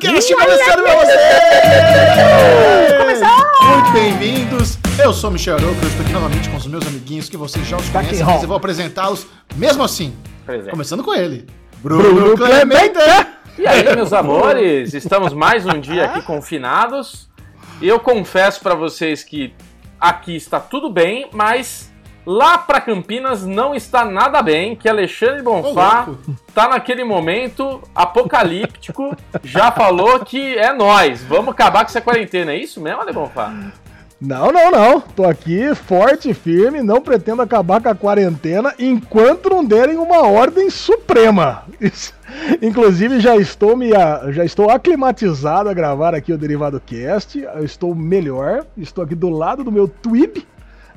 Cast começando pra você! Muito bem-vindos! Eu sou Michel Aroco, eu estou aqui novamente com os meus amiguinhos que vocês já os conhecem, mas eu vou apresentá-los mesmo assim. Presente. Começando com ele, Bruno Clemente. E aí, meus amores, estamos mais um dia aqui confinados. E eu confesso pra vocês que aqui está tudo bem, mas lá pra Campinas não está nada bem, que Alexandre Bonfá louco. tá naquele momento apocalíptico, já falou que é nós, vamos acabar com essa quarentena, é isso mesmo, Ale Bonfá? Não, não, não. Tô aqui forte e firme, não pretendo acabar com a quarentena enquanto não derem uma ordem suprema. Isso- Inclusive já estou me a- já estou aclimatizado a gravar aqui o Derivado Cast. Eu estou melhor, estou aqui do lado do meu Twib,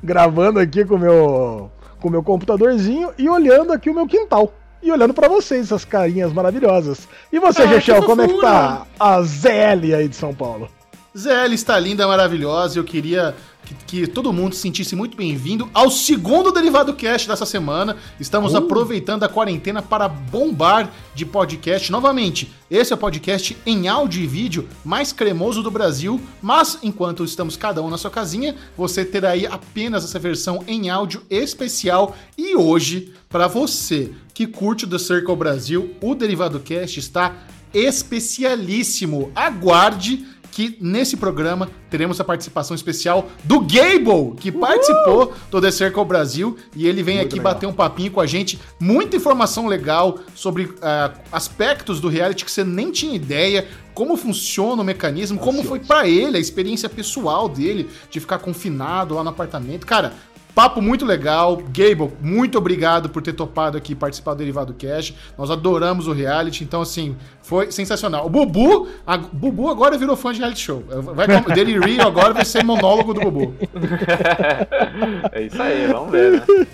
gravando aqui com o meu com o meu computadorzinho e olhando aqui o meu quintal. E olhando pra vocês, essas carinhas maravilhosas. E você, Ah, como é que tá a ZL aí de São Paulo? ZL está linda, maravilhosa. Eu queria que, que todo mundo se sentisse muito bem-vindo ao segundo Derivado Cast dessa semana. Estamos aproveitando a quarentena para bombar de podcast novamente. Esse é o podcast em áudio e vídeo mais cremoso do Brasil, mas enquanto estamos cada um na sua casinha, você terá aí apenas essa versão em áudio especial. E hoje, para você que curte o The Circle Brasil, o Derivado Cast está especialíssimo. Aguarde que nesse programa teremos a participação especial do Gable, que participou do The Circle Brasil e ele vem aqui legal. bater um papinho com a gente, muita informação legal sobre ah, aspectos do reality que você nem tinha ideia, como funciona o mecanismo, como foi pra ele a experiência pessoal dele de ficar confinado lá no apartamento. Cara, Papo muito legal. Gable, muito obrigado por ter topado aqui participar do Derivado Cash. Nós adoramos o reality, então assim, foi sensacional. O Bubu, a, Bubu agora virou fã de reality show. Vai com- Daily Rio agora vai ser monólogo do Bubu. É isso aí, vamos ver, né?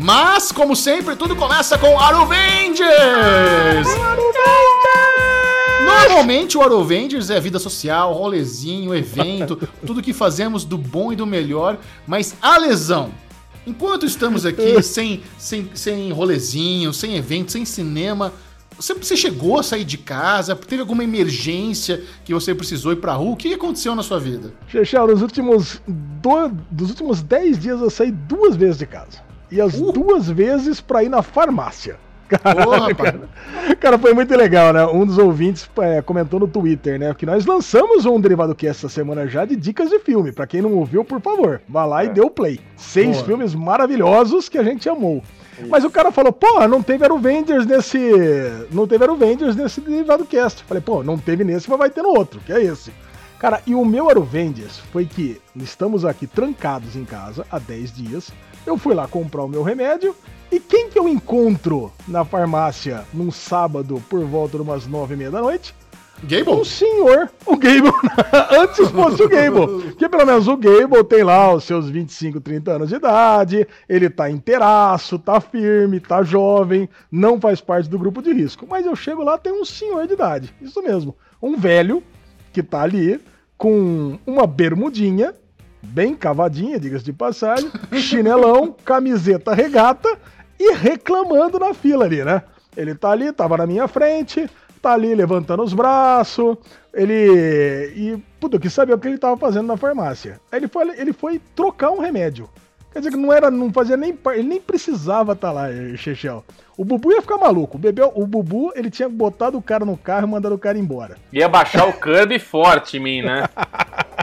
Mas, como sempre, tudo começa com Aruvengers! Normalmente o Arovengers é vida social, rolezinho, evento, tudo que fazemos do bom e do melhor, mas a lesão. Enquanto estamos aqui sem, sem, sem rolezinho, sem evento, sem cinema, você, você chegou a sair de casa? Teve alguma emergência que você precisou ir pra rua? O que aconteceu na sua vida? Chechel, nos últimos, do, dos últimos 10 dias eu saí duas vezes de casa. E as Uh. duas vezes pra ir na farmácia. Ô, rapaz. Cara, foi muito legal, né? Um dos ouvintes é, comentou no Twitter, né? Que nós lançamos um Derivado Cast essa semana já de dicas de filme. Pra quem não ouviu, por favor, vá lá e dê o play. Seis Boa. filmes maravilhosos que a gente amou. Mas o cara falou, pô, não teve Avengers nesse. Não teve Avengers nesse Derivado Cast. Falei, pô, não teve nesse, mas vai ter no outro, que é esse. Cara, e o meu Avengers foi que estamos aqui trancados em casa há 10 dias. Eu fui lá comprar o meu remédio. E quem que eu encontro na farmácia num sábado por volta de umas 9 e meia da noite? O Gable? senhor, o Gable. Antes fosse o Gable. Porque pelo menos o Gable tem lá os seus 25, 30 anos de idade. Ele tá inteiraço, tá firme, tá jovem. Não faz parte do grupo de risco. Mas eu chego lá, tem um senhor de idade. Isso mesmo. Um velho que tá ali com uma bermudinha, bem cavadinha, diga-se de passagem, chinelão, camiseta regata e reclamando na fila ali, né? Ele tá ali, tava na minha frente, tá ali levantando os braços, ele. E, puta, eu quis saber o que ele tava fazendo na farmácia. Aí ele foi, ele foi trocar um remédio. Quer dizer que não era, não fazia nem ele nem precisava estar lá, eh, Chechel. O Bubu ia ficar maluco. O, bebê, o Bubu, ele tinha botado o cara no carro e mandado o cara embora. Ia baixar o Kirby forte em mim, né?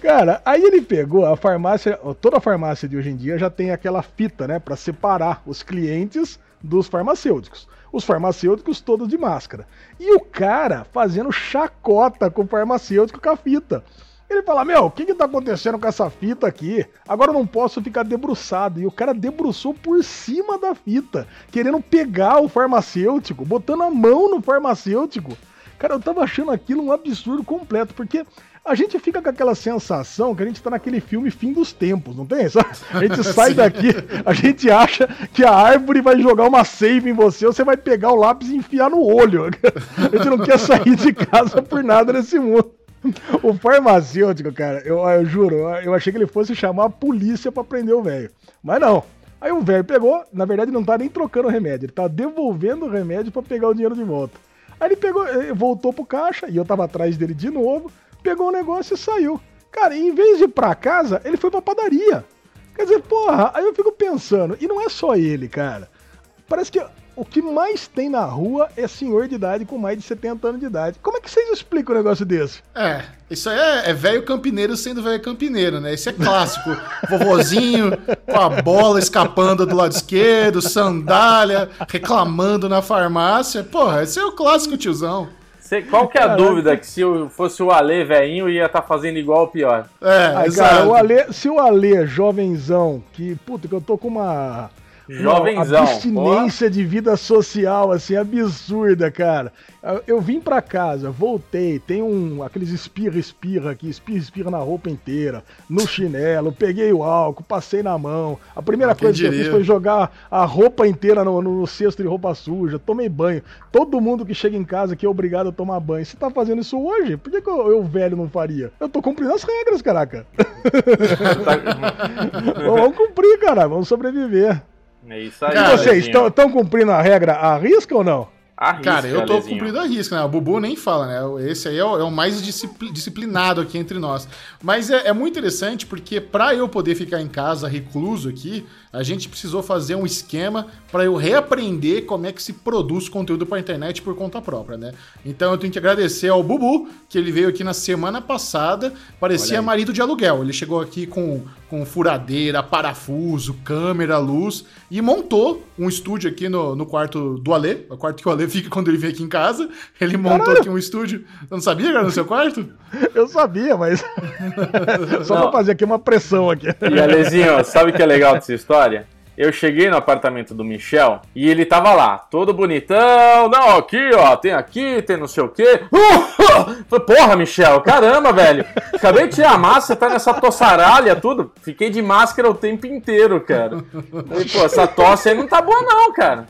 Cara, aí ele pegou a farmácia, toda a farmácia de hoje em dia já tem aquela fita, né, Pra separar os clientes dos farmacêuticos. Os farmacêuticos todos de máscara. E o cara fazendo chacota com o farmacêutico com a fita. Ele fala: Meu, o que que tá acontecendo com essa fita aqui? Agora eu não posso ficar debruçado. E o cara debruçou por cima da fita, querendo pegar o farmacêutico, botando a mão no farmacêutico. Cara, eu tava achando aquilo um absurdo completo, porque a gente fica com aquela sensação que a gente tá naquele filme Fim dos Tempos, não tem? Sabe? A gente sai daqui, a gente acha que a árvore vai jogar uma save em você, você vai pegar o lápis e enfiar no olho. A gente não quer sair de casa por nada nesse mundo. O farmacêutico, cara, eu, eu juro, eu, eu achei que ele fosse chamar a polícia pra prender o velho. Mas não. Aí o velho pegou, na verdade não tá nem trocando o remédio, ele tá devolvendo o remédio pra pegar o dinheiro de volta. Aí ele pegou, voltou pro caixa e eu tava atrás dele de novo, pegou o negócio e saiu. Cara, em vez de ir pra casa, ele foi pra padaria. Quer dizer, porra, aí eu fico pensando, e não é só ele, cara. Parece que o que mais tem na rua é senhor de idade com mais de 70 anos de idade. Como é que vocês explicam um negócio desse? É, isso aí é, é velho campineiro sendo velho campineiro, né? Esse é clássico. Vovozinho com a bola escapando do lado esquerdo, sandália, reclamando na farmácia. Porra, esse é o clássico tiozão. Qual que é a Caraca. dúvida? Que se fosse o Ale velhinho, ia estar tá fazendo igual ou pior? É, Ai, cara, o Ale, se o Ale jovenzão, que, puta, que eu tô com uma Jovenzão. abstinência de vida social, assim, absurda, cara. Eu vim pra casa, voltei, tem um, aqueles espirra-espirra aqui, espirra-espirra na roupa inteira, no chinelo, peguei o álcool, passei na mão. A primeira coisa que eu fiz foi jogar a roupa inteira no, no, cesto de roupa suja, tomei banho. Todo mundo que chega em casa aqui é obrigado a tomar banho. Você tá fazendo isso hoje? Por que, que eu, eu, velho, não faria? Eu tô cumprindo as regras, caraca. vamos cumprir, cara, vamos sobreviver. É isso aí. E vocês estão cumprindo a regra à risca ou não? Arrisca, Cara, eu tô Alezinho. cumprindo a risca, né? O Bubu nem fala, né? Esse aí é o, é o mais disciplinado aqui entre nós. Mas é, é muito interessante porque para eu poder ficar em casa recluso aqui, a gente precisou fazer um esquema para eu reaprender como é que se produz conteúdo para internet por conta própria, né? Então eu tenho que agradecer ao Bubu, que ele veio aqui na semana passada, parecia marido de aluguel. Ele chegou aqui com, com furadeira, parafuso, câmera, luz e montou um estúdio aqui no, no quarto do Alê, o quarto que o Alê fica quando ele vem aqui em casa. Ele montou Caralho. aqui um estúdio. Você não sabia que era no seu quarto? Eu sabia, mas. Só não. pra fazer aqui uma pressão aqui. E Alezinho, sabe o que é legal dessa história? Eu cheguei no apartamento do Michel e ele tava lá, todo bonitão. Não, aqui, ó, tem aqui, tem não sei o quê. Uh! Porra, Michel, caramba, velho. Acabei de tirar a máscara, tá nessa tossaralha, tudo. Fiquei de máscara o tempo inteiro, cara. Falei, pô, essa tosse aí não tá boa, não, cara.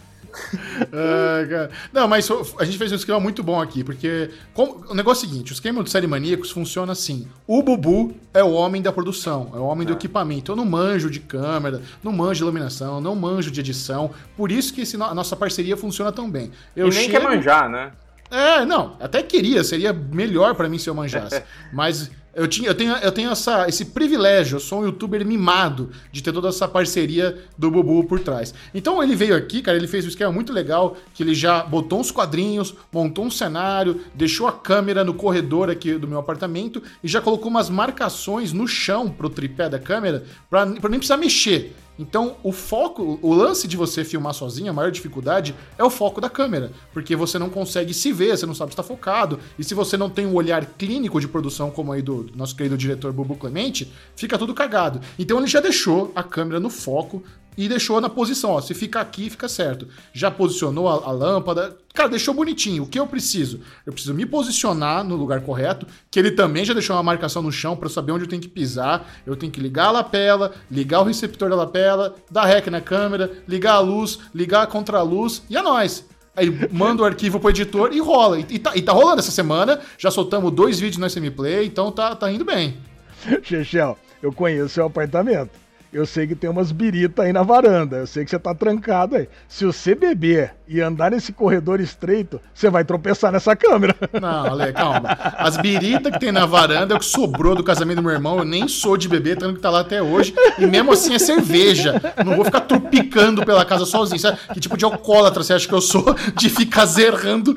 Ah, não, mas a gente fez um esquema muito bom aqui, porque como, o negócio é o seguinte: o esquema do Série Maníacos funciona assim. O Bubu é o homem da produção, é o homem do é. equipamento. Eu não manjo de câmera, não manjo de iluminação, não manjo de edição. Por isso que esse, a nossa parceria funciona tão bem. Eu e nem chego... quer manjar, né? É, não, até queria, seria melhor para mim se eu manjasse. mas eu, tinha, eu tenho, eu tenho essa, esse privilégio, eu sou um youtuber mimado de ter toda essa parceria do Bubu por trás. Então ele veio aqui, cara, ele fez um esquema muito legal, que ele já botou uns quadrinhos, montou um cenário, deixou a câmera no corredor aqui do meu apartamento e já colocou umas marcações no chão pro tripé da câmera, pra, pra nem precisar mexer. Então, o foco, o lance de você filmar sozinho, a maior dificuldade é o foco da câmera, porque você não consegue se ver, você não sabe se está focado, e se você não tem um olhar clínico de produção como aí do nosso querido diretor Bubu Clemente, fica tudo cagado. Então ele já deixou a câmera no foco, e deixou na posição, ó, se fica aqui, fica certo. Já posicionou a, a, lâmpada, cara, deixou bonitinho. O que eu preciso? Eu preciso me posicionar no lugar correto, que ele também já deixou uma marcação no chão para saber onde eu tenho que pisar. Eu tenho que ligar a lapela, ligar o receptor da lapela, dar rec na câmera, ligar a luz, ligar a contraluz e é nóis. Aí manda o arquivo pro editor e rola. E, e, tá, e tá rolando essa semana. Já soltamos dois vídeos no SM Play, então tá, tá indo bem. Chechel, eu conheço seu apartamento. Eu sei que tem umas biritas aí na varanda. Eu sei que você tá trancado aí. Se você beber e andar nesse corredor estreito, você vai tropeçar nessa câmera. Não, Ale, calma. As biritas que tem na varanda é o que sobrou do casamento do meu irmão. Eu nem sou de beber, tanto que tá lá até hoje. E mesmo assim é cerveja. Não vou ficar tropicando pela casa sozinho. Sabe? Que tipo de alcoólatra você acha que eu sou de ficar zerrando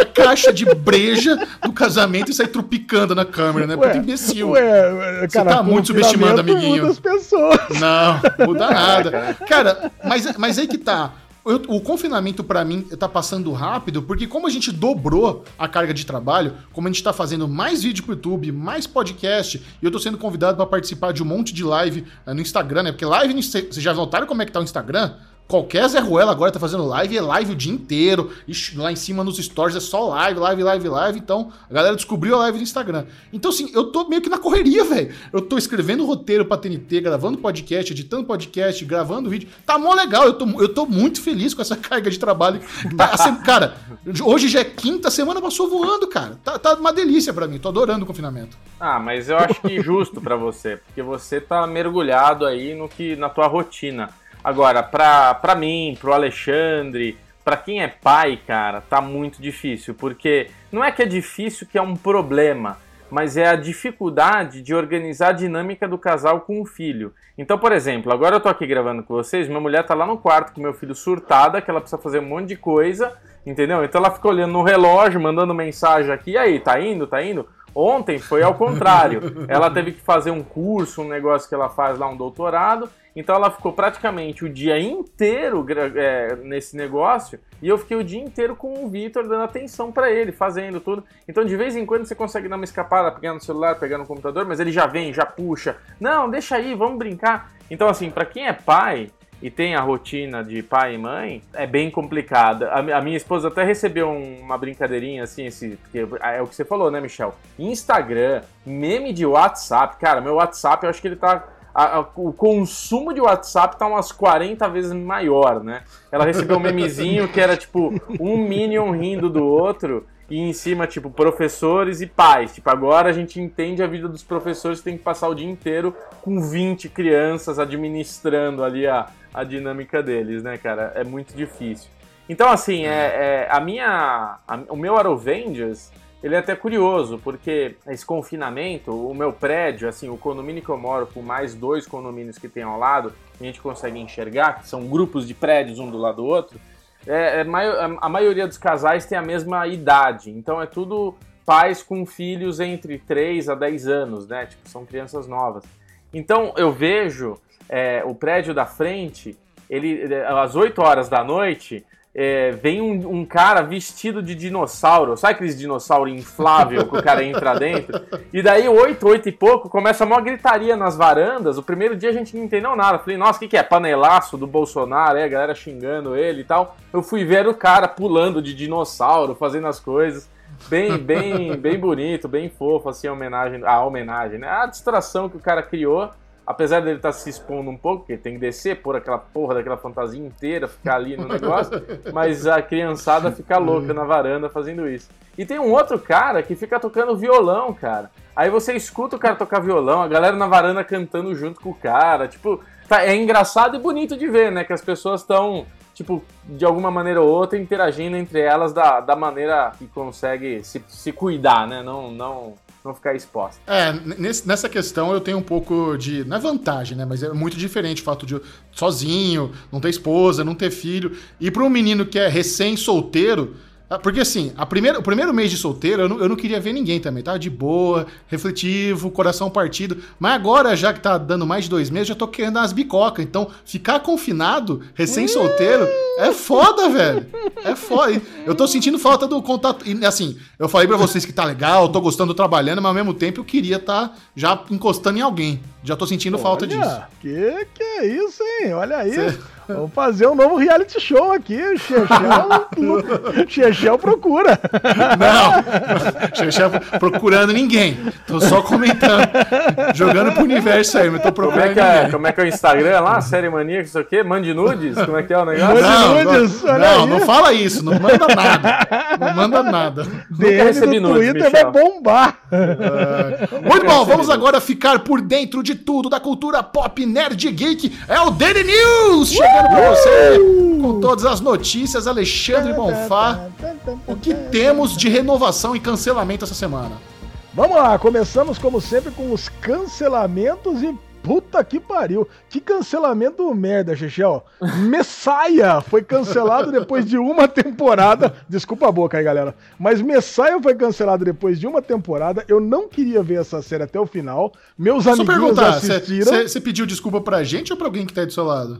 a caixa de breja do casamento e sair tropicando na câmera, né? Puta imbecil. Ué, cara, você tá muito subestimando, amiguinho pessoas. Não, muda nada. Cara, mas, mas aí que tá. O confinamento para mim tá passando rápido, porque como a gente dobrou a carga de trabalho, como a gente tá fazendo mais vídeo pro YouTube, mais podcast, e eu tô sendo convidado para participar de um monte de live uh, no Instagram, né? Porque live, vocês já notaram como é que tá o Instagram? Qualquer Zé Ruela agora tá fazendo live, é live o dia inteiro. Ixi, lá em cima nos stories é só live, live, live, live. Então, a galera descobriu a live no Instagram. Então, assim, eu tô meio que na correria, velho. Eu tô escrevendo roteiro pra TNT, gravando podcast, editando podcast, gravando vídeo. Tá mó legal. Eu tô, eu tô muito feliz com essa carga de trabalho. Tá, assim, cara, hoje já é quinta, semana passou voando, cara. Tá, tá uma delícia para mim. Tô adorando o confinamento. Ah, mas eu acho que justo para você, porque você tá mergulhado aí no que na tua rotina. Agora, pra, pra mim, pro Alexandre, para quem é pai, cara, tá muito difícil, porque não é que é difícil que é um problema, mas é a dificuldade de organizar a dinâmica do casal com o filho. Então, por exemplo, agora eu tô aqui gravando com vocês, minha mulher tá lá no quarto com meu filho surtada, que ela precisa fazer um monte de coisa, entendeu? Então ela fica olhando no relógio, mandando mensagem aqui, e aí, tá indo, tá indo? Ontem foi ao contrário. ela teve que fazer um curso, um negócio que ela faz lá, um doutorado. Então ela ficou praticamente o dia inteiro é, nesse negócio e eu fiquei o dia inteiro com o Vitor dando atenção para ele, fazendo tudo. Então de vez em quando você consegue dar uma escapada, pegar no celular, pegar no computador, mas ele já vem, já puxa. Não, deixa aí, vamos brincar. Então assim, para quem é pai, e tem a rotina de pai e mãe, é bem complicada. A, minha esposa até recebeu um, uma brincadeirinha assim, esse, porque é o que você falou, né, Michel? Instagram, meme de WhatsApp. Cara, meu WhatsApp, eu acho que ele tá. A, a, o consumo de WhatsApp tá umas 40 vezes maior, né? Ela recebeu um memezinho que era tipo um Minion rindo do outro e em cima, tipo, professores e pais. Tipo, agora a gente entende a vida dos professores que tem que passar o dia inteiro com 20 crianças administrando ali a, a dinâmica deles, né, cara? É muito difícil. Então, assim, é, é a minha. A, o meu Arovengers, ele é até curioso, porque esse confinamento, o meu prédio, assim, o condomínio que eu moro, com mais dois condomínios que tem ao lado, a gente consegue enxergar, que são grupos de prédios um do lado do outro é, é, a maioria dos casais tem a mesma idade, então é tudo pais com filhos entre 3 a 10 anos, né? Tipo, são crianças novas. Então eu vejo é, o prédio da frente, ele às 8 horas da noite, é, vem um, um, cara vestido de dinossauro. Sabe aqueles dinossauro inflável que o cara entra dentro? E daí, oito, oito e pouco, começa uma gritaria nas varandas. O primeiro dia a gente não entendeu nada. Falei, nossa, o que, que é? Panelaço do Bolsonaro, é? A galera xingando ele e tal. Eu fui ver o cara pulando de dinossauro, fazendo as coisas. Bem, bem, bem bonito, bem fofo, assim, a homenagem, a homenagem, né? A distração que o cara criou apesar dele estar tá se expondo um pouco, porque tem que descer, pôr aquela porra daquela fantasia inteira, ficar ali no negócio, mas a criançada fica louca na varanda fazendo isso. E tem um outro cara que fica tocando violão, cara. Aí você escuta o cara tocar violão, a galera na varanda cantando junto com o cara, tipo, tá, é engraçado e bonito de ver, né, que as pessoas estão tipo, de alguma maneira ou outra, interagindo entre elas da, da maneira que consegue se, se cuidar, né? Não, não não ficar exposta. É, nesse, nessa questão eu tenho um pouco de. Não é vantagem, né? Mas é muito diferente o fato de sozinho, não ter esposa, não ter filho. E para um menino que é recém-solteiro porque assim, a primeira, o primeiro mês de solteiro eu não, eu não queria ver ninguém também, tava de boa, refletivo, coração partido. Mas agora, já que tá dando mais de dois meses, já tô querendo umas bicocas. Então, ficar confinado, recém-solteiro, é foda, velho. É foda. Eu tô sentindo falta do contato. E assim, eu falei pra vocês que tá legal, tô gostando trabalhando, mas ao mesmo tempo eu queria estar tá já encostando em alguém. Já tô sentindo Olha, falta disso. Que que é isso, hein? Olha aí. Cê... Vamos fazer um novo reality show aqui. Chechel, Chechel procura. Não, Chechel procurando ninguém. Tô só comentando. Jogando pro universo aí, mas tô procurando como é que é, Como é que é o Instagram lá? Série Maníaca, isso aqui? Mande nudes? Como é que é o negócio? Não, nudes, não, não, não, fala isso. Não manda nada. Não manda nada. DM no nudes, Twitter Michel. vai bombar. Uh, muito bom, vamos agora ficar por dentro de tudo da cultura pop nerd geek. É o Daily News! Chegando pra você com todas as notícias, Alexandre Bonfá. O que temos de renovação e cancelamento essa semana? Vamos lá, começamos como sempre com os cancelamentos e Puta que pariu. Que cancelamento merda, Chechel. Messiah foi cancelado depois de uma temporada. Desculpa a boca aí, galera. Mas Messiah foi cancelado depois de uma temporada. Eu não queria ver essa série até o final. Meus amigos assistiram. Você pediu desculpa pra gente ou pra alguém que tá aí do seu lado?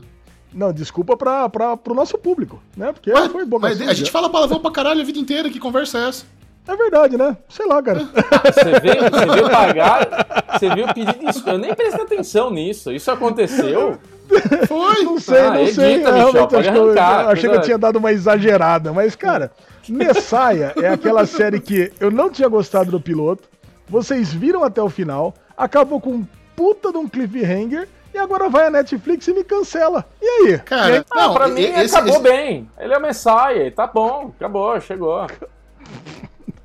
Não, desculpa pra, pra, pro nosso público, né? Porque mas, foi bom. Mas a gente fala palavrão pra caralho a vida inteira, que conversa é essa? É verdade, né? Sei lá, cara. Você veio, você veio pagar, você veio pedir desculpa. Eu nem prestei atenção nisso. Isso aconteceu? Foi? Não sei, ah, não edita, sei. Michel, Realmente, acho, arrancar, que eu, achei que eu tinha dado uma exagerada. Mas, cara, Messiah é aquela série que eu não tinha gostado do piloto. Vocês viram até o final. Acabou com um puta de um cliffhanger e agora vai a Netflix e me cancela. E aí? Cara, ah, não, pra mim esse, acabou esse... bem. Ele é o Messiah, tá bom, acabou, chegou.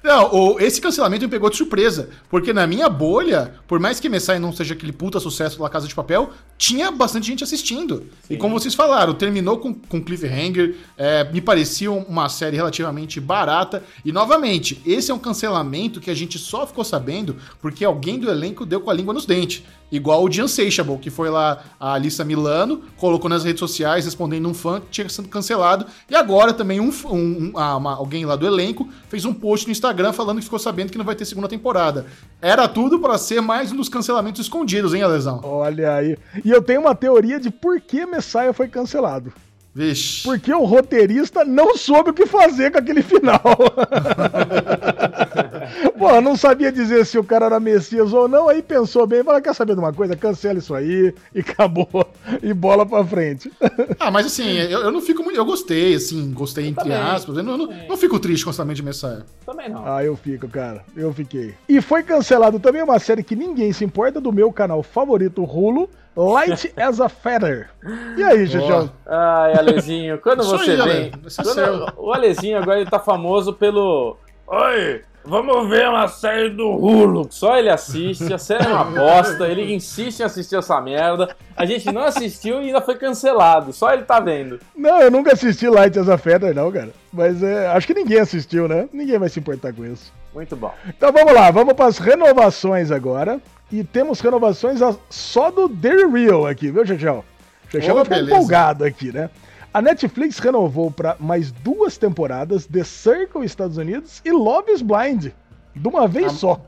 Não, o- esse cancelamento me pegou de surpresa. Porque na minha bolha, por mais que Messiah não seja aquele puta sucesso lá Casa de Papel, tinha bastante gente assistindo. E como vocês falaram, terminou com, com cliffhanger, é, me parecia uma série relativamente barata. E novamente, esse é um cancelamento que a gente só ficou sabendo porque alguém do elenco deu com a língua nos dentes. Igual o de Unsatiable, que foi lá a Alissa Milano, colocou nas redes sociais respondendo um fã que tinha sido cancelado. E agora também um, um- um- ah, uma- alguém lá do elenco fez um post no Instagram falando que ficou sabendo que não vai ter segunda temporada. Era tudo para ser mais um dos cancelamentos escondidos, hein, Alesão? Olha aí. E eu tenho uma teoria de por que Messiah foi cancelado. Vixe. Porque o roteirista não soube o que fazer com aquele final. Pô, não sabia dizer se o cara era Messias ou não, aí pensou bem, falou, quer saber de uma coisa? Cancela isso aí e acabou. E bola pra frente. Ah, mas assim, eu, eu não fico muito. Eu gostei, assim, gostei entre também. aspas. Eu não, não, não fico triste com de Messiah. Também não. Ah, eu fico, cara. Eu fiquei. E foi cancelado também uma série que ninguém se importa do meu canal favorito, Rulo, Light as a Feather. E aí, Xixão? Ai, Alezinho, quando Isso você aí, vem. É quando- o Alezinho agora ele tá famoso pelo. Oi, vamos ver uma série do Hulu. Só ele assiste, a série é uma bosta, ele insiste em assistir essa merda. A gente não assistiu e ainda foi cancelado, só ele tá vendo. Não, eu nunca assisti Light as a Feather, não, cara. Mas é, acho que ninguém assistiu, né? Ninguém vai se importar com isso. Muito bom. Então vamos lá, vamos para as renovações agora. E temos renovações a- só do The Real aqui, viu, vai ficar beleza. empolgado aqui, né? A Netflix renovou para mais duas temporadas The Circle Estados Unidos e Love is Blind. De uma vez Ah, só.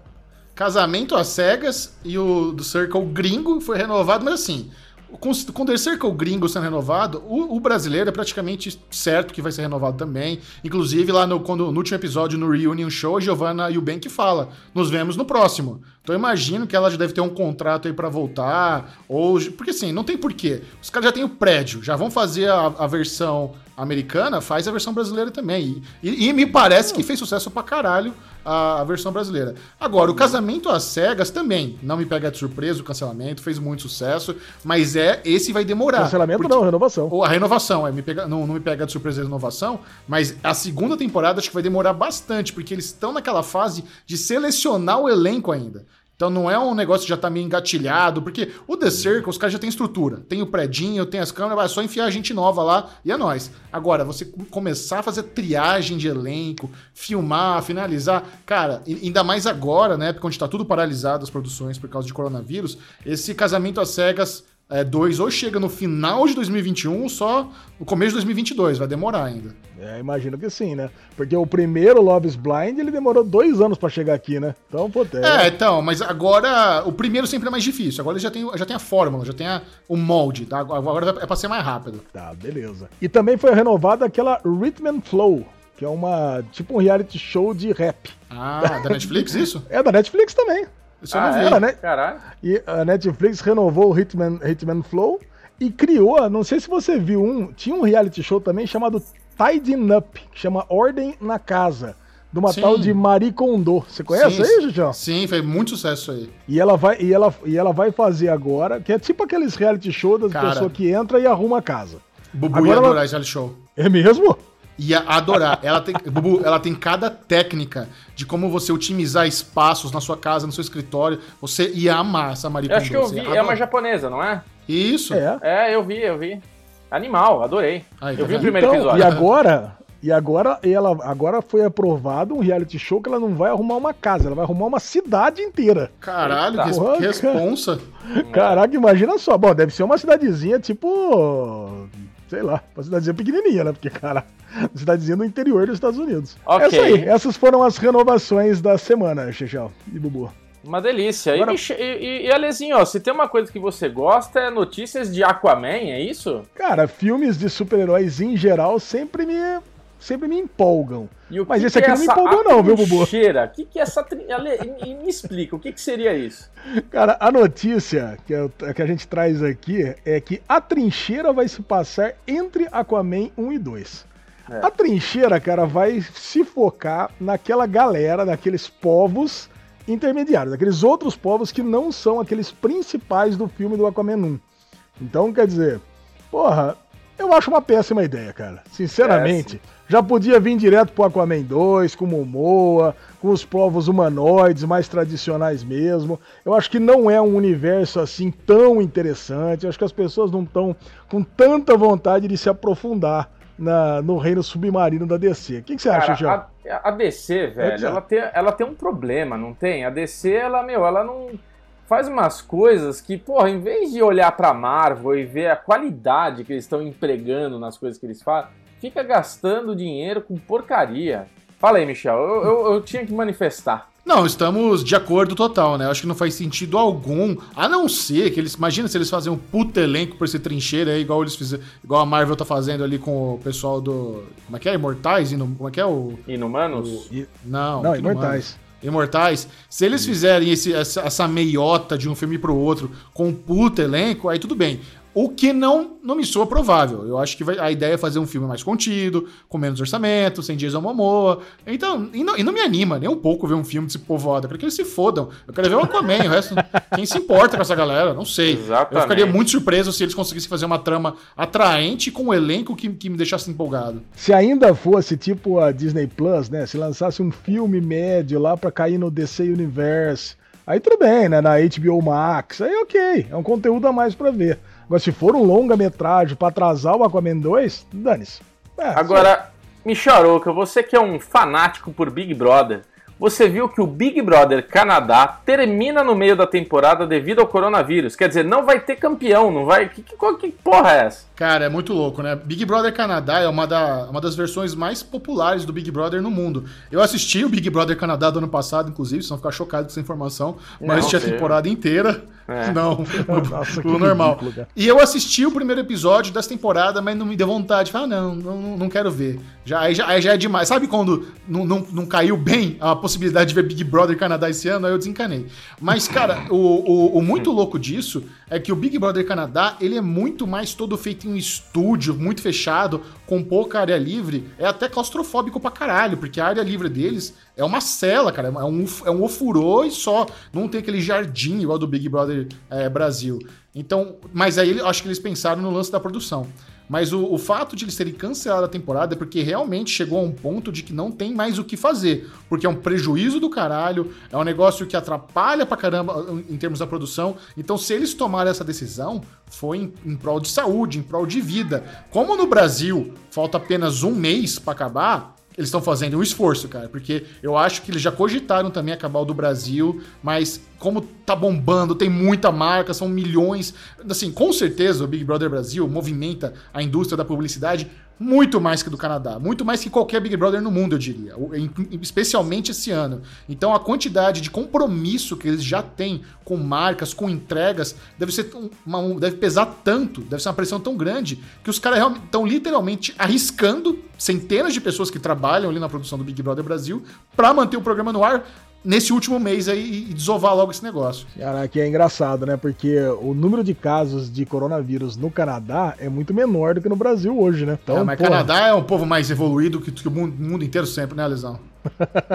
Casamento às cegas e o do Circle gringo foi renovado, mas assim, com, com o The Circle gringo sendo renovado, o, o brasileiro é praticamente certo que vai ser renovado também. Inclusive, lá no, quando, no último episódio, no Reunion Show, a Giovanna Eubank fala: nos vemos no próximo. Então eu imagino que ela já deve ter um contrato aí pra voltar. Ou. Porque assim, não tem porquê. Os caras já têm o prédio, já vão fazer a, a versão americana, faz a versão brasileira também. E, e- e me parece que fez sucesso pra caralho a, a versão brasileira. Agora, o casamento às cegas também. Não me pega de surpresa o cancelamento, fez muito sucesso, mas é esse vai demorar. Cancelamento porque- não, renovação. ou a renovação, é, me pega, não, não me pega de surpresa a renovação, mas a segunda temporada acho que vai demorar bastante, porque eles estão naquela fase de selecionar o elenco ainda. Então não é um negócio que já tá meio engatilhado, porque o The Circle, os caras já têm estrutura. Tem o predinho, tem as câmeras, vai só enfiar gente nova lá e é nóis. Agora, você com- começar a fazer triagem de elenco, filmar, finalizar, cara, ainda mais agora, né, porque onde tá tudo paralisado as produções por causa de coronavírus, esse casamento às cegas é, 2 ou chega no final de 2021 ou só no começo de 2022, vai demorar ainda. É, imagino que sim, né? Porque o primeiro Love is Blind, ele demorou dois anos pra chegar aqui, né? Então, pô, É, então, mas agora o primeiro sempre é mais difícil. Agora ele já tem, já tem a fórmula, já tem a- o molde, tá? Agora é pra ser mais rápido. Tá, beleza. E também foi renovada aquela Rhythm and Flow, que é uma tipo um reality show de rap. Ah, da Netflix isso? É da Netflix também. Isso eu Ah, não vi. Era, né? Caralho. E a Netflix renovou o Hitman, Hitman Flow e criou, não sei se você viu um, tinha um reality show também chamado Tidying Up, que chama Ordem na Casa, de uma Sim. tal de Marie Kondo. Você conhece Sim, aí, Julião? Sim, fez muito sucesso aí. E ela vai e ela, e ela vai fazer agora, que é tipo aqueles reality show das Cara. pessoas que entra e arruma a casa. Bubu Agora ia ela- adorar esse reality show. É mesmo? Ia adorar. Ela tem, Bubu, ela tem cada técnica de como você otimizar espaços na sua casa, no seu escritório. Você ia amar essa Marie Eu acho que eu Kondo, vi, você é uma japonesa, não é? Isso. É. É, eu vi, eu vi. Animal, adorei. Tá eu vi o primeiro Então, episódio. e agora, e agora ela agora foi aprovado um reality show que ela não vai arrumar uma casa, ela vai arrumar uma cidade inteira. Caralho, que, Porra, que responsa. Caraca, imagina só. Bom, deve ser uma cidadezinha tipo. Sei lá, uma cidadezinha pequenininha, né? Porque, cara, uma cidadezinha no interior dos Estados Unidos. Ok. Essa aí, essas foram as renovações da semana, Chechel e Bubu. Uma delícia. Agora- E, e, e, Alezinho, ó, se tem uma coisa que você gosta é notícias de Aquaman, é isso? Cara, filmes de super-heróis em geral sempre me, sempre me empolgam. Mas que esse aqui é não me empolgou não, viu, Bubu? O que, que é essa. tri- me explica, o que, que seria isso? Cara, a notícia que, eu- que a gente traz aqui é que a trincheira vai se passar entre Aquaman 1 e 2. É. A trincheira, cara, vai se focar naquela galera, naqueles povos intermediários, aqueles outros povos que não são aqueles principais do filme do Aquaman 1. Então, quer dizer, porra, Eu acho uma péssima ideia, cara. Sinceramente. Péssimo. Já podia vir direto pro Aquaman 2, com Momoa, com os povos humanoides mais tradicionais mesmo. Eu acho que não é um universo assim tão interessante. Eu acho que as pessoas não estão com tanta vontade de se aprofundar na, no reino submarino da DC. O que, que você Cara, acha, João? A, DC, velho, ela tem, ela tem um problema, não tem? A DC, ela, meu, ela não faz umas coisas que, porra, em vez de olhar pra Marvel e ver a qualidade que eles estão empregando nas coisas que eles fazem, fica gastando dinheiro com porcaria. Fala aí, Michel, eu, eu, eu tinha que manifestar. Não, estamos de acordo total, né? Eu acho que não faz sentido algum, a não ser que eles. Imagina se eles fazem um puto elenco por esse trincheira aí, igual eles fizeram. Igual a Marvel tá fazendo ali com o pessoal do. Como é que é? Imortais? Inum, como é que é o. Inumanos? O, não, não Imortais. Imortais. Se eles fizerem esse, essa, essa meiota de um filme pro outro com um puto elenco, aí tudo bem. O que não, não me soa provável. Eu acho que vai, a ideia é fazer um filme mais contido, com menos orçamento, sem Jason Momoa. Então, e não, e não me anima nem um pouco ver um filme desse povoado. Eu quero que eles se fodam. Eu quero ver o Aquaman, o resto. Quem se importa com essa galera? Não sei. Exatamente. Eu ficaria muito surpreso se eles conseguissem fazer uma trama atraente com um elenco que, que me deixasse empolgado. Se ainda fosse tipo a Disney Plus, né? Se lançasse um filme médio lá para cair no DC Universe. Aí tudo bem, né? Na HBO Max. Aí ok. É um conteúdo a mais para ver. Mas se for um longa-metragem para atrasar o Aquaman 2, dane-se. É, Agora, Micharoca, você que é um fanático por Big Brother, você viu que o Big Brother Canadá termina no meio da temporada devido ao coronavírus. Quer dizer, não vai ter campeão, não vai. Que, que, que porra é essa? Cara, é muito louco, né? Big Brother Canadá é uma, da, uma das versões mais populares do Big Brother no mundo. Eu assisti o Big Brother Canadá do ano passado, inclusive, vocês vão ficar chocados com essa informação, mas assisti a temporada inteira. É. Não, Nossa, o, normal. Ridículo, e eu assisti o primeiro episódio dessa temporada, mas não me deu vontade. Falei, ah, não, não, não quero ver. Já, aí, já, aí já é demais. Sabe quando não, não, não caiu bem a possibilidade de ver Big Brother Canadá esse ano? Aí eu desencanei. Mas, cara, o, o, o muito louco disso é que o Big Brother Canadá, ele é muito mais todo feito em um estúdio, muito fechado, com pouca área livre. É até claustrofóbico pra caralho, porque a área livre deles é uma cela, cara. É um, é um ofurô e só. Não tem aquele jardim igual do Big Brother é, Brasil. Então, mas aí acho que eles pensaram no lance da produção. Mas o, o, fato de eles terem cancelado a temporada é porque realmente chegou a um ponto de que não tem mais o que fazer. Porque é um prejuízo do caralho, é um negócio que atrapalha pra caramba em termos da produção. Então, se eles tomarem essa decisão, foi em, em prol de saúde, em prol de vida. Como no Brasil falta apenas um mês para acabar, eles estão fazendo um esforço, cara, porque eu acho que eles já cogitaram também acabar o do Brasil, mas como tá bombando, tem muita marca, são milhões. Assim, com certeza o Big Brother Brasil movimenta a indústria da publicidade muito mais que do Canadá, muito mais que qualquer Big Brother no mundo, eu diria, especialmente esse ano. Então a quantidade de compromisso que eles já têm com marcas, com entregas, deve ser uma, deve pesar tanto, deve ser uma pressão tão grande que os caras estão literalmente arriscando centenas de pessoas que trabalham ali na produção do Big Brother Brasil para manter o programa no ar nesse último mês aí e desovar logo esse negócio. Cara, que é engraçado, né? Porque o número de casos de coronavírus no Canadá é muito menor do que no Brasil hoje, né? Então, é, mas porra... Canadá é um povo mais evoluído que, que o mundo, mundo, inteiro sempre, né, Lesão?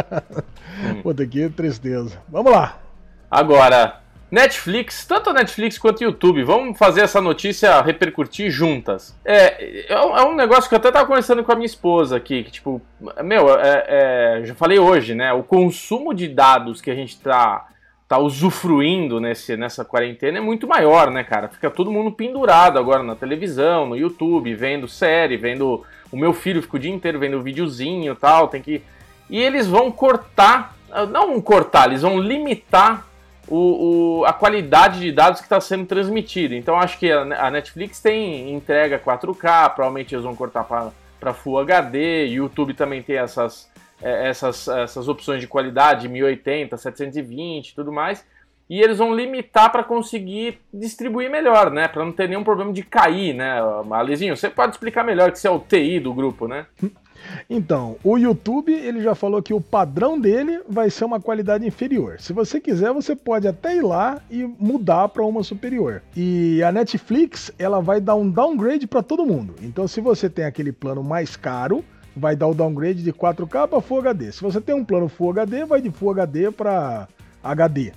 Puta, que tristeza. Vamos lá. Agora, Netflix, tanto a Netflix quanto o YouTube, vamos fazer essa notícia repercutir juntas. É, é, é um negócio que eu até tava conversando com a minha esposa aqui, que tipo, meu, é, é, já falei hoje, né? O consumo de dados que a gente tá, tá usufruindo nesse, nessa quarentena é muito maior, né, cara? Fica todo mundo pendurado agora na televisão, no YouTube, vendo série, vendo. O meu filho fica o dia inteiro vendo videozinho e tal, tem que. E eles vão cortar, não cortar, eles vão limitar o, o, a qualidade de dados que está sendo transmitida. Então acho que a, Netflix tem entrega 4K, provavelmente eles vão cortar para Full HD, YouTube também tem essas, é, essas, essas opções de qualidade, 1080, 720 tudo mais. E eles vão limitar para conseguir distribuir melhor, né? Para não ter nenhum problema de cair, né? Alizinho, você pode explicar melhor que você é o TI do grupo, né? Então, o YouTube, ele já falou que o padrão dele vai ser uma qualidade inferior. Se você quiser, você pode até ir lá e mudar para uma superior. E a Netflix, ela vai dar um downgrade para todo mundo. Então, se você tem aquele plano mais caro, vai dar o downgrade de 4K para Full HD. Se você tem um plano Full HD, vai de Full HD para HD.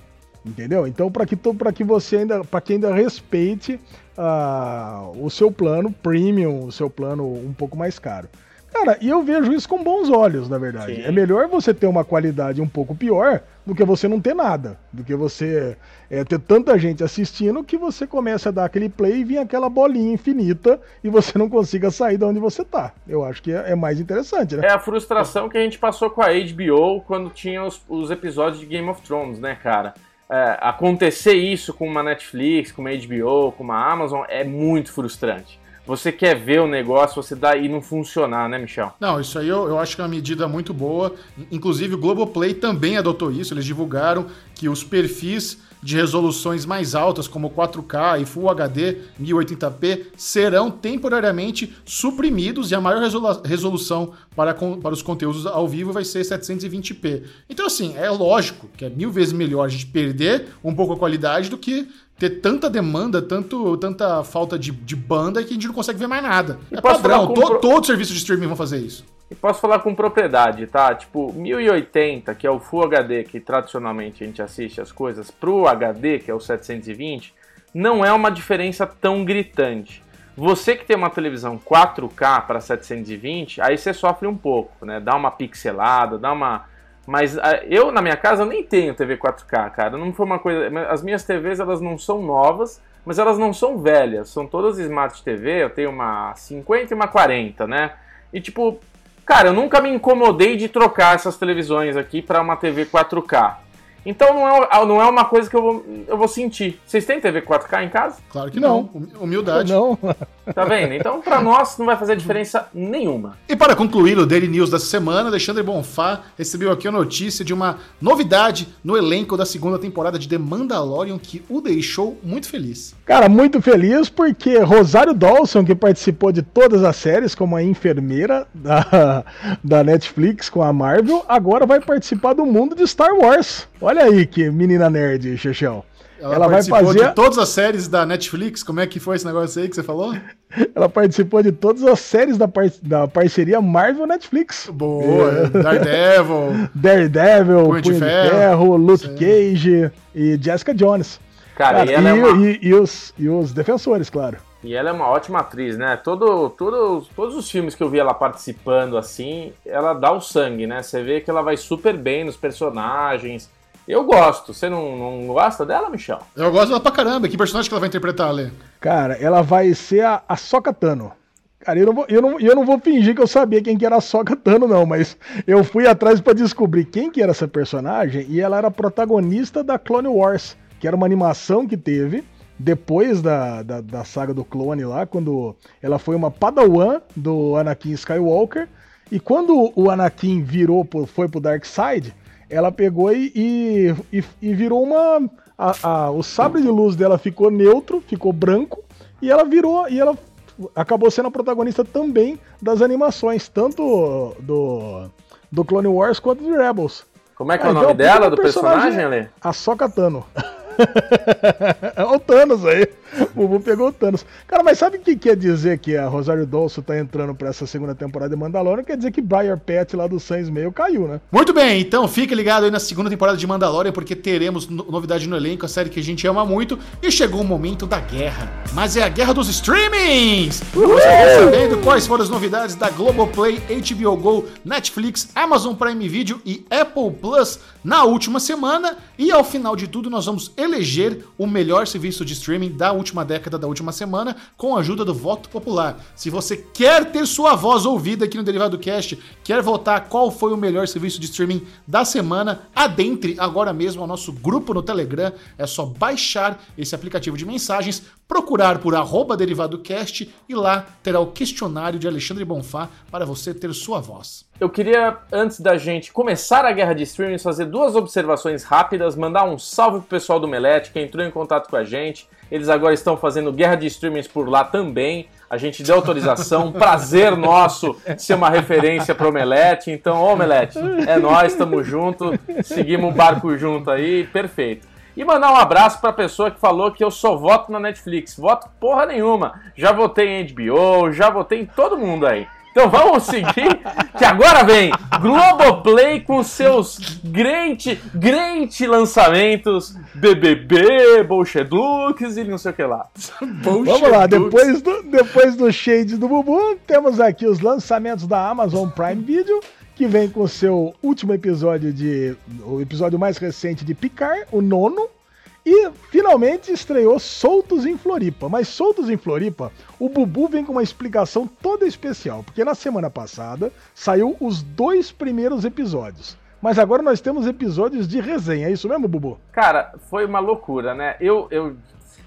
Entendeu? Então, para que, que você ainda, para que ainda respeite uh, o seu plano premium, o seu plano um pouco mais caro. Cara, e eu vejo isso com bons olhos, na verdade. Sim. É melhor você ter uma qualidade um pouco pior do que você não ter nada. Do que você é, ter tanta gente assistindo que você começa a dar aquele play e vir aquela bolinha infinita e você não consiga sair de onde você tá. Eu acho que é, é mais interessante, né? É a frustração que a gente passou com a HBO quando tinha os, os episódios de Game of Thrones, né, cara? É, acontecer isso com uma Netflix, com uma HBO, com uma Amazon é muito frustrante você quer ver o negócio, você dá e não funcionar, né, Michel? Não, isso aí eu, eu acho que é uma medida muito boa. Inclusive, o Globoplay também adotou isso. Eles divulgaram que os perfis de resoluções mais altas, como 4K e Full HD 1080p, serão temporariamente suprimidos e a maior resolução para, para os conteúdos ao vivo vai ser 720p. Então, assim, é lógico que é mil vezes melhor a gente perder um pouco a qualidade do que ter tanta demanda, tanto, tanta falta de, de banda que a gente não consegue ver mais nada. E é padrão, to, pro... todo serviço de streaming vão fazer isso. E posso falar com propriedade, tá? Tipo, 1080, que é o Full HD, que tradicionalmente a gente assiste as coisas, pro HD, que é o 720, não é uma diferença tão gritante. Você que tem uma televisão 4K para 720, aí você sofre um pouco, né? Dá uma pixelada, dá uma mas ah, eu, na minha casa, nem tenho TV 4K, cara. Não foi uma coisa. As minhas TVs, elas não são novas, mas elas não são velhas. São todas Smart TV. Eu tenho uma 50 e uma 40, né? E tipo, cara, eu nunca me incomodei de trocar essas televisões aqui para uma TV 4K. Então não é, não é uma coisa que eu vou, eu vou sentir. Vocês têm TV 4K em casa? Claro que não. não. Humildade. Não. Tá vendo? Então, para nós, não vai fazer diferença nenhuma. E para concluir o Daily News dessa semana, Alexandre Bonfá recebeu aqui a notícia de uma novidade no elenco da segunda temporada de The Mandalorian que o deixou muito feliz. Cara, muito feliz porque Rosário Dawson, que participou de todas as séries como a enfermeira da, da Netflix com a Marvel, agora vai participar do mundo de Star Wars. Olha aí que menina nerd, Chechel. Ela, ela vai fazer de todas as séries da Netflix. Como é que foi esse negócio aí que você falou? Ela participou de todas as séries da, par... da parceria Marvel Netflix. Boa, é. Daredevil, Daredevil, Punho, de, Ferro, Ferro Luke Sim. Cage e Jessica Jones. Cara, Cara e, e, é uma... e, e, os, e os defensores, claro. E ela é uma ótima atriz, né? Todo, todo, todos os filmes que eu vi ela participando assim, ela dá o sangue, né? Você vê que ela vai super bem nos personagens eu gosto. Você não, não gosta dela, Michel? Eu gosto dela pra caramba. Que personagem que ela vai interpretar, Ale? Cara, ela vai ser a, a Sokatano. Cara, eu não, vou, eu, não, eu não vou fingir que eu sabia quem que era a Soka Tano, não, mas eu fui atrás para descobrir quem que era essa personagem e ela era protagonista da Clone Wars, que era uma animação que teve depois da, da, da saga do clone lá, quando ela foi uma padawan do Anakin Skywalker, e quando o Anakin virou, foi pro Dark Side, ela pegou e, e, e virou uma. A, a, o sabre de luz dela ficou neutro, ficou branco, e ela virou. E ela acabou sendo a protagonista também das animações, tanto do, do Clone Wars quanto do Rebels. Como é que é o nome dela, do personagem, ali? A Sokatano. é o Thanos aí. O Bubu pegou o Thanos. Cara, mas sabe o que quer dizer que a Rosário Dawson tá entrando pra essa segunda temporada de Mandalorian? Quer dizer que Briar Pet lá do Sans Meio caiu, né? Muito bem, então fique ligado aí na segunda temporada de Mandalorian, porque teremos novidade no elenco, a série que a gente ama muito. E chegou o momento da guerra. Mas é a guerra dos streamings! Uhul! Você sabendo quais foram as novidades da Globoplay, HBO Go, Netflix, Amazon Prime Video e Apple Plus na última semana. E ao final de tudo, nós vamos eleger o melhor serviço de streaming da última década, da última semana, com a ajuda do voto popular. Se você quer ter sua voz ouvida aqui no Derivado Cast, quer votar qual foi o melhor serviço de streaming da semana, adentre agora mesmo ao nosso grupo no Telegram. É só baixar esse aplicativo de mensagens, procurar por arroba DerivadoCast e lá terá o questionário de Alexandre Bonfá para você ter sua voz. Eu queria, antes da gente começar a guerra de streamings, fazer duas observações rápidas, mandar um salve pro pessoal do Melete que entrou em contato com a gente. Eles agora estão fazendo guerra de streamings por lá também. A gente deu autorização, prazer nosso ser uma referência pro Melete. Então, ô Melete, é nós, estamos junto, seguimos o barco junto aí, perfeito. E mandar um abraço para a pessoa que falou que eu só voto na Netflix. Voto porra nenhuma. Já votei em HBO, já votei em todo mundo aí. Então vamos seguir, que agora vem Globoplay com seus grande, grande lançamentos BBB, Bullshit Looks e não sei o que lá. vamos lá, depois do, depois do Shades do Bubu, temos aqui os lançamentos da Amazon Prime Video, que vem com seu último episódio de. o episódio mais recente de Picar, o nono. E finalmente estreou Soltos em Floripa. Mas Soltos em Floripa, o Bubu vem com uma explicação toda especial, porque na semana passada saiu os dois primeiros episódios. Mas agora nós temos episódios de resenha, é isso mesmo, Bubu? Cara, foi uma loucura, né? Eu, eu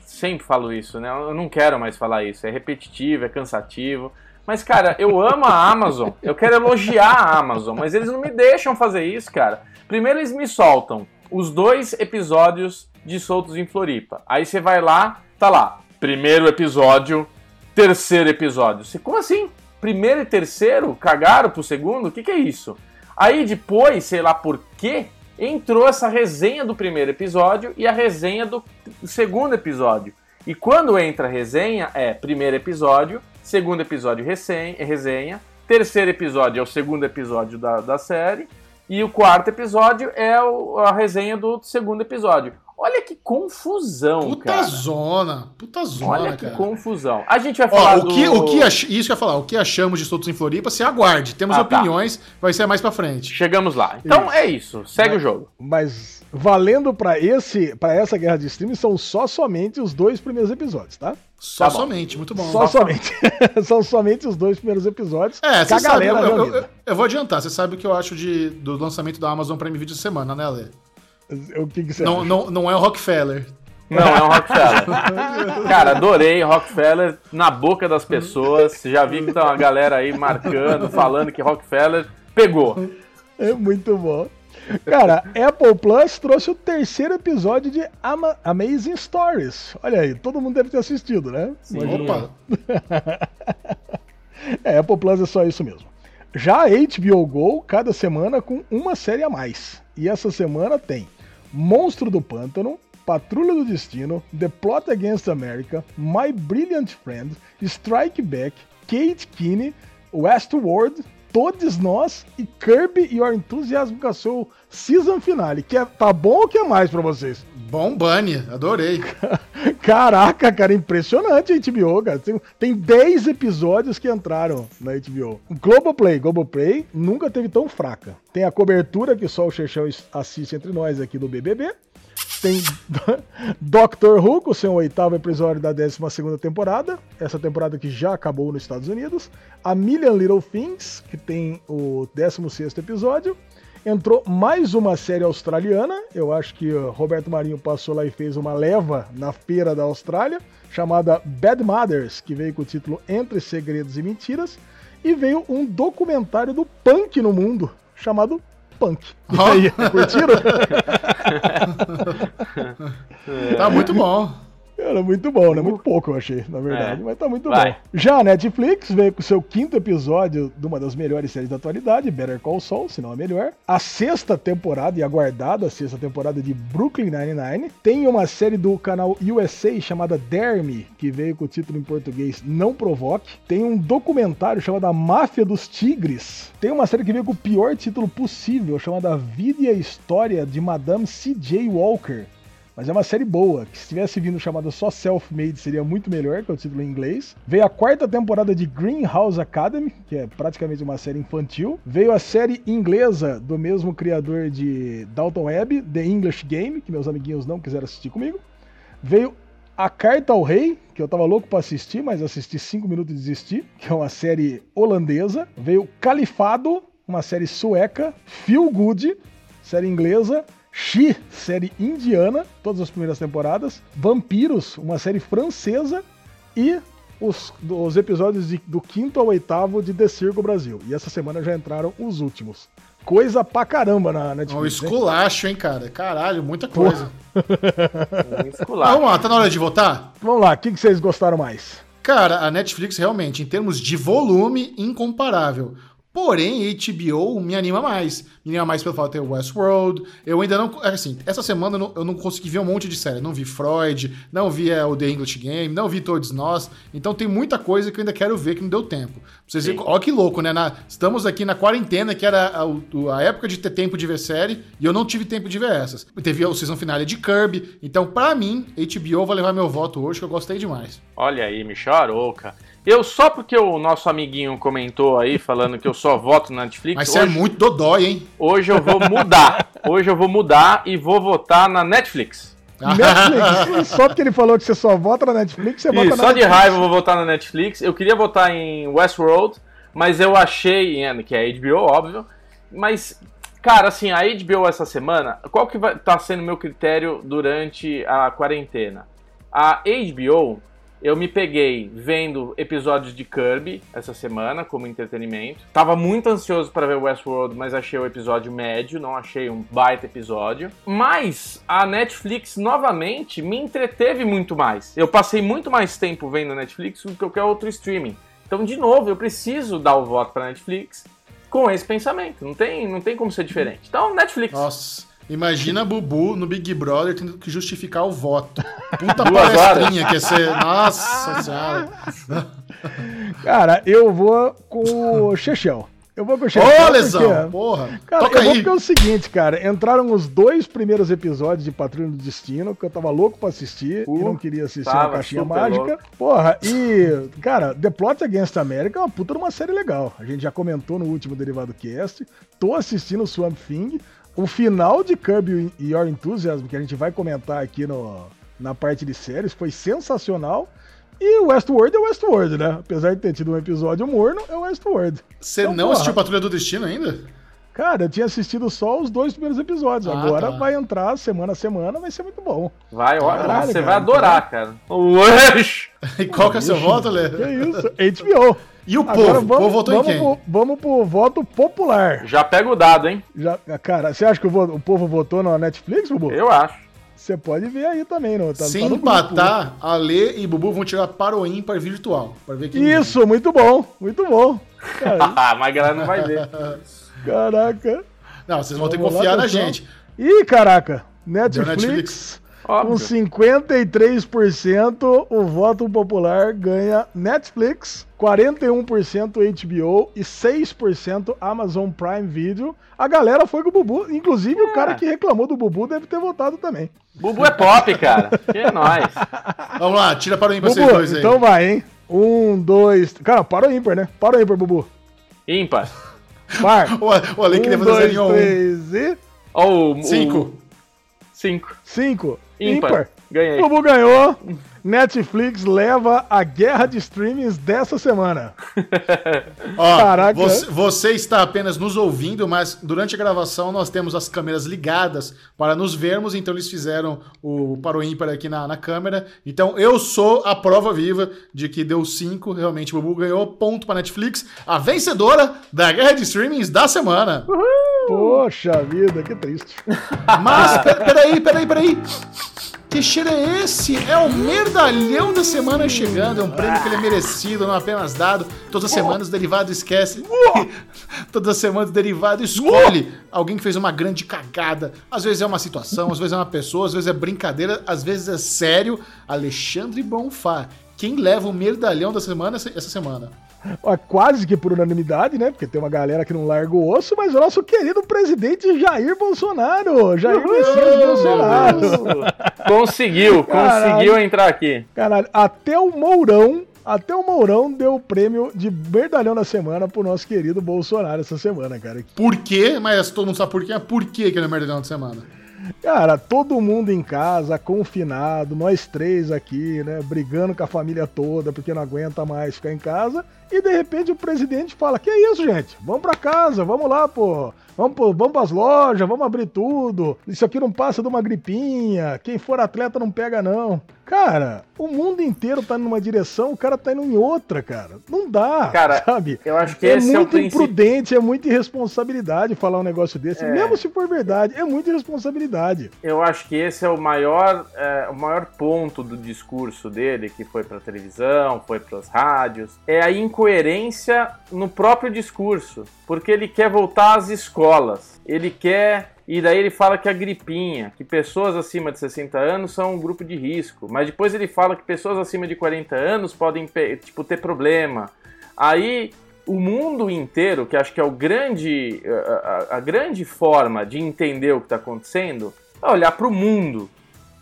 sempre falo isso, né? Eu não quero mais falar isso. É repetitivo, é cansativo. Mas, cara, eu amo a Amazon. Eu quero elogiar a Amazon, mas eles não me deixam fazer isso, cara. Primeiro eles me soltam os dois episódios de Soltos em Floripa. Aí você vai lá, tá lá, primeiro episódio, terceiro episódio. Você, como assim? Primeiro e terceiro cagaram pro segundo? O que, que é isso? Aí depois, sei lá por quê, entrou essa resenha do primeiro episódio e a resenha do segundo episódio. E quando entra a resenha, é primeiro episódio, segundo episódio resenha, terceiro episódio é o segundo episódio da, da série, e o quarto episódio é o, a resenha do segundo episódio. Olha que confusão, puta cara. Zona, puta zona, Olha que cara. confusão. A gente vai falar Ó, o que, do... o que ach... Isso que eu ia falar, o que achamos de Soltos em Floripa, se aguarde. Temos Ah, tá. opiniões, vai ser mais pra frente. Chegamos lá. Então é isso. Segue o jogo. Mas valendo pra esse, para essa guerra de streaming são só somente os dois primeiros episódios, tá? Só Tá somente, muito bom. Só somente. são somente os dois primeiros episódios. É, você a sabe, eu, galera eu, eu- eu vou adiantar, você sabe o que eu acho de, do lançamento da Amazon Prime Video de semana, né, Ale? O que, que você Não, acha? não, não é o Rockefeller. Não, é um Rockefeller. Cara, adorei Rockefeller na boca das pessoas. Já vi que tá uma galera aí marcando, falando que Rockefeller pegou. É muito bom. Cara, Apple Plus trouxe o terceiro episódio de Ama- Amazing Stories. Olha aí, todo mundo deve ter assistido, né? Sim. Opa, É, Apple Plus é só isso mesmo. Já a HBO Go, cada semana com uma série a mais. E essa semana tem Monstro do Pântano, Patrulha do Destino, The Plot Against America, My Brilliant Friend, Strike Back, Kate Kinney, Westworld, Todos Nós e Kirby Your Enthusiasm com a seu season finale. Que é, tá bom ou quer mais pra vocês? bom Bunny, adorei. Caraca, cara, impressionante a HBO, cara. Tem, tem 10 episódios que entraram na HBO. Globoplay, Globoplay nunca teve tão fraca. Tem a cobertura que só o Chechão assiste entre nós aqui do BBB. Tem Doctor Who, com seu oitavo episódio da 12 temporada. Essa temporada que já acabou nos Estados Unidos. A Million Little Things, que tem o 16 episódio. Entrou mais uma série australiana. Eu acho que o Roberto Marinho passou lá e fez uma leva na feira da Austrália, chamada Bad Mothers, que veio com o título Entre Segredos e Mentiras. E veio um documentário do punk no mundo, chamado Punk. Ó. aí, curtiram? Tá muito bom. Era muito bom, né? Muito pouco eu achei, na verdade, É. mas tá muito Vai. bom. Já a Netflix veio com o seu quinto episódio de uma das melhores séries da atualidade, Better Call Saul, se não a melhor. A sexta temporada, e aguardada, a sexta temporada de Brooklyn Nine-Nine. Tem uma série do canal USA chamada Dare Me, que veio com o título em português Não Provoque. Tem um documentário chamado A Máfia dos Tigres. Tem uma série que veio com o pior título possível, chamada A Vida e a História de Madame C.J. Walker. Mas é uma série boa, que se tivesse vindo chamada só Self-Made seria muito melhor, que é o título em inglês. Veio a quarta temporada de Greenhouse Academy, que é praticamente uma série infantil. Veio a série inglesa do mesmo criador de Dalton Web, The English Game, que meus amiguinhos não quiseram assistir comigo. Veio A Carta ao Rei, que eu tava louco pra assistir, mas assisti 5 minutos e desisti, que é uma série holandesa. Veio Califado, uma série sueca. Feel Good, série inglesa. She, série indiana, todas as primeiras temporadas. Vampiros, uma série francesa. E os, os episódios de- do quinto ao oitavo de The Circo Brasil. E essa semana já entraram os últimos. Coisa pra caramba na Um Netflix. hein? esculacho, hein, cara? Caralho, muita coisa. Um esculacho. Vamos lá, tá na hora de votar? Vamos lá, o que, que vocês gostaram mais? Cara, a Netflix realmente, em termos de volume, incomparável. Porém, HBO me anima mais. Me anima mais pelo fato de ter Westworld. Eu ainda não. Assim, essa semana eu não, eu não, consegui ver um monte de série. Não vi Freud, não vi é, o The English Game, não vi Todos Nós. Então tem muita coisa que eu ainda quero ver que não deu tempo. vocês verem, olha que louco, né? Na, estamos aqui na quarentena, que era a, a, época de ter tempo de ver série, e eu não tive tempo de ver essas. Teve a season finale de Kirby. Então, para mim, HBO vai levar meu voto hoje, que eu gostei demais. Olha aí, me chorou, cara. Eu só porque o nosso amiguinho comentou aí, falando que eu só voto na Netflix. Mas você é muito dodói, hein? Hoje eu vou mudar. Hoje eu vou mudar e vou votar na Netflix. Netflix? só porque ele falou que você só vota na Netflix, você vota na só Netflix. de raiva eu vou votar na Netflix. Eu queria votar em Westworld, mas eu achei, que é HBO, óbvio. Mas, cara, assim, a HBO essa semana, qual que vai tá sendo meu critério durante a quarentena? A HBO eu me peguei vendo episódios de Kirby essa semana como entretenimento. Tava muito ansioso para ver Westworld, mas achei o episódio médio, não achei um baita episódio. Mas a Netflix novamente me entreteve muito mais. Eu passei muito mais tempo vendo Netflix do que qualquer outro streaming. Então, de novo, eu preciso dar o voto para Netflix com esse pensamento. Não tem, não tem como ser diferente. Então, Netflix. Nossa. Imagina Bubu no Big Brother tendo que justificar o voto. Puta palestrinha que ia ser. Nossa senhora. Cara, eu vou com o Chechel. Eu vou com o Chechel. Ô, lesão! Porque, porra! Cara, Toca eu aí. vou porque é o seguinte, cara. Entraram os dois primeiros episódios de Patrulha do Destino, que eu tava louco pra assistir uh, e não queria assistir na Caixinha Mágica. Louco. Porra, e, cara, The Plot Against America é uma puta de uma série legal. A gente já comentou no último Derivado Cast. Tô assistindo Swamp Thing. O final de Kirby Your Enthusiasm, que a gente vai comentar aqui no, na parte de séries, foi sensacional. E o Westworld é Westworld, né? Apesar de ter tido um episódio morno, é Westworld. Você então, não porra, assistiu Patrulha do Destino ainda? Cara, eu tinha assistido só os dois primeiros episódios. Ah, Agora tá. vai entrar semana a semana, vai ser muito bom. Vai, olha, você cara, vai adorar, cara. e qual que é o seu voto, Lê? Que isso? HBO. E o Agora, povo? Vamos, o povo votou vamos em quem? Pro, vamos pro voto popular. Já pega o dado, hein? Já, cara, você acha que o, o povo votou na Netflix, Bubu? Eu acho. Você pode ver aí também, não? Tá, Se tá empatar, a Lê e Bubu vão tirar para o ímpar virtual. Para ver quem Isso, ganha. muito bom, muito bom. Mas a galera não vai ver. Caraca. Não, vocês vão ter que confiar na gente. Ih, caraca. Netflix. Óbvio. Com 53%, o voto popular ganha Netflix, 41% HBO e 6% Amazon Prime Video. A galera foi com o Bubu, inclusive é. o cara que reclamou do Bubu deve ter votado também. Bubu é pop, cara. Que é nóis. Vamos lá, tira para o ímpar vocês dois aí. Então vai, hein? Um, dois. Cara, para o ímpar, né? Para o ímpar, Bubu. Ímpar. Par. o, o Ale um, queria fazer dois, três e. Oh, Cinco. Cinco. Cinco. Ímpar. Ganhei. Bubu ganhou. Netflix leva a guerra de streamings dessa semana. Ó, Caraca. Você, você, está apenas nos ouvindo, mas durante a gravação nós temos as câmeras ligadas para nos vermos, então eles fizeram o para o ímpar aqui na, na câmera. Então eu sou a prova viva de que deu 5, realmente o Bubu ganhou ponto para Netflix, a vencedora da guerra de streamings da semana. Uhul. Poxa vida, que triste. Mas, peraí, peraí, peraí. Que cheiro é esse? É o merdalhão da semana chegando. É um prêmio que ele é merecido, não apenas dado. Todas as semanas o derivado esquece. Todas as semanas o derivado escolhe alguém que fez uma grande cagada. Às vezes é uma situação, às vezes é uma pessoa, às vezes é brincadeira, às vezes é sério. Alexandre Bonfá. Quem leva o merdalhão da semana essa semana? quase que por unanimidade, né? Porque tem uma galera que não larga o osso, mas o nosso querido presidente Jair Bolsonaro. Jair Messias Bolsonaro. Conseguiu, Caralho. conseguiu entrar aqui. Caralho, até o Mourão até o Mourão deu o prêmio de Merdalhão da Semana pro nosso querido Bolsonaro essa semana, cara. Por quê? Mas todo mundo sabe por quê. Por que ele é Merdalhão da Semana? Cara, todo mundo em casa, confinado, nós três aqui, né, brigando com a família toda porque não aguenta mais ficar em casa, e de repente o presidente fala: Que isso, gente? Vamos pra casa, vamos lá, pô. vamos, vamos pras lojas, vamos abrir tudo. Isso aqui não passa de uma gripinha. Quem for atleta não pega, não. Cara, o mundo inteiro tá numa direção, o cara tá indo em outra, cara. Não dá, cara, sabe? Eu acho que é muito é imprudente, é muita irresponsabilidade falar um negócio desse. É. Mesmo se for verdade, é muita irresponsabilidade. Eu acho que esse é o maior, é, o maior ponto do discurso dele, que foi pra televisão, foi pras rádios, é a incoerência no próprio discurso. Porque ele quer voltar às escolas. Ele quer e daí ele fala que a gripinha, que pessoas acima de 60 anos são um grupo de risco. Mas depois ele fala que pessoas acima de 40 anos podem tipo, ter problema. Aí o mundo inteiro, que acho que é o grande, a, a, a grande forma de entender o que está acontecendo, é olhar para o mundo.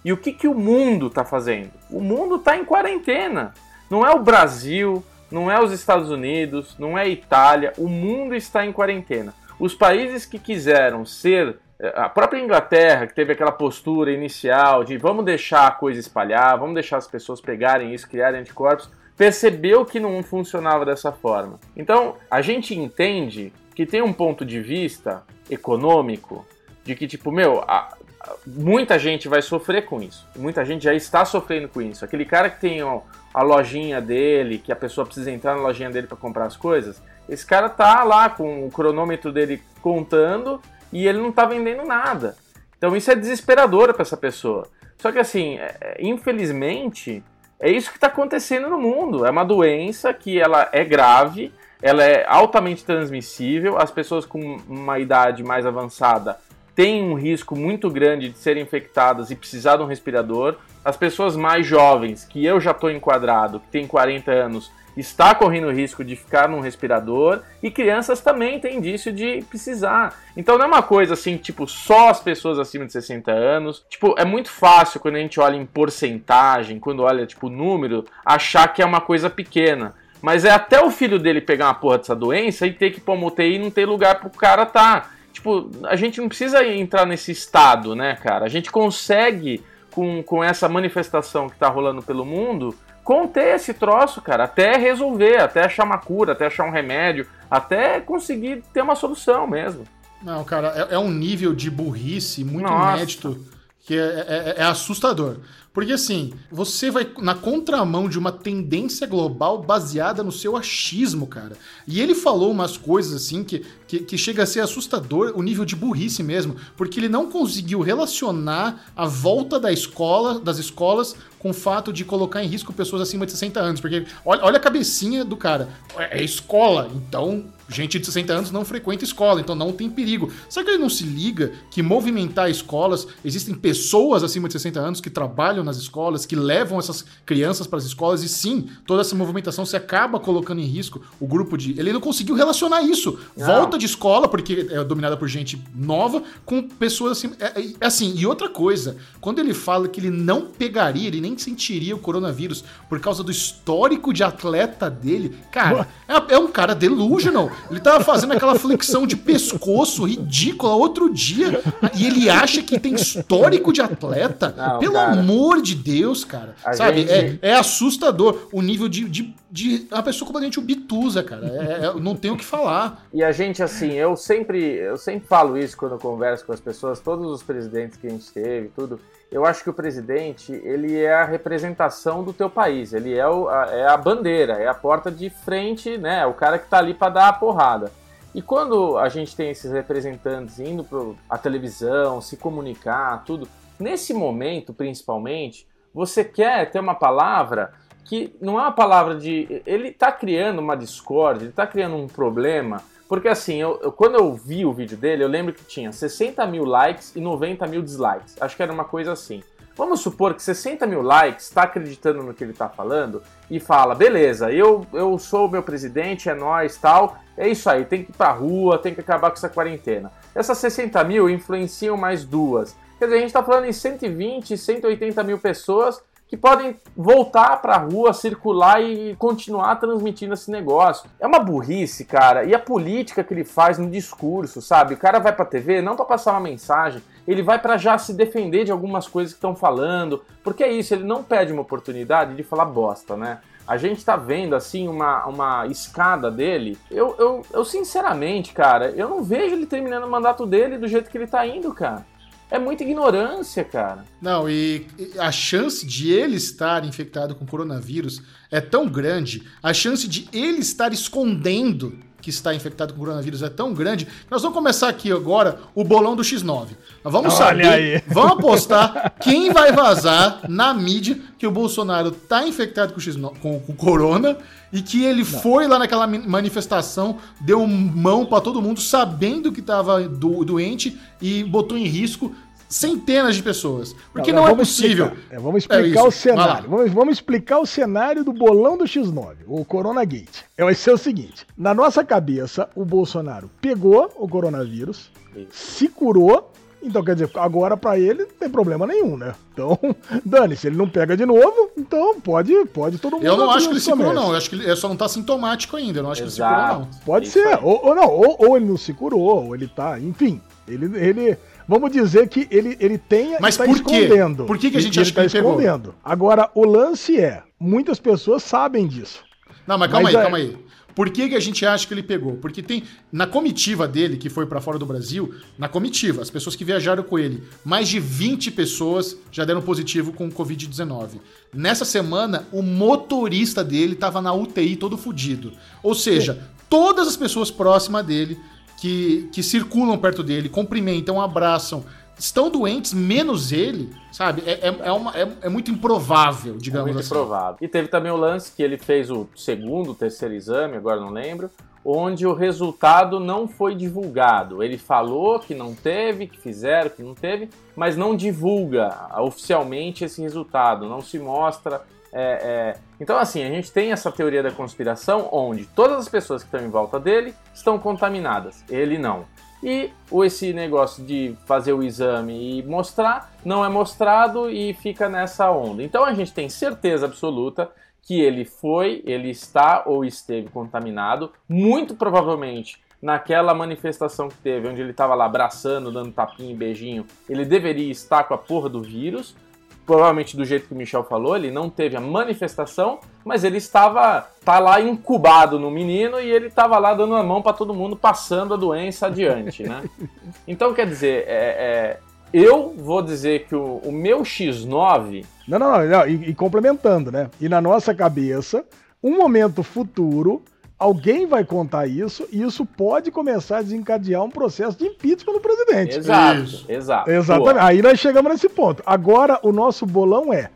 E o que, que o mundo está fazendo? O mundo está em quarentena. Não é o Brasil, não é os Estados Unidos, não é a Itália. O mundo está em quarentena. Os países que quiseram ser a própria Inglaterra, que teve aquela postura inicial de vamos deixar a coisa espalhar, vamos deixar as pessoas pegarem isso, criarem anticorpos, percebeu que não funcionava dessa forma. Então, a gente entende que tem um ponto de vista econômico de que, tipo, meu, a, muita gente vai sofrer com isso. Muita gente já está sofrendo com isso. Aquele cara que tem ó, a lojinha dele, que a pessoa precisa entrar na lojinha dele para comprar as coisas, esse cara tá lá com o cronômetro dele contando e ele não está vendendo nada. Então isso é desesperador para essa pessoa. Só que assim, é, é, infelizmente, é isso que está acontecendo no mundo. É uma doença que ela é grave, ela é altamente transmissível. As pessoas com uma idade mais avançada têm um risco muito grande de serem infectadas e precisar de um respirador. As pessoas mais jovens, que eu já estou enquadrado, que tem 40 anos, está correndo risco de ficar num respirador e crianças também têm indício de precisar. Então não é uma coisa assim, tipo, só as pessoas acima de 60 anos. Tipo, é muito fácil quando a gente olha em porcentagem, quando olha, tipo, número, achar que é uma coisa pequena. Mas é até o filho dele pegar uma porra dessa doença e ter que pôr uma UTI e não ter lugar pro cara tá. Tipo, a gente não precisa entrar nesse estado, né, cara? A gente consegue, com, com essa manifestação que tá rolando pelo mundo, conter esse troço, cara, até resolver, até achar uma cura, até achar um remédio, até conseguir ter uma solução mesmo. Não, cara, é, é um nível de burrice muito Nossa. inédito que é, é, é, assustador. Porque assim, você vai na contramão de uma tendência global baseada no seu achismo, cara. E ele falou umas coisas assim que, que, que, chega a ser assustador o nível de burrice mesmo, porque ele não conseguiu relacionar a volta da escola, das escolas com o fato de colocar em risco pessoas acima de 60 anos. Porque olha, olha a cabecinha do cara. É escola, então gente de 60 anos não frequenta escola, então não tem perigo. Será que ele não se liga que movimentar escolas, existem pessoas acima de 60 anos que trabalham nas escolas, que levam essas crianças para as escolas, e sim, toda essa movimentação se acaba colocando em risco o grupo de. Ele não conseguiu relacionar isso. Não. Volta de escola, porque é dominada por gente nova, com pessoas assim. É, é, assim, e outra coisa, quando ele fala que ele não pegaria, ele nem sentiria o coronavírus por causa do histórico de atleta dele, cara, é, é um cara delusional. Ele tava fazendo aquela flexão de pescoço ridícula outro dia e ele acha que tem histórico de atleta. Não, Pelo cara, amor de Deus, cara. Sabe? Gente... É, é, assustador o nível de, de, de uma pessoa completamente obtusa, cara. É, é, não tem o que falar. E a gente, assim, eu sempre, eu sempre falo isso quando converso com as pessoas, todos os presidentes que a gente teve, tudo eu acho que o presidente ele é a representação do teu país, ele é, o, a, é a bandeira, é a porta de frente, né? É o cara que está ali para dar a porrada. E quando a gente tem esses representantes indo para a televisão, se comunicar, tudo, nesse momento principalmente, você quer ter uma palavra que não é uma palavra de. Ele está criando uma discórdia, ele está criando um problema porque assim, eu, eu, quando eu vi o vídeo dele, eu lembro que tinha 60 mil likes e 90 mil dislikes. Acho que era uma coisa assim. Vamos supor que 60 mil likes está acreditando no que ele está falando e fala, beleza, eu, eu sou o meu presidente, é nós tal, é isso aí, tem que ir pra rua, tem que acabar com essa quarentena. Essas 60 mil influenciam mais duas. Quer dizer, a gente está falando em 120, 180 mil pessoas que podem voltar para a rua, circular e continuar transmitindo esse negócio. É uma burrice, cara. E a política que ele faz no discurso, sabe? O cara vai para a TV não para passar uma mensagem, ele vai para já se defender de algumas coisas que estão falando, porque é isso, ele não pede uma oportunidade de falar bosta, né? A gente tá vendo, assim, uma, uma escada dele. Eu, eu, eu, sinceramente, cara, eu não vejo ele terminando o mandato dele do jeito que ele tá indo, cara. É muita ignorância, cara. Não, e a chance de ele estar infectado com coronavírus é tão grande, a chance de ele estar escondendo que está infectado com coronavírus é tão grande. Nós vamos começar aqui agora o bolão do X9. Nós vamos Olha saber, aí. vamos apostar quem vai vazar na mídia que o Bolsonaro está infectado com, X9, com, com corona e que ele Não. foi lá naquela manifestação, deu mão para todo mundo sabendo que estava do, doente e botou em risco centenas de pessoas. Porque não, não é possível. Explicar. É, vamos explicar é o cenário. Vamos, vamos, explicar o cenário do bolão do X9, o Corona Gate. É, vai ser o seguinte: na nossa cabeça, o Bolsonaro pegou o coronavírus, isso. se curou. Então, quer dizer, agora para ele não tem problema nenhum, né? Então, dane-se, ele não pega de novo, então pode, pode todo mundo. Eu não acho que ele se curou, não. Eu acho que ele só não tá sintomático ainda. Eu não acho Exato. que ele se curou, não. Pode Isso ser. Ou, ou, não, ou, ou ele não se curou, ou ele tá. Enfim, ele, ele Vamos dizer que ele, ele tem Mas tá por escondendo. Quê? Por que, que a gente ele, acha que ele tá escondendo? Pegou? Agora, o lance é, muitas pessoas sabem disso. Não, mas calma mas aí, é... calma aí. Por que, que a gente acha que ele pegou? Porque tem na comitiva dele, que foi para fora do Brasil, na comitiva, as pessoas que viajaram com ele, mais de 20 pessoas já deram positivo com Covid-19. Nessa semana, o motorista dele estava na UTI todo fudido. Ou seja, todas as pessoas próximas dele que, que circulam perto dele, cumprimentam, abraçam, estão doentes, menos ele, sabe? É, é, é, uma, é, é muito improvável, digamos muito assim. improvável. E teve também o lance que ele fez o segundo, terceiro exame, agora não lembro, onde o resultado não foi divulgado. Ele falou que não teve, que fizeram, que não teve, mas não divulga oficialmente esse resultado, não se mostra é, é... Então, assim, a gente tem essa teoria da conspiração onde todas as pessoas que estão em volta dele estão contaminadas, ele não. E esse negócio de fazer o exame e mostrar não é mostrado e fica nessa onda. Então a gente tem certeza absoluta que ele foi, ele está ou esteve contaminado, muito provavelmente naquela manifestação que teve, onde ele estava lá abraçando, dando tapinha e beijinho, ele deveria estar com a porra do vírus provavelmente do jeito que o Michel falou, ele não teve a manifestação, mas ele estava tá lá incubado no menino e ele estava lá dando a mão para todo mundo, passando a doença adiante, né? Então, quer dizer, é, é, eu vou dizer que o, o meu X9... Não, não, não, não e, e complementando, né? E na nossa cabeça, um momento futuro alguém vai contar isso e isso pode começar a desencadear um processo de impeachment do presidente. Exato, isso. exato. Exatamente. Boa. Aí nós chegamos nesse ponto. Agora o nosso bolão é: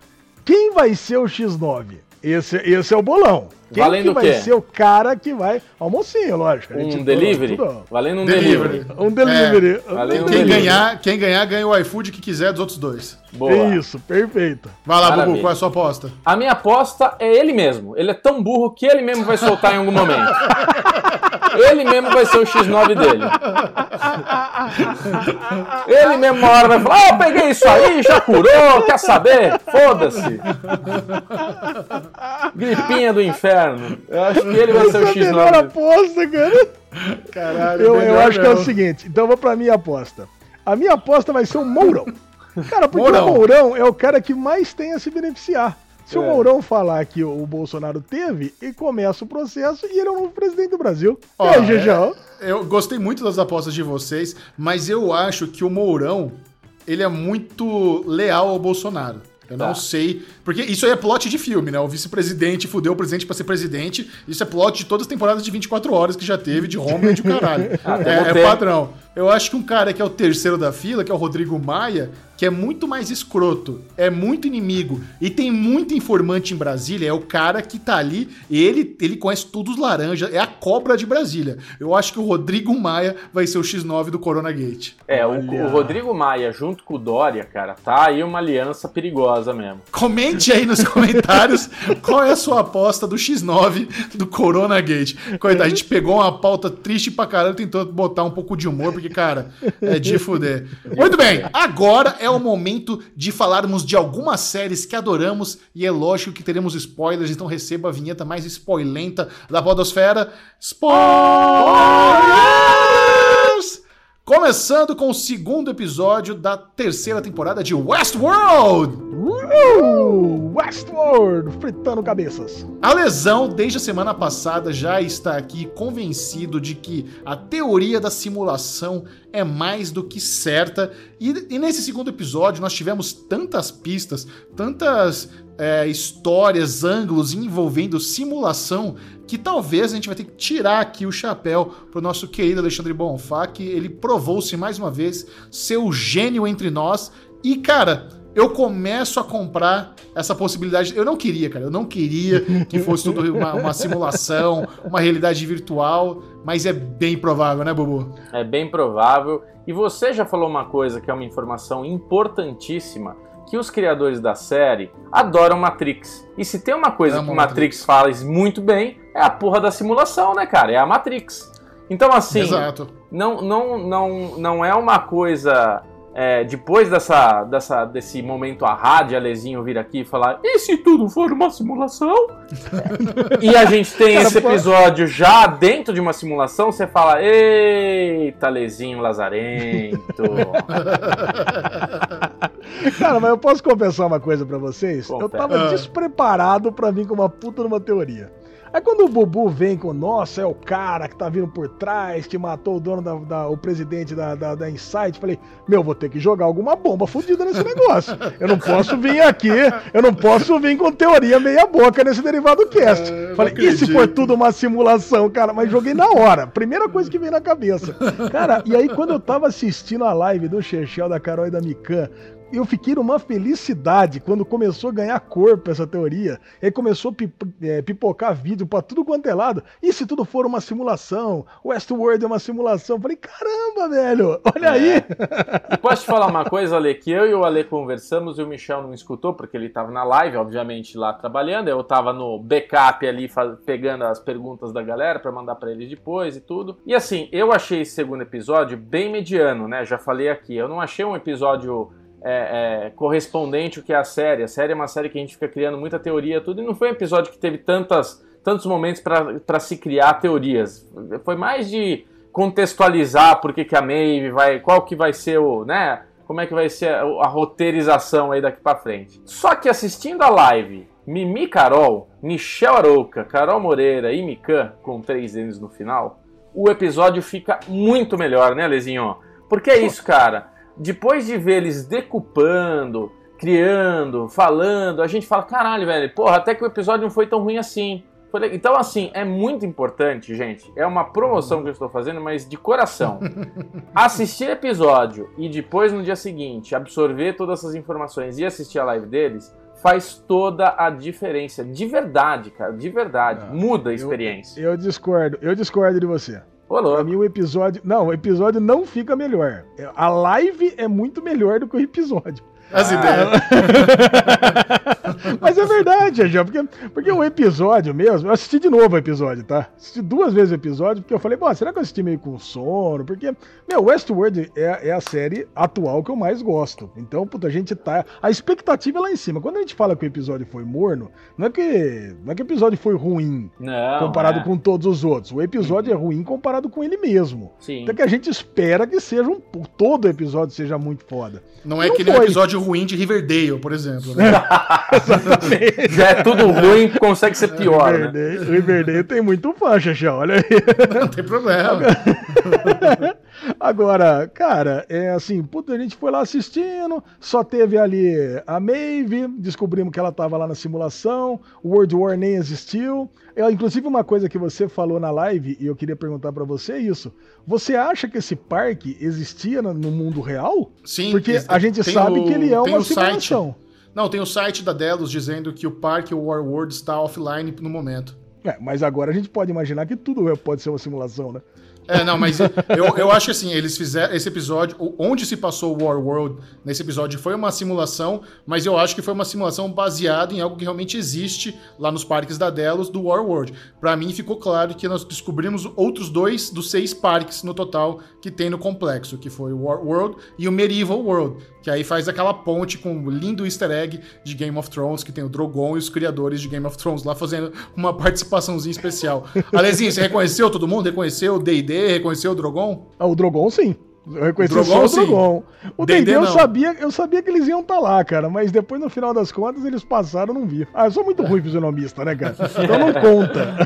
quem vai ser o X9? Esse, esse é o bolão. Quem Valendo que vai ser o cara que vai. Almocinho, lógico. Um delivery? Tudo... Valendo um delivery. delivery. Um delivery. É. Um quem, delivery. Ganhar, quem ganhar, ganha o iFood que quiser dos outros dois. Boa. Isso, perfeito. Vai lá, Maravilha. Bubu, qual é a sua aposta? A minha aposta é ele mesmo. Ele é tão burro que ele mesmo vai soltar em algum momento. ele mesmo vai ser o X9 dele. ele mesmo uma hora vai falar: oh, peguei isso aí, já curou, quer saber? Foda-se. Gripinha do inferno. Eu acho que ele vai ser o X9. É a aposta, cara. Caralho, eu, eu acho que é o seguinte. Então eu vou pra minha aposta. A minha aposta vai ser o Mourão. Cara, porque Mourão. o Mourão é o cara que mais tem a se beneficiar. Se é. o Mourão falar que o Bolsonaro teve, e começa o processo e ele é o novo presidente do Brasil. Ó, e aí, É, eu gostei muito das apostas de vocês, mas eu acho que o Mourão ele é muito leal ao Bolsonaro. Eu tá. não sei. Porque isso aí é plot de filme, né? O vice-presidente fudeu o presidente para ser presidente. Isso é plot de todas as temporadas de 24 horas que já teve, de Homeland de caralho. Ah, é, é padrão. Eu acho que um cara que é o terceiro da fila, que é o Rodrigo Maia, que é muito mais escroto, é muito inimigo e tem muito informante em Brasília, é o cara que tá ali, ele, ele conhece todos os laranjas, é a cobra de Brasília. Eu acho que o Rodrigo Maia vai ser o X9 do Corona Gate. É, o, o, Rodrigo Maia junto com o Dória, cara, tá aí uma aliança perigosa mesmo. Comente aí nos comentários qual é a sua aposta do X9 do Corona Gate. Coitado, a gente pegou uma pauta triste pra caralho, tentou botar um pouco de humor, porque porque, cara, é de fuder. Muito bem, agora é o momento de falarmos de algumas séries que adoramos e é lógico que teremos spoilers, então receba a vinheta mais spoilenta da podosfera. Spoilers! Começando com o segundo episódio da terceira temporada de Westworld! Uh, Westworld, fritando cabeças. A lesão, desde a semana passada, já está aqui convencido de que a teoria da simulação é mais do que certa. E, e nesse segundo episódio, nós tivemos tantas pistas, tantas é, histórias, ângulos envolvendo simulação, que talvez a gente vai ter que tirar aqui o chapéu pro nosso querido Alexandre Bonfá, que ele provou-se mais uma vez ser o gênio entre nós. E, cara, eu começo a comprar essa possibilidade. Eu não queria, cara. Eu não queria que fosse tudo uma, uma, simulação, uma realidade virtual, mas é bem provável, né, Bubu? É bem provável. E você já falou uma coisa que é uma informação importantíssima. Que os criadores da série adoram Matrix. E se tem uma coisa que Matrix, Matrix faz muito bem, é a porra da simulação, né, cara? É a Matrix. Então, assim, Exato. Não, não, não, não é uma coisa é, depois dessa, dessa, desse momento a rádio, Alezinho vir aqui e falar: e se tudo for uma simulação? e a gente tem Cara, esse episódio já dentro de uma simulação, você fala: eita, Alezinho Lazarento. Cara, mas eu posso confessar uma coisa para vocês? Confere. Eu tava despreparado para vir com uma puta numa teoria. Aí quando o Bubu vem com, nossa, é o cara que tá vindo por trás, que matou o dono da, da o presidente da, da, da, Insight, falei, meu, vou ter que jogar alguma bomba fodida nesse negócio. Eu não posso vir aqui, eu não posso vir com teoria meia boca nesse derivado cast. É, falei, e se for tudo uma simulação, cara? Mas joguei na hora. Primeira coisa que veio na cabeça. Cara, e aí quando eu tava assistindo a live do Chechel, da Carol e da Mikan, eu fiquei numa felicidade quando começou a ganhar corpo essa teoria. Aí começou a é, pipocar vídeo pra tudo quanto é lado. E se tudo for uma simulação? Westworld é uma simulação. Falei, caramba, velho, olha é. aí. E posso te falar uma coisa, Ale, que eu e o Ale conversamos e o Michel não escutou, porque ele tava na live, obviamente, lá trabalhando. Eu tava no backup ali, pegando as perguntas da galera para mandar para ele depois e tudo. E assim, eu achei esse segundo episódio bem mediano, né? Já falei aqui. Eu não achei um episódio é, é, correspondente o que é a série. A série é uma série que a gente fica criando muita teoria, tudo, e não foi um episódio que teve tantas, tantos momentos para se criar teorias. Foi mais de contextualizar por que, que a Maeve vai. qual que vai ser o. né? Como é que vai ser a, a roteirização aí daqui para frente. Só que assistindo a live, Mimi Carol, Michel Arouca, Carol Moreira e Mikan, com três N's no final, o episódio fica muito melhor, né, Lezinho? Porque é isso, cara depois de ver eles decupando, criando, falando, a gente fala, caralho, velho, porra, até que o episódio não foi tão ruim assim. Então, assim, é muito importante, gente. É uma promoção que eu estou fazendo, mas de coração. assistir episódio e depois, no dia seguinte, absorver todas essas informações e assistir a live deles faz toda a diferença. De verdade, cara, de verdade. Não, Muda a experiência. Eu, eu discordo, eu discordo de você. Ô, pra mim o episódio. Não, o episódio não fica melhor. A live é muito melhor do que o episódio. As ah. ideias. Mas é verdade, Jean, porque, porque o episódio mesmo, eu assisti de novo o episódio, tá? Assisti duas vezes o episódio, porque eu falei, bom, será que eu assisti meio com sono? Porque, meu, Westworld é, é a série atual que eu mais gosto. Então, puta, a gente tá. A expectativa é lá em cima. Quando a gente fala que o episódio foi morno, não é que, não é que o episódio foi ruim não, comparado é. com todos os outros. O episódio é ruim comparado com ele mesmo. Sim. Então que a gente espera que seja um. Todo episódio seja muito foda. Não é não aquele episódio ruim de Riverdale, por exemplo. Né? Já é tudo ruim, consegue ser pior, né? Riverdale, né? Riverdale tem muito fã, Xaxá, olha aí. Não tem problema. Agora, cara, é assim, puta, a gente foi lá assistindo, só teve ali a Maeve, descobrimos que ela tava lá na simulação, o World War nem existiu. É, inclusive, uma coisa que você falou na live, e eu queria perguntar para você é isso. Você acha que esse parque existia no, mundo real? Sim. Porque a gente sabe o, que ele é uma simulação. Site. Não, tem o site da Delos dizendo que o parque War World está offline no momento. É, mas agora a gente pode imaginar que tudo pode ser uma simulação, né? É, não, mas eu, eu acho que assim, eles fizeram esse episódio, onde se passou o War World nesse episódio foi uma simulação, mas eu acho que foi uma simulação baseada em algo que realmente existe lá nos parques da Delos do War World. Para mim ficou claro que nós descobrimos outros dois dos seis parques no total que tem no complexo, que foi o War World e o Medieval World, que aí faz aquela ponte com um lindo easter egg de Game of Thrones, que tem o Drogon e os criadores de Game of Thrones lá fazendo uma participaçãozinha especial. Alezinho, você reconheceu todo mundo? Reconheceu o D&D? Reconheceu o Drogon? Ah, o Drogon sim. Eu reconheci Drogon, só o Drogon. O D&D eu sabia, eu sabia que eles iam estar tá lá, cara, mas depois no final das contas eles passaram, não vi. Ah, eu sou muito ruim fisionomista, né, cara? Então não conta.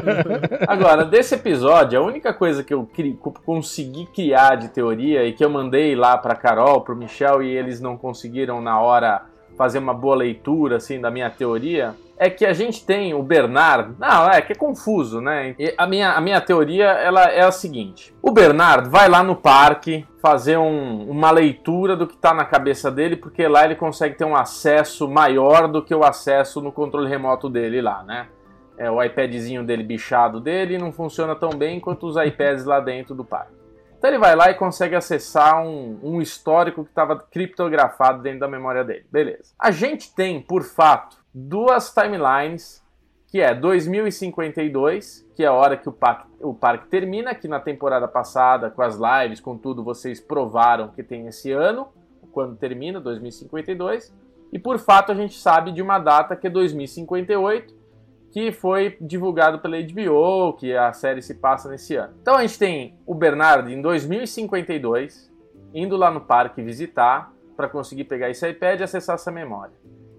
Agora, desse episódio, a única coisa que eu cri, consegui criar de teoria e que eu mandei lá pra Carol, pro Michel e eles não conseguiram na hora fazer uma boa leitura assim da minha teoria, é que a gente tem o Bernard. Não, é que é confuso, né? E a minha, a minha teoria ela é a seguinte: o Bernard vai lá no parque fazer um, uma leitura do que está na cabeça dele, porque lá ele consegue ter um acesso maior do que o acesso no controle remoto dele lá, né? É, o iPadzinho dele bichado dele não funciona tão bem quanto os iPads lá dentro do parque. Então ele vai lá e consegue acessar um, um histórico que estava criptografado dentro da memória dele. Beleza. A gente tem, por fato, duas timelines, que é 2052, que é a hora que o parque, o parque termina, que na temporada passada, com as lives, com tudo, vocês provaram que tem esse ano, quando termina, 2052. E por fato a gente sabe de uma data que é 2058, que foi divulgado pela HBO, que a série se passa nesse ano. Então a gente tem o Bernardo em 2052 indo lá no parque visitar para conseguir pegar esse iPad e acessar essa memória.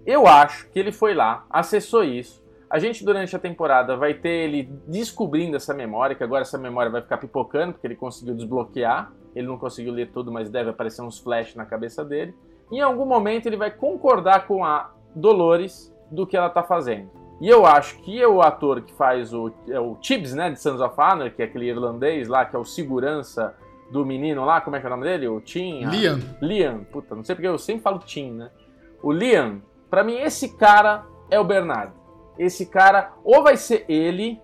Eu acho que ele foi lá, acessou isso. A gente durante a temporada vai ter ele descobrindo essa memória, que agora essa memória vai ficar pipocando porque ele conseguiu desbloquear. Ele não conseguiu ler tudo, mas deve aparecer uns flash na cabeça dele. Em algum momento ele vai concordar com a Dolores do que ela está fazendo. E eu acho que o ator que faz o, é o Tibbs, né, de Sons of Honor, que é aquele irlandês lá, que é o segurança do menino lá, como é que é o nome dele? O Tim? Liam. A... Liam, puta, não sei porque eu sempre falo Tim, né? O Liam, para mim esse cara é o Bernardo. Esse cara ou vai ser ele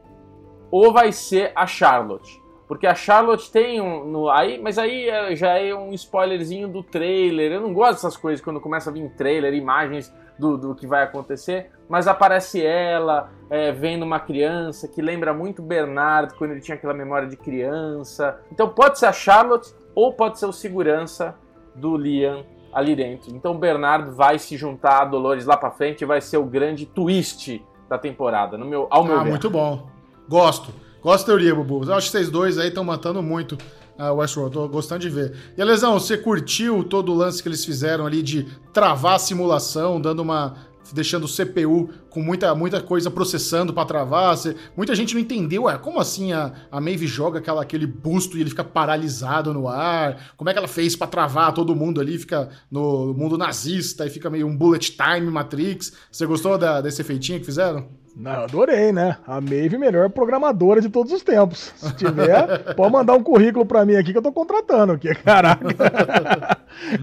ou vai ser a Charlotte. Porque a Charlotte tem um. No, aí, mas aí é, já é um spoilerzinho do trailer. Eu não gosto dessas coisas quando começa a vir trailer, imagens do, do que vai acontecer. Mas aparece ela é, vendo uma criança que lembra muito Bernardo quando ele tinha aquela memória de criança. Então pode ser a Charlotte ou pode ser o segurança do Liam ali dentro. Então o Bernardo vai se juntar a Dolores lá para frente e vai ser o grande twist da temporada, no meu, ao meu ah, ver. muito bom. Gosto. Gosto da teoria, Bubu. Eu acho que vocês dois aí estão matando muito a Westworld. Tô gostando de ver. E, Alesão, você curtiu todo o lance que eles fizeram ali de travar a simulação, dando uma deixando o CPU com muita, muita coisa processando para travar. Muita gente não entendeu, ué, como assim a, a Maeve joga aquela, aquele busto e ele fica paralisado no ar? Como é que ela fez para travar todo mundo ali, fica no mundo nazista e fica meio um bullet time Matrix? Você gostou da, desse efeitinho que fizeram? Não, adorei, né? A Maeve, melhor programadora de todos os tempos. Se tiver, pode mandar um currículo para mim aqui que eu tô contratando aqui, caraca.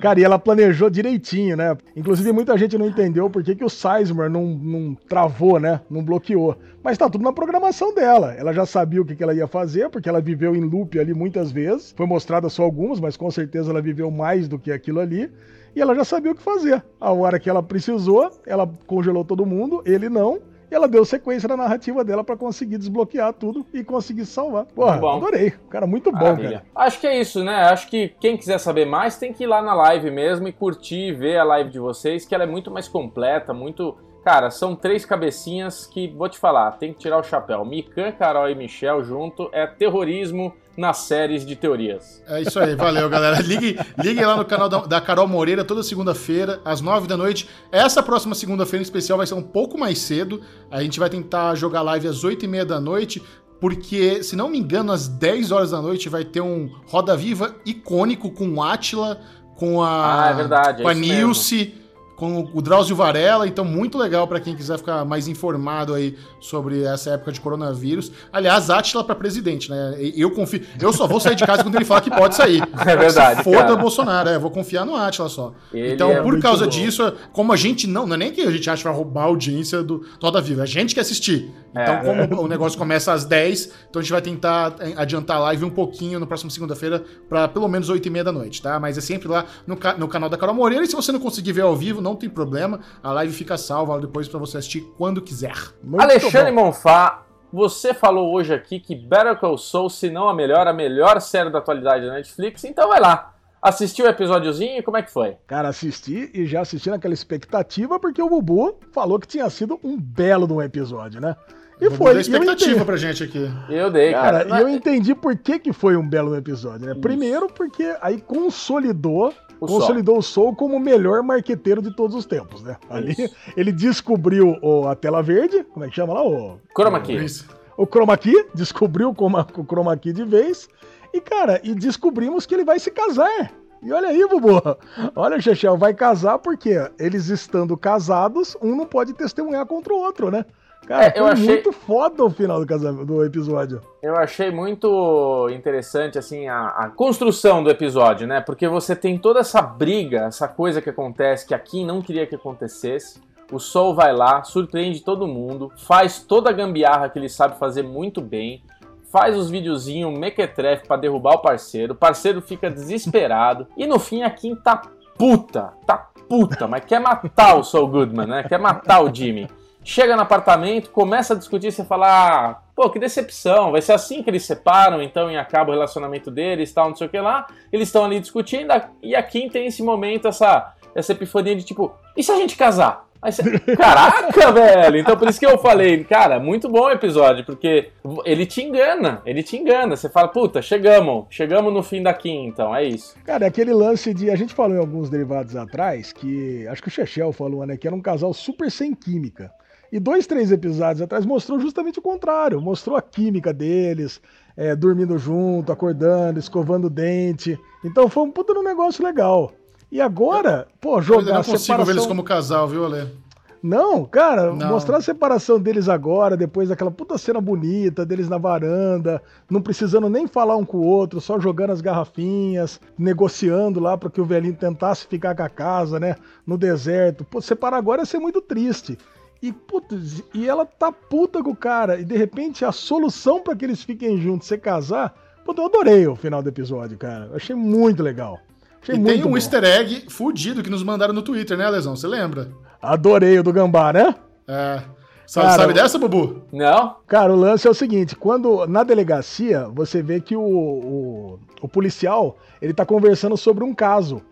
Cara, e ela planejou direitinho, né? Inclusive, muita gente não entendeu por que, que o Sizemore não, não travou, né? Não bloqueou. Mas tá tudo na programação dela. Ela já sabia o que, que ela ia fazer, porque ela viveu em loop ali muitas vezes. Foi mostrada só algumas, mas com certeza ela viveu mais do que aquilo ali e ela já sabia o que fazer. A hora que ela precisou, ela congelou todo mundo, ele não. E ela deu sequência na narrativa dela para conseguir desbloquear tudo e conseguir salvar. Porra, adorei. Cara, muito bom, Maravilha. cara. Acho que é isso, né? Acho que quem quiser saber mais tem que ir lá na live mesmo e curtir, ver a live de vocês, que ela é muito mais completa, muito. Cara, são três cabecinhas que, vou te falar, tem que tirar o chapéu. Mikan, Carol e Michel junto é terrorismo nas séries de teorias. É isso aí, valeu, galera. Ligue, ligue lá no canal da, da Carol Moreira toda segunda-feira, às nove da noite. Essa próxima segunda-feira em especial vai ser um pouco mais cedo. A gente vai tentar jogar live às oito e meia da noite, porque, se não me engano, às 10 horas da noite vai ter um Roda Viva icônico com o Atila, com a, ah, é verdade, com a Nilce, com o Drauzio Varela, então muito legal para quem quiser ficar mais informado aí sobre essa época de coronavírus. Aliás, Atila para presidente, né? Eu confio, eu só vou sair de casa quando ele falar que pode sair. É verdade. foda. Bolsonaro, é, eu vou confiar no Atila só. Ele então, é por causa bom. disso, como a gente não, não é nem que a gente acha que vai roubar a audiência do Toda Viva, é a gente que assistir. Então, é, como é. o negócio começa às 10, então a gente vai tentar adiantar a live um pouquinho no próximo segunda-feira para pelo menos 8 e meia da noite, tá? Mas é sempre lá no, no canal da Carol Moreira. E se você não conseguir ver ao vivo, não tem problema. A live fica salva depois para você assistir quando quiser. Muito Alexandre bom. Monfá, você falou hoje aqui que Better Call Saul, se não a melhor, a melhor série da atualidade da Netflix. Então vai lá. Assistiu o episódiozinho e como é que foi? Cara, assisti e já assisti naquela expectativa porque o Bubu falou que tinha sido um belo de um episódio, né? E foi. Deu expectativa pra gente aqui. Eu dei, cara. cara e eu entendi por que, que foi um belo episódio, né? Isso. Primeiro porque aí consolidou o consolidou Sol. o Soul como o melhor marqueteiro de todos os tempos, né? Ali Isso. ele descobriu o, a tela verde, como é que chama lá? O Chroma Key. O, o Chroma Key, descobriu o, o Chroma Key de vez. E, cara, e descobrimos que ele vai se casar. E olha aí, Bubu. Olha, Chechel, vai casar porque eles estando casados, um não pode testemunhar contra o outro, né? Cara, é, eu achei muito foda o final do, casamento, do episódio. Eu achei muito interessante, assim, a, a, construção do episódio, né? Porque você tem toda essa briga, essa coisa que acontece, que a Kim não queria que acontecesse. O Sol vai lá, surpreende todo mundo, faz toda a gambiarra que ele sabe fazer muito bem, faz os videozinhos mequetrefe para derrubar o parceiro, o parceiro fica desesperado, e no fim a Kim tá puta, tá puta, mas quer matar o Saul Goodman, né? Quer matar o Jimmy. Chega no apartamento, começa a discutir, você fala, ah, pô, que decepção, vai ser assim que eles separam, então, e acaba o relacionamento deles, tal, não sei o que lá. Eles estão ali discutindo, e a Kim tem esse momento, essa, essa epifania de tipo, e se a gente casar? Você... Caraca, velho! Então por isso que eu falei, cara, muito bom o episódio, porque ele te engana, ele te engana. Você fala, puta, chegamos, chegamos no fim da Kim, então, é isso. Cara, é aquele lance de. A gente falou em alguns derivados atrás que. Acho que o Chechel falou, né? Que era um casal super sem química. E dois, três episódios atrás mostrou justamente o contrário. Mostrou a química deles, é, dormindo junto, acordando, escovando o dente. Então foi um puta um negócio legal. E agora, pô, jogar. Eu não consigo separação... ver eles como casal, viu, Ale? Não, cara, não. mostrar a separação deles agora, depois daquela puta cena bonita deles na varanda, não precisando nem falar um com o outro, só jogando as garrafinhas, negociando lá para que o velhinho tentasse ficar com a casa, né, no deserto. Pô, separar agora ia ser muito triste. E, putz, e ela tá puta com o cara. E de repente a solução para que eles fiquem juntos ser casar. Puta, eu adorei o final do episódio, cara. Eu achei muito legal. Achei e muito tem um bom. easter egg fudido que nos mandaram no Twitter, né, Lesão? Você lembra? Adorei o do Gambá, né? É. Sabe, cara, sabe dessa, Bubu? Não. Cara, o lance é o seguinte: quando na delegacia você vê que o, o, o policial ele tá conversando sobre um caso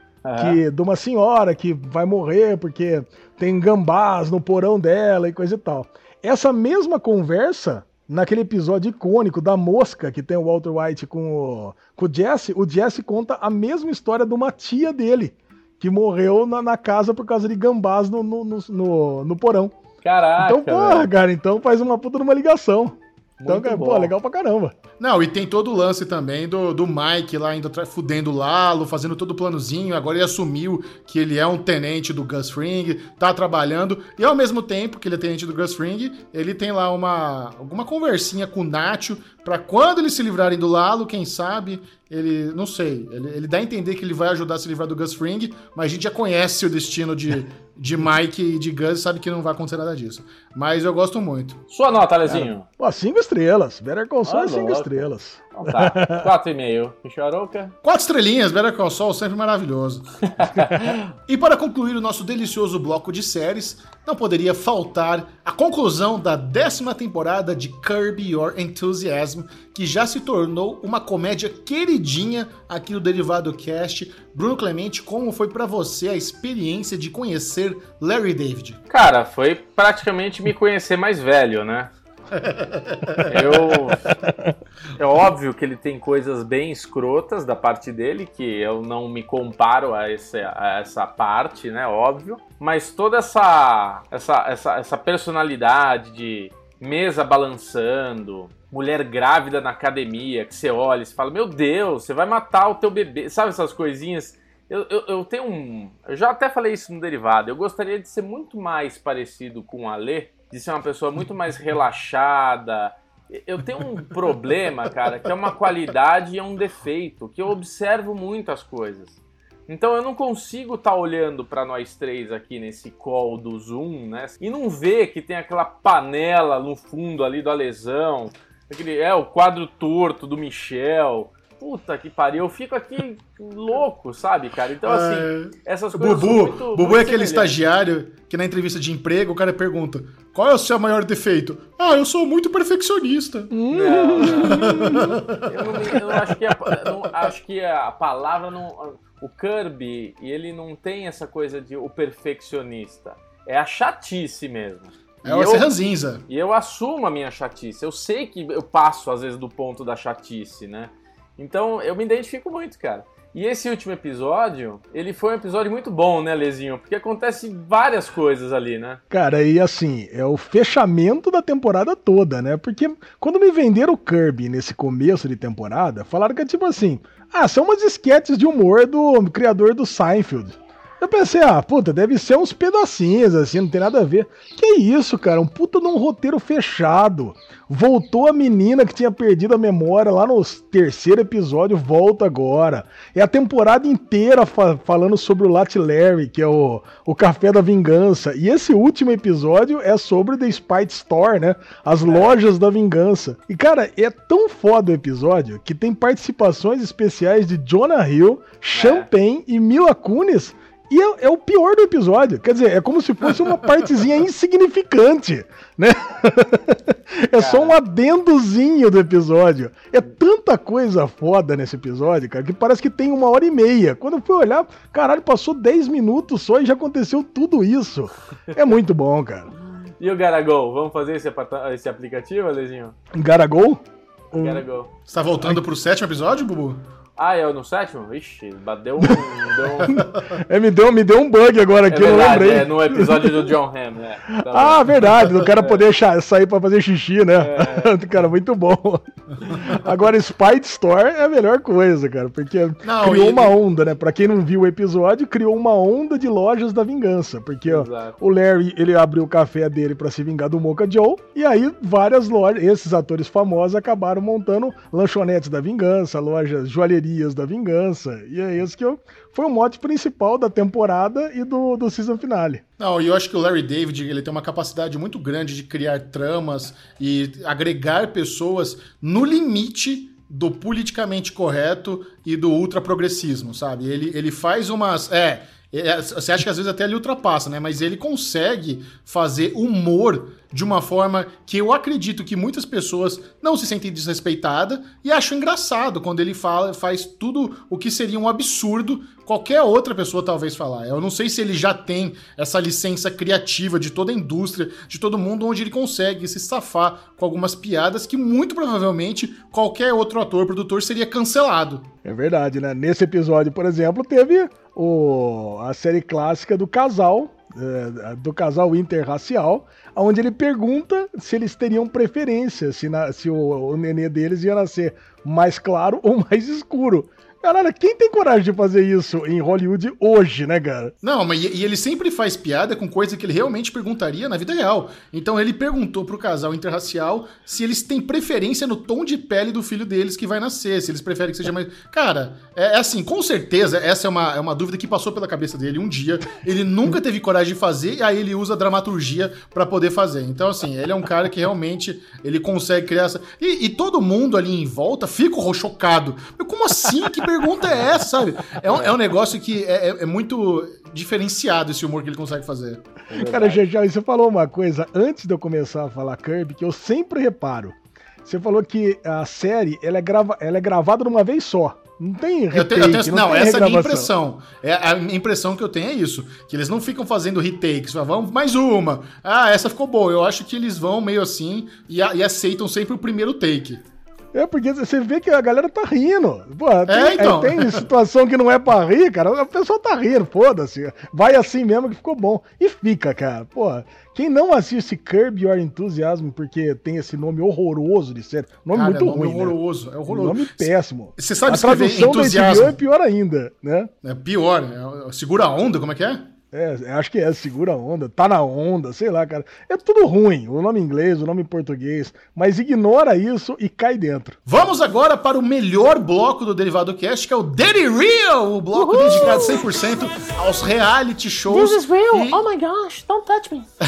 que de uma senhora que vai morrer porque tem gambás no porão dela e coisa e tal. Essa mesma conversa, naquele episódio icônico da mosca que tem o Walter White com o, com o Jesse, o Jesse conta a mesma história de uma tia dele, que morreu na, na casa por causa de gambás no, no, no, no, no porão. Caraca. Então, porra, cara, então faz uma puta numa ligação. Então, cara, pô, legal pra caramba. Não, e tem todo o lance também do, do Mike lá indo fudendo o Lalo, fazendo todo o planozinho. Agora ele assumiu que ele é um tenente do Gus Fring, tá trabalhando. E ao mesmo tempo que ele é tenente do Gus Fring, ele tem lá uma alguma conversinha com o Nacho para quando eles se livrarem do Lalo, quem sabe, ele, não sei, ele, ele, dá a entender que ele vai ajudar a se livrar do Gus Fring, mas a gente já conhece o destino de, de Mike e de Gus, sabe que não vai acontecer nada disso. Mas eu gosto muito. Sua nota, Alezinho? Pô, cinco estrelas. Better Call Saul é cinco estrelas. Então tá, quatro e meio. Micharouca? Quatro estrelinhas, Better Call Saul, sempre maravilhoso. e para concluir o nosso delicioso bloco de séries, não poderia faltar a conclusão da décima temporada de Curb Your Enthusiasm, que já se tornou uma comédia queridinha aqui no Derivado Cast. Bruno Clemente, como foi para você a experiência de conhecer Larry David? Cara, foi praticamente me conhecer mais velho, né? eu. É óbvio que ele tem coisas bem escrotas da parte dele, que eu não me comparo a essa, a essa parte, né? Óbvio. Mas toda essa, essa, essa, essa personalidade de mesa balançando, mulher grávida na academia, que você olha e fala: Meu Deus, você vai matar o teu bebê. Sabe essas coisinhas Eu, eu, eu, tenho um. Eu já até falei isso no derivado. Eu gostaria de ser muito mais parecido com a Lê, de ser uma pessoa muito mais relaxada. Eu tenho um problema, cara, que é uma qualidade e é um defeito, que eu observo muito as coisas. Então eu não consigo estar tá olhando para nós três aqui nesse call do Zoom, né? E não ver que tem aquela panela no fundo ali do Alesão, aquele, é, o quadro torto do Michel, puta que pariu, eu fico aqui louco, sabe, cara? Então, assim, é... essas coisas. Bubu, muito, Bubu muito é aquele estagiário que na entrevista de emprego o cara pergunta: qual é o seu maior defeito? Ah, eu sou muito perfeccionista. Não, não. eu, não, eu acho que a, não, acho que a palavra não. O Kirby, ele não tem essa coisa de o perfeccionista. É a chatice mesmo. É o serranzinza. E eu assumo a minha chatice. Eu sei que eu passo, às vezes, do ponto da chatice, né? Então eu me identifico muito, cara. E esse último episódio, ele foi um episódio muito bom, né, Lezinho? Porque acontece várias coisas ali, né? Cara, e assim, é o fechamento da temporada toda, né? Porque quando me venderam o Kirby nesse começo de temporada, falaram que é tipo assim: ah, são umas esquetes de humor do criador do Seinfeld. Eu pensei, ah, puta, deve ser uns pedacinhos, assim, não tem nada a ver. Que isso, cara, um puta de um roteiro fechado. Voltou a menina que tinha perdido a memória lá no terceiro episódio, volta agora. É a temporada inteira fa falando sobre o Latte Larry, que é o, o café da vingança. E esse último episódio é sobre The Spite Store, né? As lojas da vingança. E, cara, é tão foda o episódio que tem participações especiais de Jonah Hill, Champagne é. e Mila Kunis e é, é, o pior do episódio. Quer dizer, é como se fosse uma partezinha insignificante, né? é só um adendozinho do episódio. É tanta coisa foda nesse episódio, cara, que parece que tem uma hora e meia. Quando eu fui olhar, caralho, passou 10 minutos só e já aconteceu tudo isso. É muito bom, cara. E o Garagol? Vamos fazer esse, esse aplicativo, Alezinho? Garagol? Garagol. Você tá voltando Ai. pro sétimo episódio, Bubu? Ah, é no sétimo? Ixi, bateu um. deu um... é, me deu, me deu um bug agora aqui, é verdade, eu não lembrei. É, no episódio do John Hamm, né? Ah, verdade, do cara poder sair pra fazer xixi, né? É. cara, muito bom. Agora, Spite Store é a melhor coisa, cara, porque não, criou e... uma onda, né? Pra quem não viu o episódio, criou uma onda de lojas da vingança. Porque ó, o Larry, ele abriu o café dele pra se vingar do Mocha Joe, e aí várias lojas, esses atores famosos acabaram montando lanchonetes da vingança, lojas, joalherias da vingança. E é esse que eu, foi o mote principal da temporada e do, do season finale. Não, e eu acho que o Larry David ele tem uma capacidade muito grande de criar tramas e agregar pessoas no limite do politicamente correto e do ultraprogressismo, sabe? Ele, ele faz umas. É, é, você acha que às vezes até ele ultrapassa, né? Mas ele consegue fazer humor de uma forma que eu acredito que muitas pessoas não se sentem desrespeitadas e acham engraçado quando ele fala, faz tudo o que seria um absurdo qualquer outra pessoa talvez falar. Eu não sei se ele já tem essa licença criativa de toda a indústria, de todo mundo, onde ele consegue se safar com algumas piadas que muito provavelmente qualquer outro ator, produtor seria cancelado. É verdade, né? Nesse episódio, por exemplo, teve o, a série clássica do casal, do casal interracial, onde ele pergunta se eles teriam preferência, se, na, se o, o nenê deles ia nascer mais claro ou mais escuro. Caralho, quem tem coragem de fazer isso em Hollywood hoje, né, cara? Não, mas e, ele sempre faz piada com coisa que ele realmente perguntaria na vida real. Então ele perguntou pro casal interracial se eles têm preferência no tom de pele do filho deles que vai nascer, se eles preferem que seja mais. Cara, é, é assim, com certeza, essa é uma, é uma dúvida que passou pela cabeça dele um dia. Ele nunca teve coragem de fazer, e aí ele usa dramaturgia para poder fazer. Então, assim, ele é um cara que realmente ele consegue criar essa. E, e todo mundo ali em volta fica chocado. Como assim? Que pergunta é essa, sabe? É um, é um negócio que é, é, é muito diferenciado esse humor que ele consegue fazer. Cara, já, já, você falou uma coisa antes de eu começar a falar Kirby que eu sempre reparo. Você falou que a série ela é, grava, ela é gravada numa vez só. Não tem retake, eu tenho, eu tenho, não, não essa é a minha impressão. É, a impressão que eu tenho é isso. Que eles não ficam fazendo retakes. Vamos mais uma. Ah, essa ficou boa. Eu acho que eles vão meio assim e, e aceitam sempre o primeiro take. É, porque você vê que a galera tá rindo. Pô, tem, É, então. é, tem situação que não é pra rir, cara. A pessoa tá rindo, foda-se. Vai assim mesmo que ficou bom. E fica, cara. Pô, quem não assiste Curb Your Enthusiasm porque tem esse nome horroroso de série, nome Cara, muito é nome ruim, né? horroroso. É horroroso. Nome péssimo. Você sabe a tradução entusiasmo? HBO é pior ainda, né? É pior. É, segura a onda, como é que é? É, acho que é, segura a onda, tá na onda, sei lá, cara. É tudo ruim, o nome em inglês, o nome em português, mas ignora isso e cai dentro. Vamos agora para o melhor bloco do Derivado Cast, que é o Daily Real, o bloco dedicado 100% aos reality shows. This is real. E, Oh my gosh, don't touch me.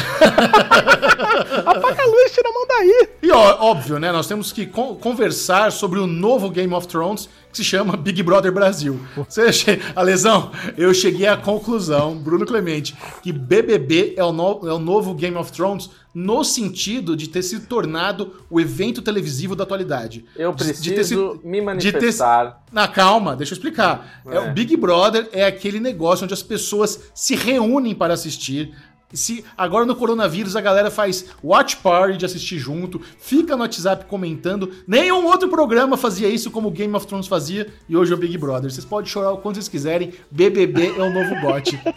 Apaga a luz, tira a mão daí. e, ó, óbvio, né? Nós temos que con- conversar sobre o novo Game of Thrones, que se chama Big Brother Brasil. Você che... Alesão, eu cheguei à conclusão, Bruno Clemente, que BBB é o, no- é o novo Game of Thrones no sentido de ter se tornado o evento televisivo da atualidade. Eu De- de preciso se- me de ter- manifestar. Na calma, deixa eu explicar. É. É. o Big Brother é aquele negócio onde as pessoas se reúnem para assistir. Se agora no coronavírus a galera faz watch party de assistir junto, fica no WhatsApp comentando. Nenhum outro programa fazia isso como o Game of Thrones fazia e hoje é o Big Brother. Vocês podem chorar o quanto vocês quiserem. BBB é o novo GOT.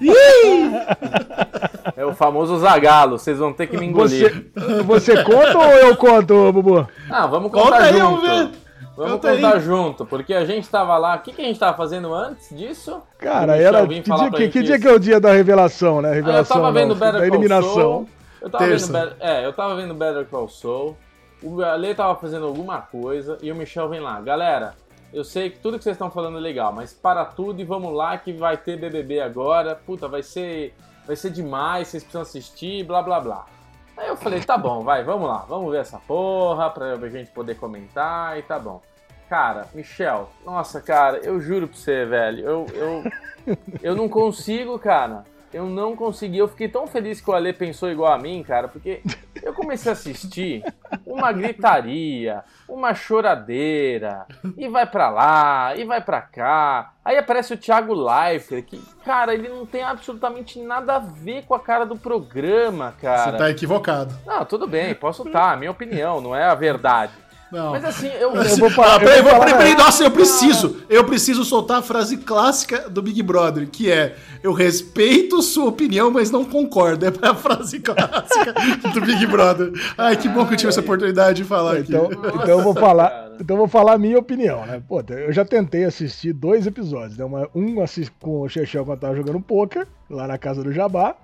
É o famoso Zagalo, vocês vão ter que me engolir. Você, você conta ou eu conto, Bubu? Ah, vamos Conta contar aí, junto. Vamos Conta aí. contar junto, porque a gente tava lá. O que, que a gente tava fazendo antes disso? Cara, era. Que dia que, que dia que é o dia da revelação, né? Ah, eu Revelação. tava vendo não, Better da Call eliminação. Saul. Eu tava Terça. vendo Better, é, eu tava vendo Better Call Saul. O Ale tava fazendo alguma coisa e o Michel vem lá. Galera, eu sei que tudo que vocês estão falando é legal, mas para tudo e vamos lá que vai ter BBB agora. Puta, vai ser, vai ser demais, vocês precisam assistir, blá blá blá. Aí eu falei, tá bom, vai, vamos lá, vamos ver essa porra pra gente poder comentar e tá bom. Cara, Michel, nossa, cara, eu juro pra você, velho, eu, eu, eu não consigo, cara. Eu não consegui. Eu fiquei tão feliz que o Ale pensou igual a mim, cara, porque eu comecei a assistir uma gritaria, uma choradeira, e vai pra lá, e vai pra cá. Aí aparece o Thiago Leifert, que, cara, ele não tem absolutamente nada a ver com a cara do programa, cara. Você tá equivocado. Não, tudo bem, posso estar, minha opinião, não é a verdade. Não. Mas assim, eu. Eu vou falar- Ah, peraí, eu vou peraí, peraí, nossa, eu preciso. Eu preciso soltar a frase clássica do Big Brother, que é: Eu respeito sua opinião, mas não concordo. É a frase clássica do Big Brother. Ai, que bom que eu tive essa oportunidade de falar aqui. Então, Nossa, então eu vou falar, cara. então eu vou falar a minha opinião, né? Pô, eu já tentei assistir dois episódios, né? Um assis- com o Chechel quando eu tava jogando poker, lá na casa do Jabá,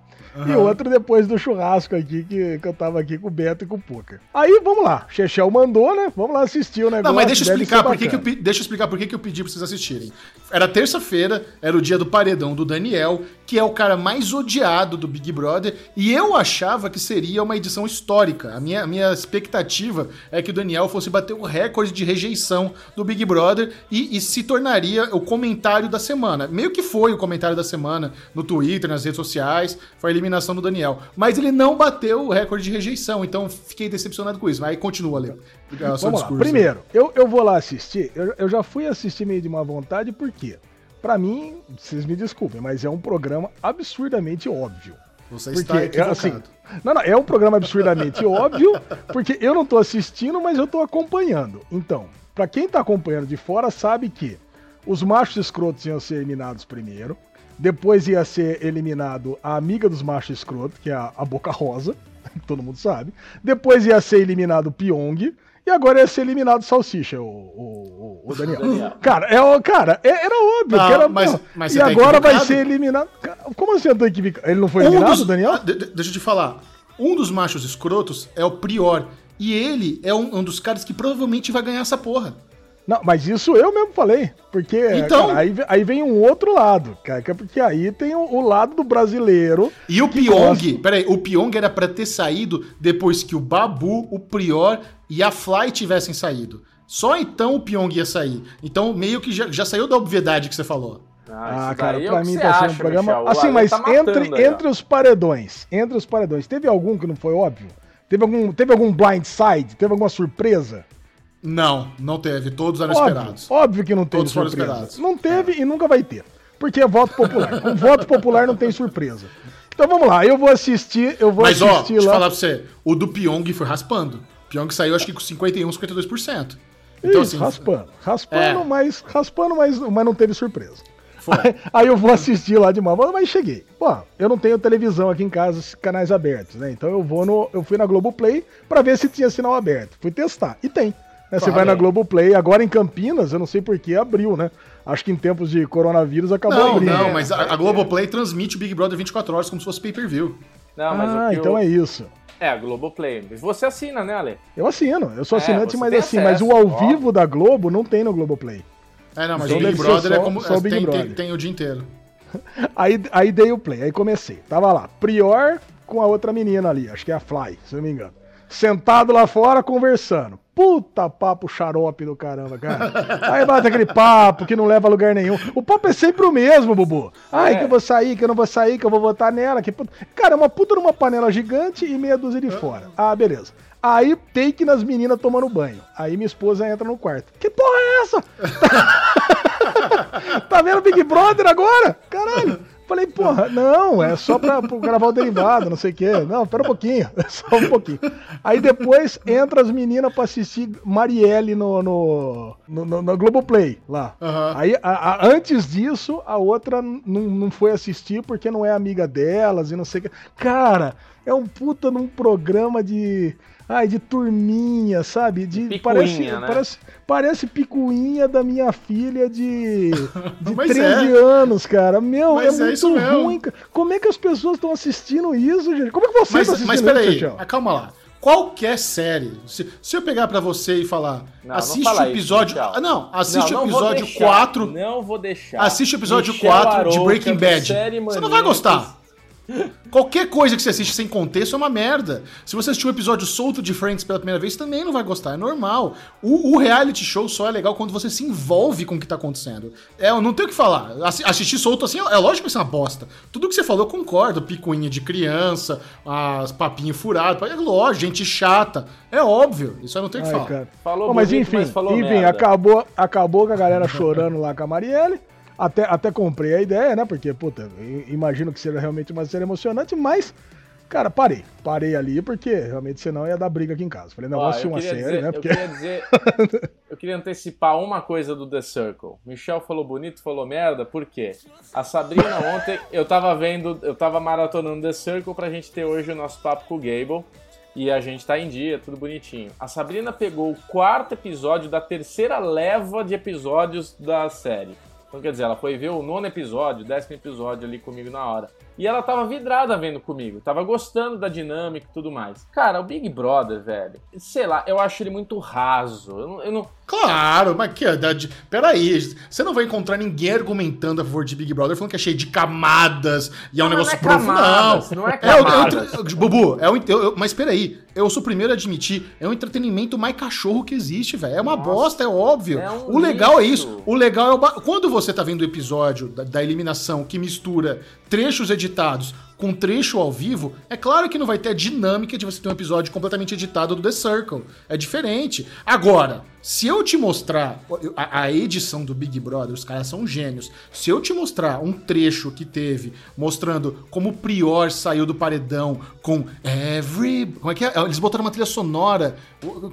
e outro depois do churrasco aqui, que, que eu tava aqui com o Beto e com o poker. Aí, vamos lá, Chechel mandou, né? Vamos lá assistir o negócio. Não, mas deixa eu explicar por que, que eu, deixa eu explicar por que, que eu pedi pra vocês assistirem. Era terça-feira, era o dia do paredão do Daniel, que é o cara mais odiado do Big Brother, e eu achava que seria uma edição histórica. A minha, a minha expectativa é que o Daniel fosse bater o recorde de rejeição do Big Brother e, e se tornaria o comentário da semana. Meio que foi o comentário da semana no Twitter, nas redes sociais, foi a eliminação do Daniel. Mas ele não bateu o recorde de rejeição, então fiquei decepcionado com isso. Aí continua, seu Vamos lá. Primeiro, eu, eu vou lá assistir. Eu, eu já fui assistir meio de má vontade, por quê? Pra mim, vocês me desculpem, mas é um programa absurdamente óbvio. Você Porque, está equivocado. assim, não, não, é um programa absurdamente óbvio, porque eu não tô assistindo, mas eu tô acompanhando. Então, pra quem tá acompanhando de fora, sabe que os machos escrotos iam ser eliminados primeiro, depois ia ser eliminado a amiga dos machos escrotos, que é a, a Boca Rosa, que todo mundo sabe, depois ia ser eliminado o Pyong, e agora ia ser eliminado o Salsicha, o, o, o- Daniel. Daniel. Cara, é, o- cara, é- era óbvio Não, que era. mas- mas e tá agora vai ser eliminado. Como assim eu tô equivocado? Ele não foi Um eliminado, dos- Daniel? Ah, de- de- deixa eu te falar. Um dos machos escrotos é o Prior. E ele é um, um dos caras que provavelmente vai ganhar essa porra. Não, mas isso eu mesmo falei. Porque Então- cara, aí, aí vem um outro lado, cara. é Porque aí tem o, o lado do brasileiro. E o Pyong, gosta- peraí, o Pyong era pra ter saído depois que o Babu, o Prior e a Fly tivessem saído. Só então o Pyong ia sair. Então meio que já, já saiu da obviedade que você falou. Ah, isso cara, é pra que mim tá sendo um programa. Michel. Assim, Ale mas tá entre, aí, entre os paredões, entre os paredões, teve algum que não foi óbvio? Teve algum, teve algum blind side? Teve alguma surpresa? Não, não teve. Todos eram Óbvio, esperados. óbvio que não teve Todos foram surpresa. esperados. Não teve e nunca vai ter. Porque é voto popular. Com voto popular não tem surpresa. Então vamos lá, eu vou assistir, eu vou Mas ó, assistir deixa eu lá. falar pra você. O do Pyong foi raspando. Pyong saiu acho que com 51, 52%. Então, Isso, assim, raspando. Raspando, é. mas raspando, mas, mas não teve surpresa. Aí, aí, eu vou assistir lá de uma mas cheguei. Pô, eu não tenho televisão aqui em casa, canais abertos, né? Então eu vou no. Eu fui na Globoplay para ver se tinha sinal aberto. Fui testar. E tem. Né? Você vai na Globoplay, agora em Campinas, eu não sei por que abriu, né? Acho que em tempos de coronavírus acabou não, abrindo. Não, mas a, a Globoplay transmite o Big Brother 24 horas como se fosse pay-per-view. Não, mas ah, então eu... é isso. É, a Globoplay. Você assina, né, Ale? Eu assino. Eu sou é, assinante, mas assim, acesso, mas o ao ó. vivo da Globo não tem no Globoplay. É, não, mas então o Big Brother é só, é como. Só o Big tem, Brother. Tem, tem, o dia inteiro. aí, aí dei o play, aí comecei. Tava lá, Prior com a outra menina ali, acho que é a Fly, se não me engano. Sentado lá fora conversando. Puta papo xarope do caramba, cara. Aí bate aquele papo que não leva a lugar nenhum. O papo é sempre o mesmo, Bubu. Ai, é. que eu vou sair, que eu não vou sair, que eu vou votar nela. Que puta... Cara, é uma puta numa panela gigante e meia dúzia de fora. Ah, beleza. Aí take nas meninas tomando banho. Aí minha esposa entra no quarto. Que porra é essa? tá vendo Big Brother agora? Caralho. Falei, porra, não, é só pra, pra gravar o derivado, não sei o quê. Não, pera um pouquinho, só um pouquinho. Aí depois entra as meninas pra assistir Marielle no, no, no, no, no Globoplay, lá. Uhum. Aí, a, a, antes disso, a outra não, não foi assistir porque não é amiga delas e não sei o quê. Cara, é um puta num programa de Ai, de turminha, sabe? De, picuinha, parece, né? parece, parece picuinha da minha filha de, de 13 é. anos, cara. Meu, mas é, é muito ruim. Cara. Como é que as pessoas estão assistindo isso, gente? Como é que você mas, tá assistindo mas, peraí, isso, Mas calma lá. Qualquer série, se, se eu pegar para você e falar, não, assiste não o episódio. Isso, ah, não, assiste não, o episódio vou 4. Não vou deixar. Assiste o episódio Michel 4 de Breaking Bad. Você não vai gostar. Qualquer coisa que você assiste sem contexto é uma merda. Se você assistir um episódio solto de Friends pela primeira vez, também não vai gostar, é normal. O, o reality show só é legal quando você se envolve com o que tá acontecendo. É, eu não tenho o que falar. Assistir solto assim, é lógico que isso é uma bosta. Tudo que você falou eu concordo. Picuinha de criança, as papinho furado, é lógico, gente chata. É óbvio, isso eu não tenho o que falar. Cara. Falou Bom, mas bonito, enfim, mas falou enfim acabou, acabou com a galera chorando lá com a Marielle. Até, até comprei a ideia, né? Porque, puta, imagino que seja realmente uma série emocionante, mas, cara, parei. Parei ali, porque realmente senão ia dar briga aqui em casa. Falei, não, vou assistir uma série, dizer, né? Porque... Eu queria dizer. eu queria antecipar uma coisa do The Circle. Michel falou bonito, falou merda, por quê? A Sabrina ontem, eu tava vendo, eu tava maratonando The Circle pra gente ter hoje o nosso papo com o Gable. E a gente tá em dia, tudo bonitinho. A Sabrina pegou o quarto episódio da terceira leva de episódios da série. Então, quer dizer, ela foi ver o nono episódio, o décimo episódio ali comigo na hora. E ela tava vidrada vendo comigo, tava gostando da dinâmica e tudo mais. Cara, o Big Brother, velho, sei lá, eu acho ele muito raso. Eu não. Eu não... Claro, mas que. Peraí, você não vai encontrar ninguém argumentando a favor de Big Brother falando que é cheio de camadas e é um não, negócio não é profundo. Camadas, não, não é camadas. É, é, é, Bubu, é um, eu, mas peraí, eu sou o primeiro a admitir, é o entretenimento mais cachorro que existe, velho. É uma Nossa, bosta, é óbvio. É um o legal lixo. é isso. O legal é o. Quando você tá vendo o episódio da, da eliminação que mistura trechos editados com trecho ao vivo, é claro que não vai ter a dinâmica de você ter um episódio completamente editado do The Circle. É diferente. Agora, se eu te mostrar a, a, edição do Big Brother, os caras são gênios. Se eu te mostrar um trecho que teve mostrando como o Prior saiu do paredão com Every. Como é que é? Eles botaram uma trilha sonora.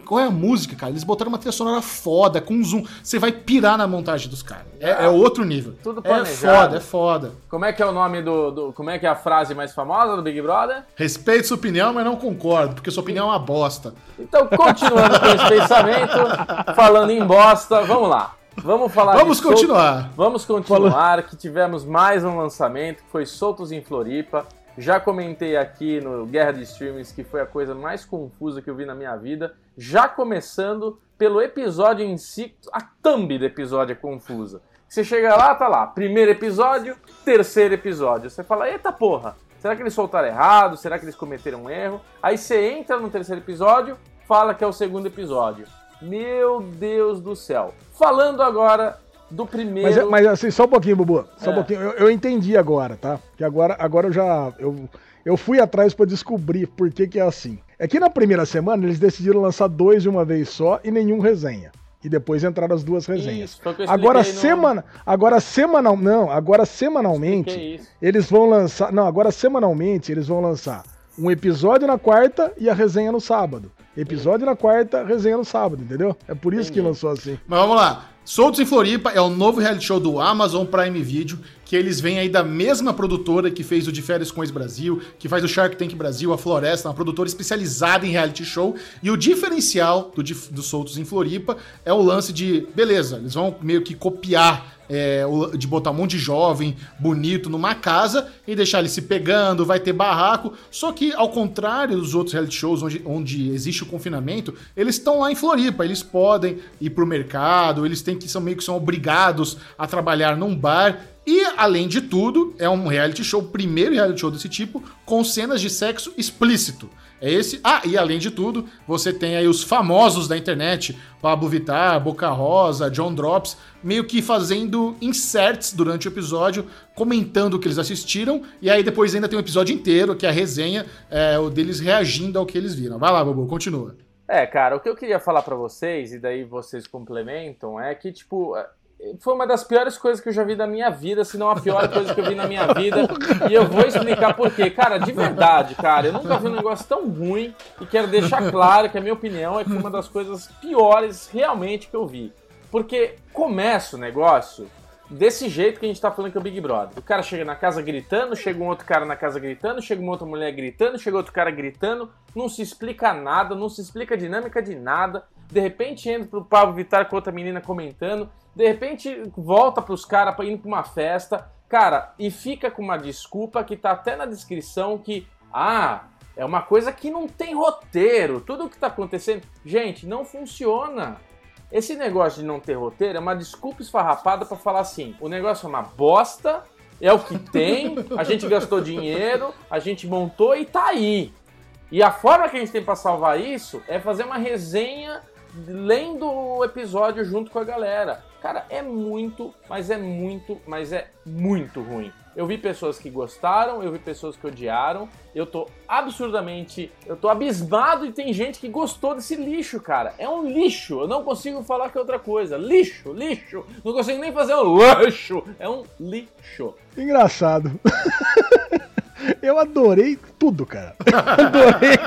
Qual é a música, cara? Eles botaram uma trilha sonora foda, com zoom. Você vai pirar na montagem dos caras. É, é, outro nível. Tudo planejado. É foda, é foda. Como é que é o nome do, do. Como é que é a frase mais famosa do Big Brother? Respeito sua opinião, mas não concordo, porque sua opinião é uma bosta. Então, continuando com esse pensamento, falando em bosta, vamos lá. Vamos falar Vamos continuar. Soltos. Vamos continuar, que tivemos mais um lançamento, que foi Soltos em Floripa. Já comentei aqui no Guerra de Streamings que foi a coisa mais confusa que eu vi na minha vida. Já começando pelo episódio em si, a thumb do episódio é confusa. Você chega lá, tá lá, primeiro episódio, terceiro episódio. Você fala, eita porra, Será que eles soltaram errado? Será que eles cometeram um erro? Aí você entra no terceiro episódio, fala que é o segundo episódio. Meu Deus do céu. Falando agora do primeiro. Mas, mas assim, só um pouquinho, Bubu. Só é. um pouquinho. Eu, eu, entendi agora, tá? Que agora, agora eu já. Eu, eu fui atrás para descobrir por que, que é assim. É que na primeira semana eles decidiram lançar dois de uma vez só e nenhum resenha e depois entraram as duas resenhas. Isso, agora no... semana, agora semanal, não, agora semanalmente eles vão lançar, não, agora semanalmente eles vão lançar um episódio na quarta e a resenha no sábado. Episódio na quarta, resenha no sábado, entendeu? É por isso Entendi. que lançou assim. Mas vamos lá. Soltos em Floripa é o novo reality show do Amazon Prime Video, que eles vêm aí da mesma produtora que fez o De Férias com Ex Brasil, que faz o Shark Tank Brasil, a Floresta, uma produtora especializada em reality show. E o diferencial do, do Soltos em Floripa é o lance de, beleza, eles vão meio que copiar é, de botar um monte de jovem bonito numa casa e deixar ele se pegando, vai ter barraco. Só que, ao contrário dos outros reality shows onde, onde existe o confinamento, eles estão lá em Floripa, eles podem ir pro mercado, eles têm que são meio que são obrigados a trabalhar num bar. E, além de tudo, é um reality show, primeiro reality show desse tipo, com cenas de sexo explícito. É esse. Ah, e além de tudo, você tem aí os famosos da internet, Pablo Vittar, Boca Rosa, John Drops, meio que fazendo inserts durante o episódio, comentando o que eles assistiram, e aí depois ainda tem um episódio inteiro, que é a resenha, é, o deles reagindo ao que eles viram. Vai lá, Bobo, continua. É, cara, o que eu queria falar para vocês, e daí vocês complementam, é que, tipo, foi uma das piores coisas que eu já vi da minha vida, se não a pior coisa que eu vi na minha vida. E eu vou explicar por quê. Cara, de verdade, cara, eu nunca vi um negócio tão ruim e quero deixar claro que a minha opinião é que uma das coisas piores realmente que eu vi. Porque começa o negócio desse jeito que a gente tá falando que é o Big Brother. O cara chega na casa gritando, chega um outro cara na casa gritando, chega uma outra mulher gritando, chega outro cara gritando, não se explica nada, não se explica a dinâmica de nada. De repente entra pro Pablo Vittar com outra menina comentando de repente volta pros caras ir pra uma festa, cara, e fica com uma desculpa que tá até na descrição que, ah, é uma coisa que não tem roteiro, tudo o que tá acontecendo. Gente, não funciona. Esse negócio de não ter roteiro é uma desculpa esfarrapada para falar assim: o negócio é uma bosta, é o que tem, a gente gastou dinheiro, a gente montou e tá aí. E a forma que a gente tem para salvar isso é fazer uma resenha lendo o episódio junto com a galera. Cara, é muito, mas é muito, mas é muito ruim. Eu vi pessoas que gostaram, eu vi pessoas que odiaram. Eu tô absurdamente. Eu tô abismado e tem gente que gostou desse lixo, cara. É um lixo. Eu não consigo falar que é outra coisa. Lixo, lixo. Não consigo nem fazer um lixo. É um lixo. Engraçado. Eu adorei tudo, cara. Adorei.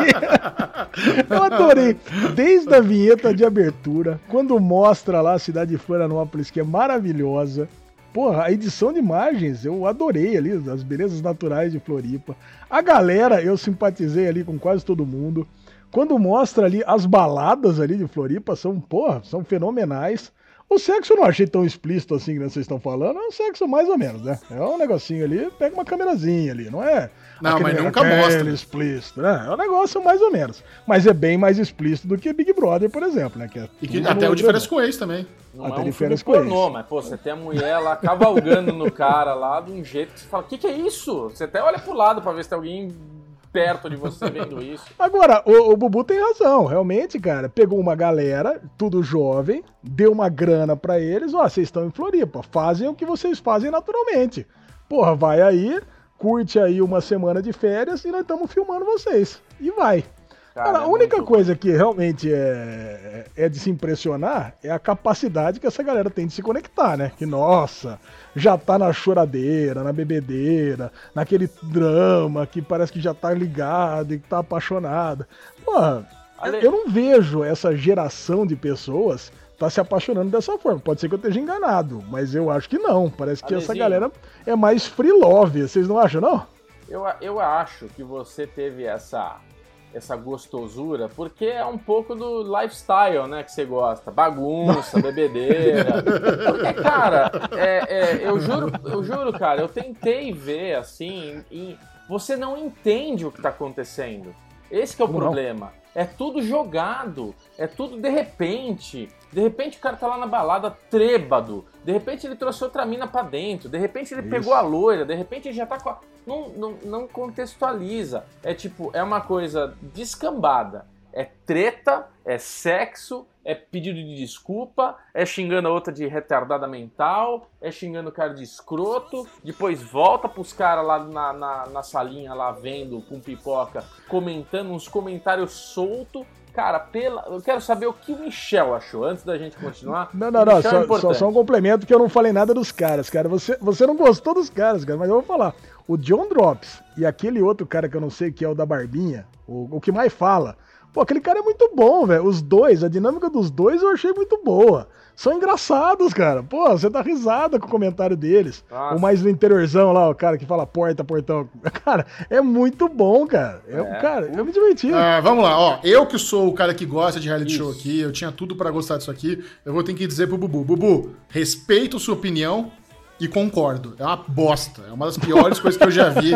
Eu adorei. Desde a vinheta de abertura, quando mostra lá a cidade de Florianópolis, que é maravilhosa. Porra, a edição de imagens, eu adorei ali, as belezas naturais de Floripa. A galera, eu simpatizei ali com quase todo mundo. Quando mostra ali as baladas ali de Floripa, são, porra, são fenomenais. O sexo eu não achei tão explícito assim que vocês estão falando, é um sexo mais ou menos, né? É um negocinho ali, pega uma câmerazinha ali, não é? Não, aquele, mas nunca mostra. explícito, né? É um negócio mais ou menos. Mas é bem mais explícito do que Big Brother, por exemplo, né? Que é e que até o diferença com ex também. Não até é um filme pornô, mas pô, você tem a mulher lá cavalgando no cara lá de um jeito que você fala, o que, que é isso? Você até olha pro lado pra ver se tem alguém perto de você vendo isso. Agora, o, o, Bubu tem razão, realmente, cara. Pegou uma galera, tudo jovem, deu uma grana para eles, ó, vocês estão em Floripa, fazem o que vocês fazem naturalmente. Porra, vai aí, curte aí uma semana de férias e nós estamos filmando vocês. E vai. Cara, a é única coisa que realmente é, é de se impressionar é a capacidade que essa galera tem de se conectar, né? Que, nossa, já tá na choradeira, na bebedeira, naquele drama que parece que já tá ligado e que tá apaixonada. Porra, Ale... eu não vejo essa geração de pessoas tá se apaixonando dessa forma. Pode ser que eu esteja enganado, mas eu acho que não. Parece que Alezinho, essa galera é mais free love. Vocês não acham, não? Eu, eu acho que você teve essa essa gostosura, porque é um pouco do lifestyle, né, que você gosta. Bagunça, bebedeira. Porque, cara, é, é, eu juro, eu juro, cara, eu tentei ver assim e você não entende o que tá acontecendo. Esse é o Como problema. Não? É tudo jogado, é tudo de repente. De repente o cara tá lá na balada trêbado. De repente ele trouxe outra mina pra dentro. De repente ele Isso. pegou a loira. De repente ele já tá com a. Não, não, não contextualiza. É tipo, é uma coisa descambada. É treta, é sexo, é pedido de desculpa, é xingando a outra de retardada mental, é xingando o cara de escroto, depois volta pros caras lá na, na, na, salinha lá vendo com pipoca, comentando uns comentários soltos. Cara, pela... eu quero saber o que o Michel achou antes da gente continuar. Não, não, não, só, é só, só, um complemento que eu não falei nada dos caras, cara. Você, você não gostou dos caras, cara, mas eu vou falar. O John Drops e aquele outro cara que eu não sei que é o da Barbinha, o, o que mais fala Pô, aquele cara é muito bom, velho. Os dois, a dinâmica dos dois eu achei muito boa. São engraçados, cara. Pô, você dá risada com o comentário deles. Nossa. O mais no interiorzão lá, o cara que fala porta, portão. Cara, é muito bom, cara. É, é. Cara, eu me diverti. Ah, vamos lá, ó. Eu que sou o cara que gosta de reality Isso. show aqui, eu tinha tudo para gostar disso aqui. Eu vou ter que dizer pro Bubu: Bubu, respeito sua opinião, e concordo. É uma bosta. É uma das piores coisas que eu já vi.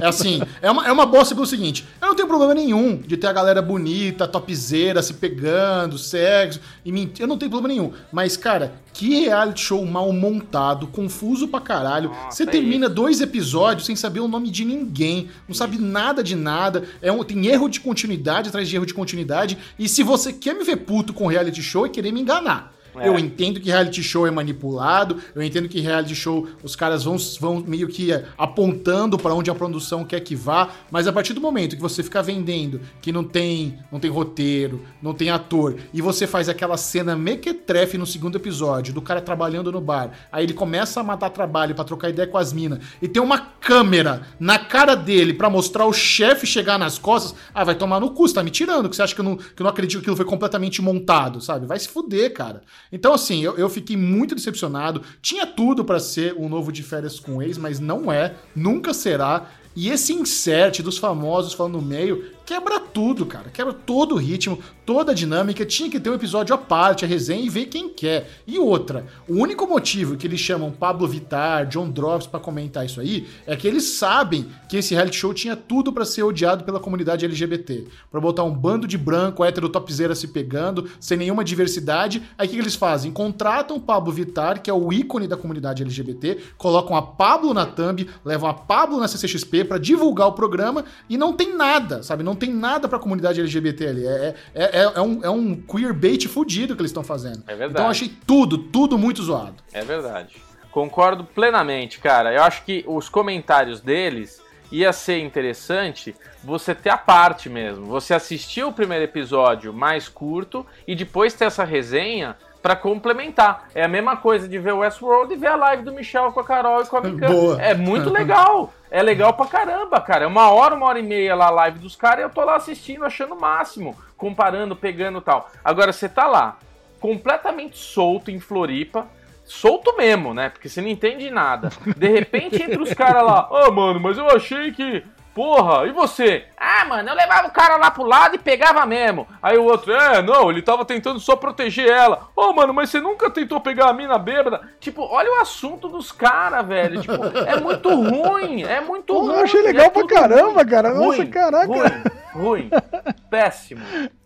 É assim, é uma, é uma bosta pelo seguinte: eu não tenho problema nenhum de ter a galera bonita, topzeira, se pegando, sexo, e mentir. Eu não tenho problema nenhum. Mas, cara, que reality show mal montado, confuso pra caralho. Nossa, Você termina dois episódios sem saber o nome de ninguém, não sabe nada de nada. É um, tem erro de continuidade atrás de erro de continuidade. E se você quer me ver puto com reality show, é querer me enganar. É. Eu entendo que reality show é manipulado, eu entendo que reality show os caras vão, vão meio que apontando para onde a produção quer que vá, mas a partir do momento que você fica vendendo que não tem, não tem roteiro, não tem ator, e você faz aquela cena mequetrefe no segundo episódio do cara trabalhando no bar, aí ele começa a matar trabalho para trocar ideia com as minas, e tem uma câmera na cara dele para mostrar o chefe chegar nas costas, ah, vai tomar no cu, você tá me tirando, que você acha que eu não, que eu não acredito que aquilo foi completamente montado, sabe? Vai se fuder, cara. Então, assim, eu, eu fiquei muito decepcionado. Tinha tudo para ser um novo de férias com ex, mas não é, nunca será. E esse insert dos famosos falando no meio quebra tudo, cara. Quebra todo o ritmo, toda a dinâmica. Tinha que ter um episódio à parte, a resenha e ver quem quer. E outra, o único motivo que eles chamam Pablo Vittar, John Drops para comentar isso aí é que eles sabem que esse reality show tinha tudo para ser odiado pela comunidade LGBT. para botar um bando de branco, hétero topzera se pegando, sem nenhuma diversidade. Aí o que, eles fazem? Contratam Pablo Vittar, que é o ícone da comunidade LGBT, colocam a Pablo na thumb, levam a Pablo na CCXP para divulgar o programa e não tem nada, sabe? Não tem nada pra comunidade LGBT ali. É, é, é, é um, é um queerbait fudido que eles estão fazendo. É verdade. Então eu achei tudo, tudo muito zoado. É verdade. Concordo plenamente, cara. Eu acho que os comentários deles ia ser interessante você ter a parte mesmo. Você assistir o primeiro episódio mais curto e depois ter essa resenha para complementar. É a mesma coisa de ver o Westworld e ver a live do Michel com a Carol e com a Mika. Boa. É muito legal. É legal pra caramba, cara. É uma hora, uma hora e meia lá a live dos caras e eu tô lá assistindo, achando o máximo, comparando, pegando tal. Agora você tá lá, completamente solto em Floripa, solto mesmo, né? Porque você não entende nada. De repente entra os caras lá, ah, oh, mano, mas eu achei que Porra, e você? Ah, mano, eu levava o cara lá pro lado e pegava mesmo. Aí o outro, é, não, ele tava tentando só proteger ela. Ô, oh, mano, mas você nunca tentou pegar a mina bêbada? Tipo, olha o assunto dos caras, velho. Tipo, é muito ruim, é muito Pô, ruim. Eu achei legal é pra caramba, ruim. cara. Nossa, ruim, caraca. Ruim, ruim. Péssimo.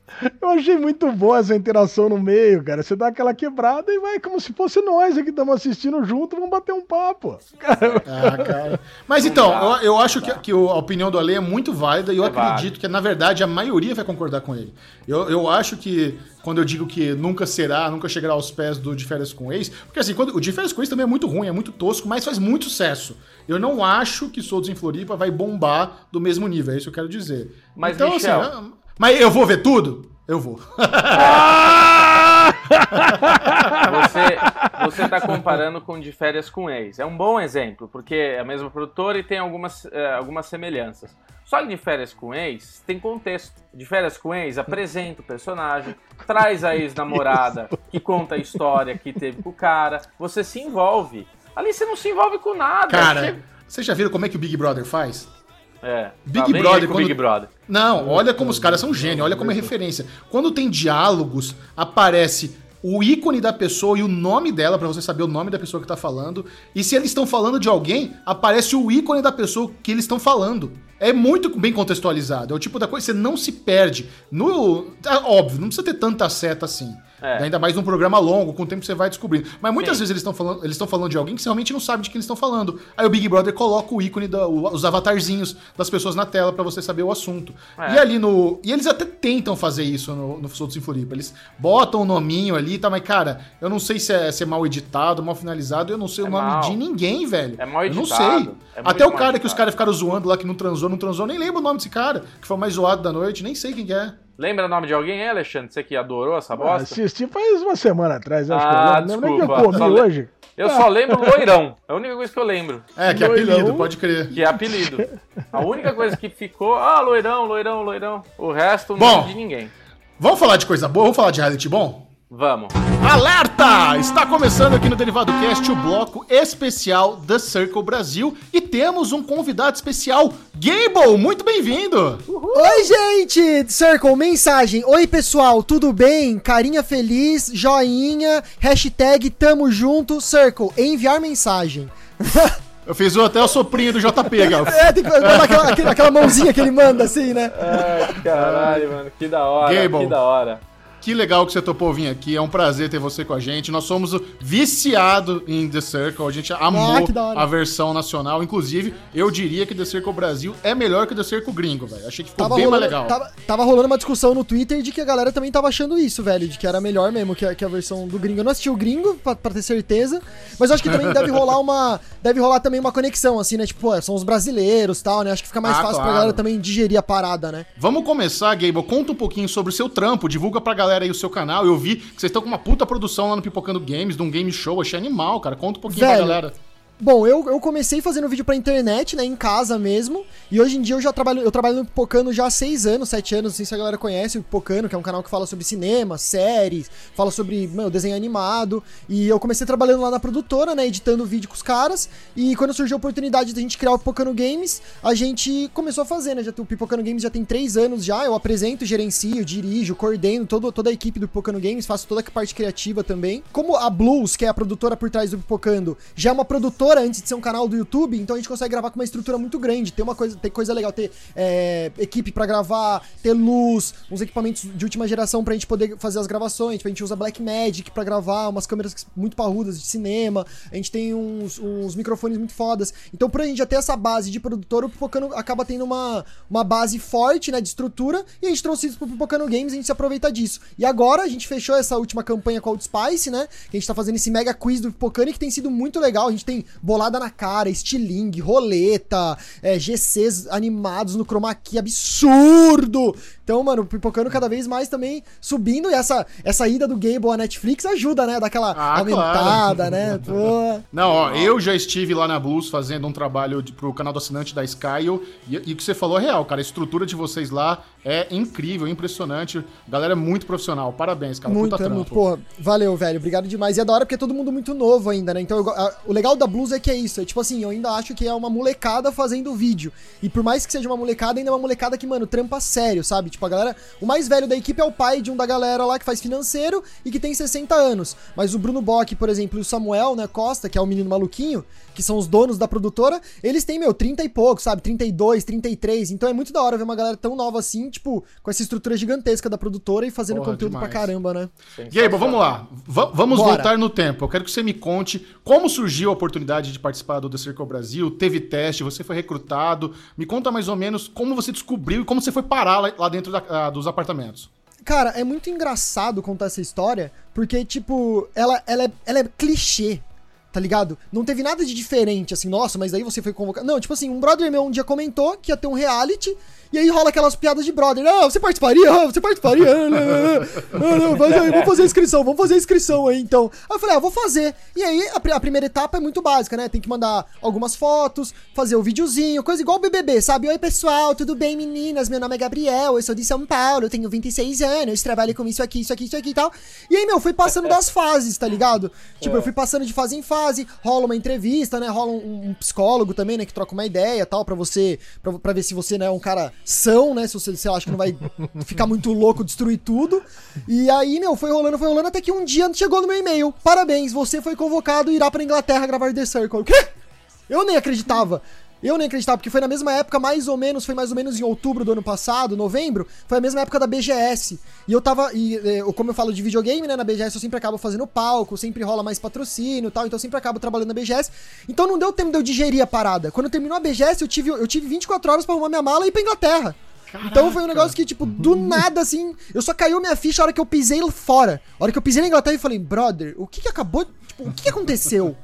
Eu achei muito boa essa interação no meio, cara. Você dá aquela quebrada e vai como se fosse nós aqui que estamos assistindo junto, vamos bater um papo. Ah, cara. Mas então, eu, eu acho que, que, a opinião do Ale é muito válida e eu é acredito válido. que, na verdade, a maioria vai concordar com ele. Eu, eu acho que, quando eu digo que nunca será, nunca chegará aos pés do De Férias com Ex, porque assim, quando, o De Férias com Ex também é muito ruim, é muito tosco, mas faz muito sucesso. Eu não acho que Soltos em Floripa vai bombar do mesmo nível, é isso que eu quero dizer. Mas, então, assim, Michel, assim, mas eu vou ver tudo? Eu vou. você, você tá comparando com De Férias com Ex. É um bom exemplo, porque é a mesma produtora e tem algumas, é, algumas semelhanças. Só que De Férias com Ex tem contexto. De Férias com Ex apresenta o personagem, traz a ex-namorada que conta a história que teve com o cara. Você se envolve. Ali você não se envolve com nada. Cara, você... vocês já viram como é que o Big Brother faz? É. Big tá Brother, quando... Big Brother. Não, olha como os caras são gênios, olha como é referência. Quando tem diálogos, aparece o ícone da pessoa e o nome dela, para você saber o nome da pessoa que tá falando. E se eles estão falando de alguém, aparece o ícone da pessoa que eles estão falando. É muito bem contextualizado. É o tipo da coisa que você não se perde. No, é óbvio, não precisa ter tanta seta assim. É. Ainda mais num programa longo, com o tempo você vai descobrindo. Mas muitas Sim. vezes eles estão falando, eles estão falando de alguém que você realmente não sabe de quem eles estão falando. Aí o Big Brother coloca o ícone, da, os avatarzinhos das pessoas na tela para você saber o assunto. É. E ali no. E eles até tentam fazer isso no, no Soltos em Floripa. Eles botam o nominho ali, tá? Mas, cara, eu não sei se é, se é mal editado, mal finalizado, eu não sei é o nome mal. de ninguém, velho. É mal editado. Eu não sei. É até o cara que os caras ficaram zoando lá que não transou, não transou, nem lembro o nome desse cara, que foi o mais zoado da noite, nem sei quem é. Lembra o nome de alguém, hein, Alexandre? Você que adorou essa Ah, bosta? assisti faz uma semana atrás, acho Ah, que eu não lembro nem o que desculpa. eu comi hoje. Eu só lembro loirão. É a única coisa que eu lembro. É, que é Loirão. apelido, pode crer. Que é apelido. A única coisa que ficou. Ah, loirão, loirão, loirão. O resto não Bom. de ninguém. Vamos falar de coisa boa? Vamos falar de reality bom? Vamos. Alerta! Está começando aqui no Derivado Cast o bloco especial The Circle Brasil e temos um convidado especial, Gable, muito bem-vindo! Oi, gente! Circle, mensagem. Oi, pessoal, tudo bem? Carinha feliz, joinha, hashtag tamo junto, Circle, enviar mensagem. Eu fiz o- até o soprinho do JP, Gal. É, tem que mandar aquela, aquela mãozinha que ele manda assim, né? Ai, caralho, mano. Que da hora. Gable. Que da hora. Que legal que você topou vir aqui, é um prazer ter você com a gente. Nós somos viciado em The Circle, a gente amou Ah, a versão nacional. Inclusive, eu diria que The Circle Brasil é melhor que The Circle gringo, velho. Achei que ficou Tava bem rolando, mais legal. Tava, tava rolando uma discussão no Twitter de que a galera também tava achando isso, velho. De que era melhor mesmo que a, que a versão do gringo. Eu não assisti o gringo, pra, pra ter certeza. Mas eu acho que também deve rolar uma. Deve rolar também uma conexão, assim, né? Tipo, pô, são os brasileiros e tal, né? Acho que fica mais Ah, fácil pra claro. galera também digerir a parada, né? Vamos começar, Gable. Conta um pouquinho sobre o seu trampo, divulga pra galera aí o seu canal. Eu vi que vocês estão com uma puta produção lá no Pipocando Games, de um game show. Achei animal, cara. Conta um pouquinho Velho, pra galera. Bom, eu, eu comecei fazendo vídeo pra internet, né, em casa mesmo, e hoje em dia eu já trabalho, eu trabalho no Pipocano já há seis anos, sete anos, não sei se a galera conhece o Pipocano, que é um canal que fala sobre cinema, séries, fala sobre, meu, desenho animado, e eu comecei trabalhando lá na produtora, né, editando vídeo com os caras, e quando surgiu a oportunidade de a gente criar o Pipocano Games, a gente começou a fazer, né, já o Pipocano Games já tem três anos já, eu apresento, gerencio, dirijo, coordeno todo, toda a equipe do Pipocano Games, faço toda a parte criativa também. Como a Blues, que é a produtora por trás do Pipocando, já é uma produtora antes de ser um canal do YouTube, então a gente consegue gravar com uma estrutura muito grande. Tem uma coisa, tem coisa legal, ter é, equipe pra gravar, ter luz, uns equipamentos de última geração pra gente poder fazer as gravações. Tipo, a gente usa Blackmagic pra gravar, umas câmeras muito parrudas de cinema, a gente tem uns, uns microfones muito fodas. Então, por a gente já ter essa base de produtor, o Pipocano acaba tendo uma, uma base forte, né, de estrutura, e a gente trouxe isso pro Pipocano Games, a gente se aproveita disso. E agora a gente fechou essa última campanha com a Old Spice, né, que a gente tá fazendo esse mega quiz do Pipocano, que tem sido muito legal. A gente tem bolada na cara, estilingue, roleta, é, GCs animados no chroma key, absurdo! Então, mano, o Pipocano cada vez mais também subindo, e essa, essa ida do Gable à Netflix ajuda, né, daquela Ah, aumentada, claro. né, pô... Não, ó, eu já estive lá na Blues fazendo um trabalho de, pro canal do assinante da Skyle e, e o que você falou é real, cara. A estrutura de vocês lá é incrível, impressionante. Galera é muito profissional. Parabéns, cara. Muito, Puta é trampo. muito. Pô, valeu, velho. Obrigado demais. E é da hora porque é todo mundo muito novo ainda, né? Então, eu a- o legal da Blues é que é isso. É tipo assim, eu ainda acho que é uma molecada fazendo vídeo. E por mais que seja uma molecada, ainda é uma molecada que, mano, trampa sério, sabe? Tipo, a galera. O mais velho da equipe é o pai de um da galera lá que faz financeiro e que tem 60 anos. Mas o Bruno Bock, por exemplo, e o Samuel, né, Costa, que é o menino maluquinho, que são os donos da produtora, eles têm, meu, 30 e pouco, sabe? 32, 33. Então é muito da hora ver uma galera tão nova assim, tipo, com essa estrutura gigantesca da produtora e fazendo Porra, conteúdo demais. pra caramba, né? Gable, vamos lá. Va- vamos Bora. voltar no tempo. Eu quero que você me conte como surgiu a oportunidade de participar do The Circle Brasil. Teve teste, você foi recrutado. Me conta mais ou menos como você descobriu e como você foi parar lá, lá dentro da- ah, dos apartamentos. Cara, é muito engraçado contar essa história, porque, tipo, ela, ela, é, ela é clichê, tá ligado? Não teve nada de diferente, assim, nossa, mas aí você foi convocado. Não, tipo assim, um brother meu um dia comentou que ia ter um reality, e aí rola aquelas piadas de brother. Ah, você participaria? Ah, você participaria? Ah, não, não, não, não, mas aí, vamos fazer a inscrição, vamos fazer a inscrição aí, então. Aí eu falei, ah, vou fazer. E aí, a, a primeira etapa é muito básica, né? Tem que mandar algumas fotos, fazer o videozinho, coisa igual o BBB, sabe? Oi, pessoal, tudo bem, meninas? Meu nome é Gabriel, eu sou de São Paulo, eu tenho 26 anos, trabalho com isso aqui, isso aqui, isso aqui e tal. E aí, meu, fui passando das fases, tá ligado? Tipo, eu fui passando de fase em fase, rola uma entrevista, né? Rola um, um psicólogo também, né? Que troca uma ideia tal, pra você, pra, pra ver se você, né, é um cara são, né? Se você, você acha que não vai ficar muito louco, destruir tudo. E aí, meu, foi rolando, foi rolando, até que um dia chegou no meu e-mail. Parabéns, você foi convocado e irá pra Inglaterra gravar The Circle. Eu nem acreditava. Eu nem acreditava, porque foi na mesma época, mais ou menos, foi mais ou menos em outubro do ano passado, novembro, foi a mesma época da BGS. E eu tava, e, eh, eu- como eu falo de videogame, né, na BGS eu sempre acabo fazendo palco, sempre rola mais patrocínio e tal, então eu sempre acabo trabalhando na BGS. Então não deu tempo de eu digerir a parada. Quando terminou a BGS, eu tive, eu tive 24 horas pra arrumar minha mala e ir pra Inglaterra. Então foi um negócio que, tipo, do nada, assim, eu só caiu minha ficha a hora que eu pisei fora. A hora que eu pisei na Inglaterra e falei, brother, o que que acabou, tipo, o que que aconteceu?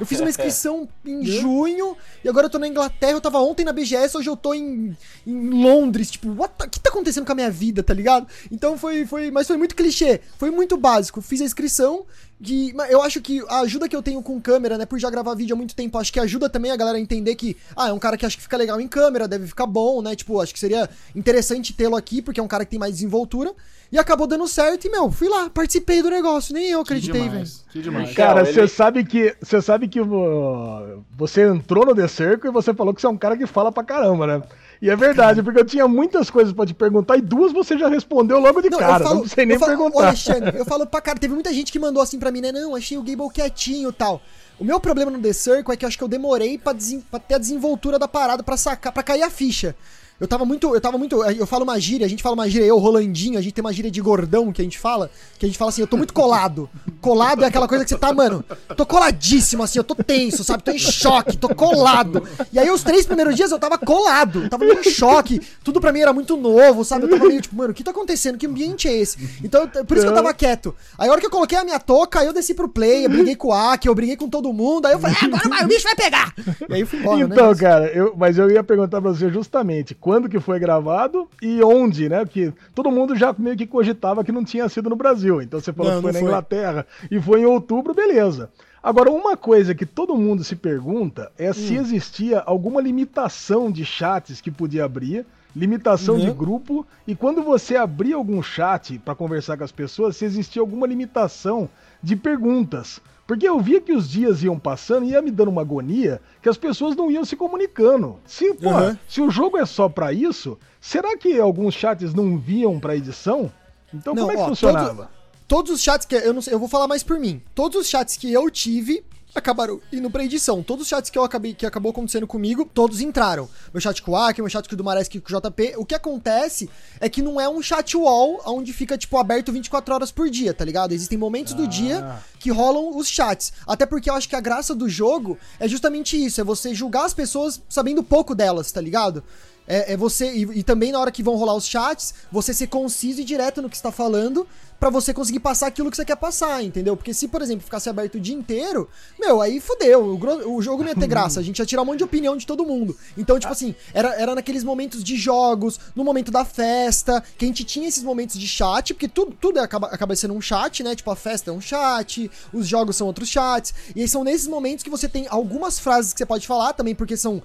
Eu fiz uma inscrição em junho e agora eu tô na Inglaterra. Eu tava ontem na BGS, hoje eu tô em, em Londres. Tipo, o que tá acontecendo com a minha vida, tá ligado? Então foi, foi. Mas foi muito clichê, foi muito básico. Fiz a inscrição. De, eu acho que a ajuda que eu tenho com câmera, né, por já gravar vídeo há muito tempo, acho que ajuda também a galera a entender que, ah, é um cara que acho que fica legal em câmera, deve ficar bom, né? Tipo, acho que seria interessante tê-lo aqui, porque é um cara que tem mais desenvoltura. E acabou dando certo e, meu, fui lá, participei do negócio. Nem eu acreditei, velho. Que demais. Cara, você ele... sabe que você sabe que uh, você entrou no The Circle e você falou que você é um cara que fala pra caramba, né? E é verdade, porque eu tinha muitas coisas pra te perguntar e duas você já respondeu logo de não, cara. Falo, não sei nem falo, perguntar. Alexandre, eu falo pra cara, teve muita gente que mandou assim pra mim, né? Não, achei o Gable quietinho e tal. O meu problema no The Circle é que eu acho que eu demorei pra, pra ter a desenvoltura da parada pra sacar, para cair a ficha. Eu tava muito. Eu tava muito. Eu falo uma gíria, a gente fala uma gíria, eu, Rolandinho, a gente tem uma gíria de gordão que a gente fala, que a gente fala assim, eu tô muito colado. Colado é aquela coisa que você tá, mano, tô coladíssimo, assim, eu tô tenso, sabe? Tô em choque, tô colado. E aí, os três primeiros dias eu tava colado, eu tava meio em choque, tudo pra mim era muito novo, sabe? Eu tava meio tipo, mano, o que tá acontecendo? Que ambiente é esse? Então, por isso que eu tava quieto. Aí, a hora que eu coloquei a minha touca, aí eu desci pro play, eu briguei com o Aki, eu briguei com todo mundo, aí eu falei, ah, agora o bicho vai pegar! E aí eu fui embora, né? Então, né? cara, eu, mas eu ia perguntar pra você justamente, quando que foi gravado? e onde, né? Porque todo mundo já meio que cogitava que não tinha sido no Brasil. Então você falou não, que foi na foi. Inglaterra e foi em outubro, beleza. Agora, uma coisa que todo mundo se pergunta é hum. se existia alguma limitação de chats que podia abrir, limitação uhum. de grupo, e quando você abria algum chat para conversar com as pessoas, se existia alguma limitação de perguntas. Porque eu via que os dias iam passando e ia me dando uma agonia que as pessoas não iam se comunicando. Se, pô, uhum. se o jogo é só para isso, será que alguns chats não viam pra edição? Então não, como é que ó, funcionava? Todo, todos os chats que. Eu não sei, eu vou falar mais por mim. Todos os chats que eu tive acabaram indo pra edição. Todos os chats que eu acabei, que acabou acontecendo comigo, todos entraram. Meu chat com o Aki, meu chat com o Dumareski com o JP. O que acontece é que não é um chat wall onde fica, tipo, aberto 24 horas por dia, tá ligado? Existem momentos ah. do dia que rolam os chats. Até porque eu acho que a graça do jogo é justamente isso: é você julgar as pessoas sabendo pouco delas, tá ligado? É, é você. E, e, também na hora que vão rolar os chats, você ser conciso e direto no que está falando para você conseguir passar aquilo que você quer passar, entendeu? Porque se, por exemplo, ficasse aberto o dia inteiro, meu, aí fudeu. O, o jogo não ia ter graça. A gente ia tirar um monte de opinião de todo mundo. Então, tipo assim, era, era naqueles momentos de jogos, no momento da festa, que a gente tinha esses momentos de chat, porque tudo, tudo acaba, acaba sendo um chat, né? Tipo, a festa é um chat, os jogos são outros chats. E aí são nesses momentos que você tem algumas frases que você pode falar também, porque são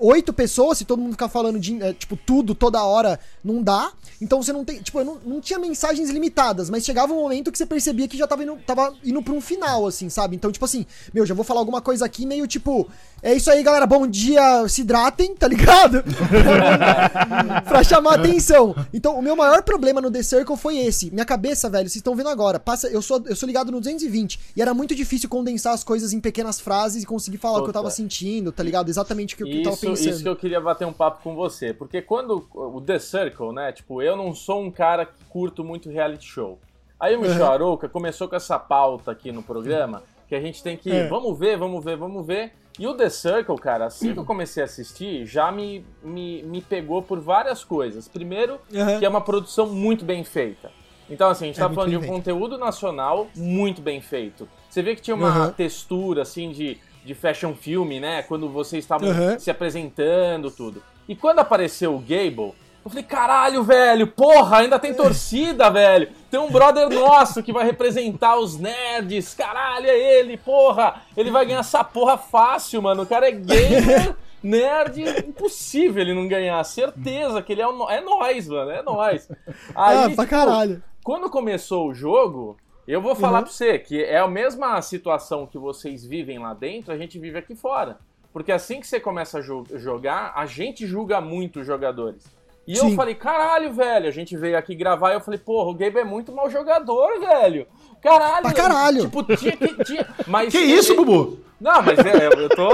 oito pessoas, se todo mundo ficar falando de, é, tipo, tudo toda hora, não dá. Então você não tem. Tipo, não, não tinha mensagens limitadas, mas chegava um momento que você percebia que já tava indo, tava indo pra um final, assim, sabe? Então, tipo assim, meu, já vou falar alguma coisa aqui meio tipo. É isso aí, galera. Bom dia, se hidratem, tá ligado? pra chamar atenção. Então, o meu maior problema no The Circle foi esse. Minha cabeça, velho, vocês estão vendo agora. Passa, eu sou, eu sou ligado no 220. E era muito difícil condensar as coisas em pequenas frases e conseguir falar Puta. o que eu tava sentindo, tá ligado? Exatamente o que, eu tava pensando. Isso que eu queria bater um papo com você. Porque quando o The Circle, né? Tipo, eu não sou um cara que curto muito reality show. Aí o Michel uhum. Arouca começou com essa pauta aqui no programa, que a gente tem que, é. vamos ver, vamos ver, vamos ver. E o The Circle, cara, assim que eu comecei a assistir, já me, me, me pegou por várias coisas. Primeiro, uhum. que é uma produção muito bem feita. Então, assim, a gente é tá falando de um feito. conteúdo nacional muito bem feito. Você vê que tinha uma uhum. textura, assim, de, de fashion filme, né? Quando vocês estavam uhum. se apresentando, tudo. E quando apareceu o Gable, eu falei, caralho, velho, porra, ainda tem torcida, velho. Tem um brother nosso que vai representar os nerds. Caralho, é ele, porra. Ele vai ganhar essa porra fácil, mano. O cara é gamer, nerd, impossível ele não ganhar. Certeza que ele é. É nós, mano, é nós. Aí, ah, pra tipo, caralho. Quando começou o jogo, eu vou falar uhum. pra você que é a mesma situação que vocês vivem lá dentro, a gente vive aqui fora. Porque assim que você começa a jo jogar, a gente julga muito os jogadores. E Sim. eu falei, caralho, velho, a gente veio aqui gravar e eu falei, porra, o Gabe é muito mau jogador, velho. Caralho. Pra caralho. Tipo, tinha que. Tinha, mas que isso, Bubu? Não, mas é, eu tô.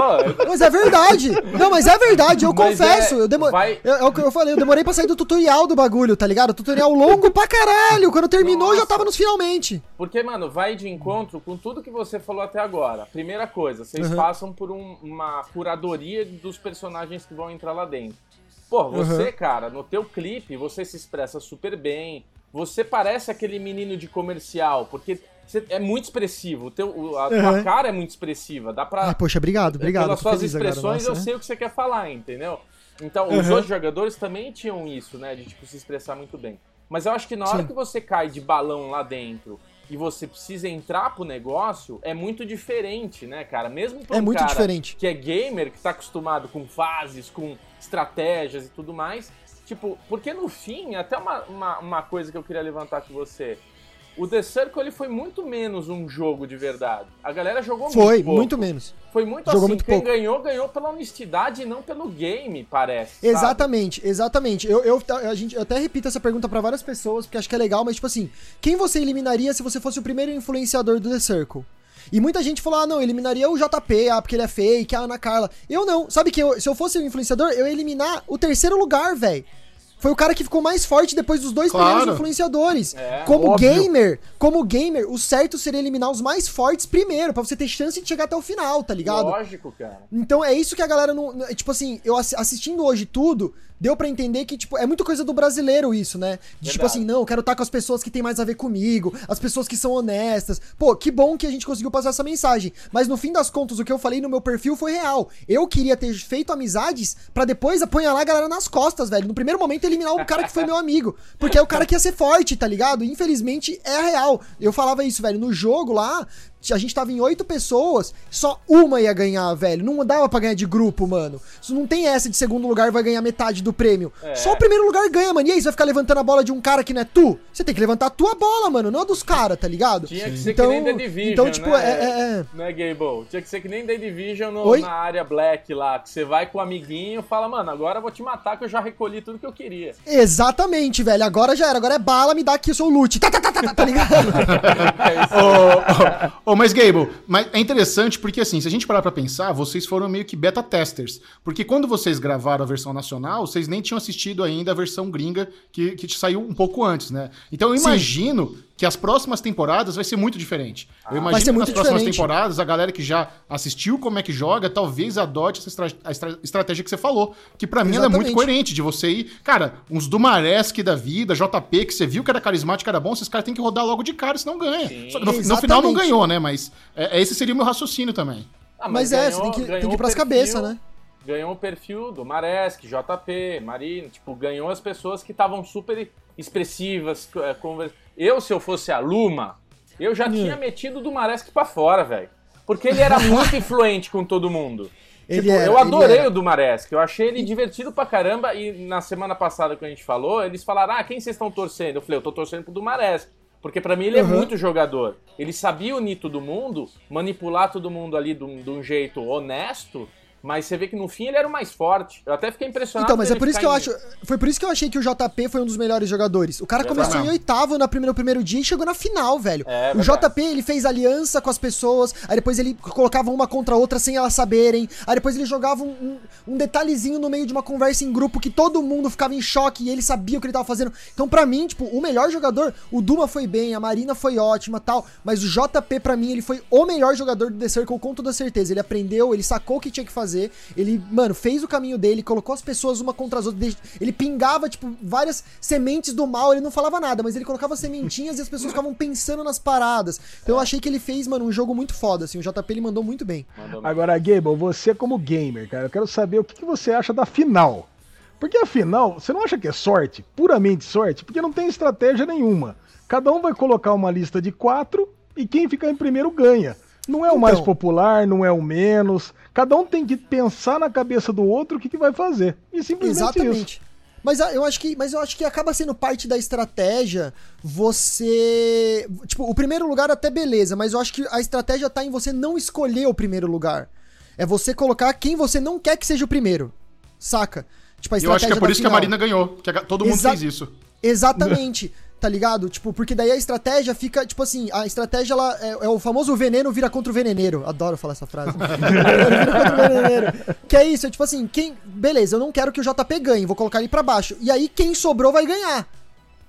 Mas é verdade! Não, mas é verdade, eu mas confesso. É, eu. Vai... É, é o que eu falei, eu demorei pra sair do tutorial do bagulho, tá ligado? Tutorial longo pra caralho. Quando terminou, Nossa. já tava nos finalmente. Porque, mano, vai de encontro com tudo que você falou até agora. Primeira coisa, vocês uhum. passam por um, uma curadoria dos personagens que vão entrar lá dentro. Pô, você, uhum. cara, no teu clipe, você se expressa super bem. Você parece aquele menino de comercial, porque Você- é muito expressivo. O teu, a Uhum. tua cara é muito expressiva. Dá pra. Ai, poxa, obrigado, obrigado. Pelas suas feliz agora, expressões nossa, eu né? sei o que você quer falar, entendeu? Então, os Uhum. outros jogadores também tinham isso, né? De tipo, se expressar muito bem. Mas eu acho que na hora Sim. que você cai de balão lá dentro e você precisa entrar pro negócio, é muito diferente, né, cara? Mesmo pra É um muito cara diferente. que é gamer, que tá acostumado com fases, com estratégias e tudo mais. Tipo, porque no fim, até uma, uma, uma coisa que eu queria levantar com você. O The Circle ele foi muito menos um jogo de verdade. A galera jogou Foi, muito pouco. muito menos. Foi muito Jogou assim, muito quem pouco. ganhou, ganhou pela honestidade e não pelo game, parece. sabe? Exatamente, exatamente. Eu, eu, a gente, eu até repito essa pergunta pra várias pessoas, porque acho que é legal, mas tipo assim, quem você eliminaria se você fosse o primeiro influenciador do The Circle? E muita gente falou, ah, não, eliminaria o JP, ah, porque ele é fake, a Ana Carla. Eu não. Sabe que eu- se eu fosse o influenciador, eu ia eliminar o terceiro lugar, velho. Foi o cara que ficou mais forte depois dos dois Claro. primeiros influenciadores. É, como óbvio. gamer, como gamer, o certo seria eliminar os mais fortes primeiro, pra você ter chance de chegar até o final, tá ligado? Lógico, cara. Então é isso que a galera não. Tipo assim, eu assi- assistindo hoje tudo, deu pra entender que, tipo, é muito coisa do brasileiro isso, né? De tipo assim, não, eu quero estar com as pessoas que têm mais a ver comigo, as pessoas que são honestas. Pô, que bom que a gente conseguiu passar essa mensagem. Mas no fim das contas, o que eu falei no meu perfil foi real. Eu queria ter feito amizades pra depois apunhalar a galera nas costas, velho. No primeiro momento, eliminar o cara que foi meu amigo. Porque é o cara que ia ser forte, tá ligado? Infelizmente, é a real. Eu falava isso, velho. No jogo lá, a gente tava em oito pessoas, só uma ia ganhar, velho. Não dava pra ganhar de grupo, mano. Isso não tem essa de segundo lugar vai ganhar metade do prêmio. É. Só o primeiro lugar ganha, mano. E aí, você vai ficar levantando a bola de um cara que não é tu? Você tem que levantar a tua bola, mano, não a dos caras, tá ligado? Tinha que ser Então- que nem The Division, então, tipo, né? é- é- é. Né, Gable? Tinha que ser que nem The Division no- na área black lá, que você vai com o amiguinho e fala, mano, agora eu vou te matar que eu já recolhi tudo que eu queria. Exatamente, velho. Agora já era. Agora é bala, me dá aqui o seu loot. Tá, tá, tá, tá, tá, tá ligado? É isso. Ô, ô, ô, mas, Gable, mas é interessante porque, assim, se a gente parar pra pensar, vocês foram meio que beta testers. Porque quando vocês gravaram a versão nacional, vocês nem tinham assistido ainda a versão gringa que, que saiu um pouco antes, né? Então eu Sim. Que as próximas temporadas vai ser muito diferente. Eu imagino Vai ser que nas muito próximas diferente. temporadas, a galera que já assistiu como é que joga, talvez adote essa estra- a estra- estratégia que você falou. Que pra mim ela é muito coerente, de você ir. Cara, uns Dumaresque da vida, JP, que você viu que era carismático, era bom, esses caras têm que rodar logo de cara, senão ganha. Só que no, no final não ganhou, né? Mas é, esse seria o meu raciocínio também. Ah, Mas é, você tem que- ganhou tem que ir o pras perfil- cabeças, né? Ganhou o perfil do Maresk, JP, Marina, tipo, ganhou as pessoas que estavam super expressivas. é, conver- Eu, se eu fosse a Luma, eu já tinha metido do Maresk pra fora, velho. Porque ele era muito influente com todo mundo. Ele Tipo, era, eu adorei o do Maresk, eu achei ele divertido pra caramba. E na semana passada que a gente falou, eles falaram: Ah, quem vocês estão torcendo? Eu falei: Eu tô torcendo pro do Maresk. Porque pra mim ele é Uhum. muito jogador. Ele sabia unir todo mundo, manipular todo mundo ali de um, de um jeito honesto, mas você vê que no fim ele era o mais forte. Eu até fiquei impressionado. Então, mas é por isso que eu acho. Foi por isso que eu achei que o JP foi um dos melhores jogadores. O cara Verdade. começou em oitavo na primeira, no primeiro dia e chegou na final, velho. É, o verdade. JP, ele fez aliança com as pessoas, aí depois ele colocava uma contra a outra sem elas saberem, aí depois ele jogava um, um- um detalhezinho no meio de uma conversa em grupo que todo mundo ficava em choque e ele sabia o que ele tava fazendo. Então, pra mim, tipo, o melhor jogador, o Duma foi bem, a Marina foi ótima tal, mas o JP, pra mim, ele foi o melhor jogador do The Circle com toda certeza. Ele aprendeu, ele sacou o que tinha que fazer, ele, mano, fez o caminho dele, colocou as pessoas uma contra as outras, ele pingava, tipo, várias sementes do mal, ele não falava nada, mas ele colocava sementinhas e as pessoas ficavam pensando nas paradas. Então eu achei que ele fez, mano, um jogo muito foda, assim, o JP ele mandou muito bem. Agora, Gable, você como gamer, cara, eu quero saber o que, que você acha da final. Porque a final, você não acha que é sorte? Puramente sorte? Porque não tem estratégia nenhuma. Cada um vai colocar uma lista de quatro e quem ficar em primeiro ganha. Não é o mais Então. popular, não é o menos. Cada um tem que pensar na cabeça do outro o que, que vai fazer. E simplesmente isso. Exatamente. Mas ah, eu acho que, mas eu acho que acaba sendo parte da estratégia você, tipo, o primeiro lugar até beleza, mas eu acho que a estratégia tá em você não escolher o primeiro lugar. É você colocar quem você não quer que seja o primeiro. Saca? Tipo, a E eu acho que é estratégia por isso que a final. Marina ganhou. Que todo mundo Exa- fez isso. Exatamente. Tá ligado? Tipo, porque daí a estratégia fica, tipo assim, a estratégia ela é, é o famoso veneno vira contra o veneneiro. Adoro falar essa frase. Vira contra o veneneiro. Que é isso, é tipo assim, quem. Beleza, eu não quero que o JP ganhe, vou colocar ele pra baixo. E aí quem sobrou vai ganhar.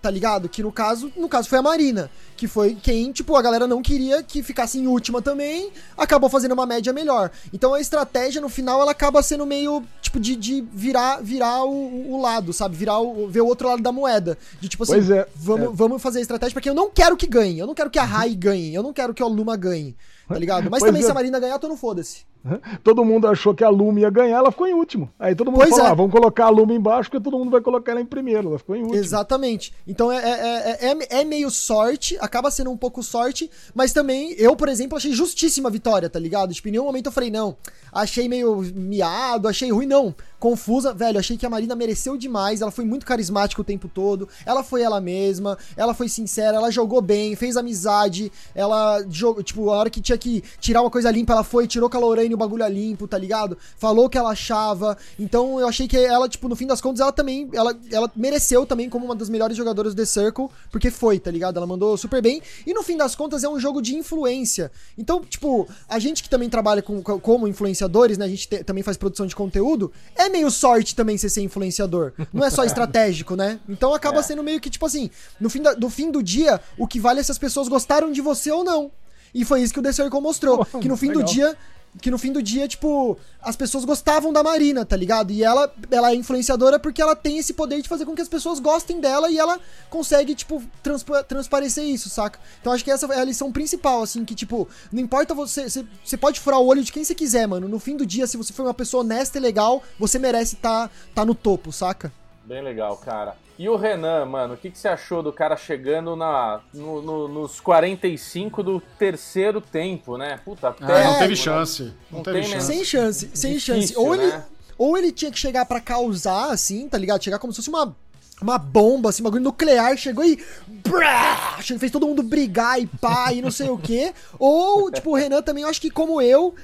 Tá ligado? Que no caso, no caso foi a Marina, que foi quem, tipo, a galera não queria que ficasse em última também, acabou fazendo uma média melhor. Então a estratégia no final ela acaba sendo meio, tipo, de, de virar, virar o, o lado, sabe? Virar o, ver o outro lado da moeda. De tipo assim, Pois é, vamos, é. vamos fazer a estratégia porque eu não quero que ganhe, eu não quero que a Rai ganhe, eu não quero que a Luma ganhe, tá ligado? Mas Pois também é. se a Marina ganhar, eu tô no foda-se. Todo mundo achou que a Luma ia ganhar, ela ficou em último. Aí todo mundo Pois falou: é. ah, vamos colocar a Luma embaixo, porque todo mundo vai colocar ela em primeiro. Ela ficou em último. Exatamente. Então é, é, é, é, é meio sorte, acaba sendo um pouco sorte, mas também eu, por exemplo, achei justíssima a vitória, tá ligado? Tipo, em nenhum momento eu falei, não, achei meio miado, achei ruim, não. Confusa, velho, achei que a Marina mereceu demais, ela foi muito carismática o tempo todo, ela foi ela mesma, ela foi sincera, ela jogou bem, fez amizade, ela jogou, tipo, a hora que tinha que tirar uma coisa limpa, ela foi, tirou com a Lorraine o bagulho limpo, tá ligado? Falou o que ela achava. Então eu achei que ela, tipo, no fim das contas, ela também, ela, ela mereceu também como uma das melhores jogadoras do The Circle, porque foi, tá ligado? Ela mandou super bem. E no fim das contas é um jogo de influência. Então, tipo, a gente que também trabalha com- como influenciadores, né? A gente te- também faz produção de conteúdo, é meio sorte também você ser influenciador. Não é só estratégico, né? Então acaba É. sendo meio que, tipo assim, no fim, da- do fim do dia, o que vale é se as pessoas gostaram de você ou não. E foi isso que o The Circle mostrou. Pô, que no fim do legal. dia. Que no fim do dia, tipo, as pessoas gostavam da Marina, tá ligado? E ela, ela é influenciadora porque ela tem esse poder de fazer com que as pessoas gostem dela e ela consegue, tipo, transpa- transparecer isso, saca? Então acho que essa é a lição principal, assim, que, tipo, não importa você. Você, você pode furar o olho de quem você quiser, mano. No fim do dia, se você for uma pessoa honesta e legal, você merece tá, tá no topo, saca? Bem legal, cara. E o Renan, mano, o que, que você achou do cara chegando na, no- no- nos 45 do terceiro tempo, né? Puta, Ah, não teve né? chance. Não, Não teve tem, chance. Sem chance, sem Difícil, chance. Ou ele, né? ou ele tinha que chegar pra causar, assim, tá ligado? Chegar como se fosse uma, uma bomba, assim, um bagulho nuclear, chegou e. Brá, fez todo mundo brigar e pá, e não sei o quê. Ou, tipo, o Renan também, eu acho que como eu.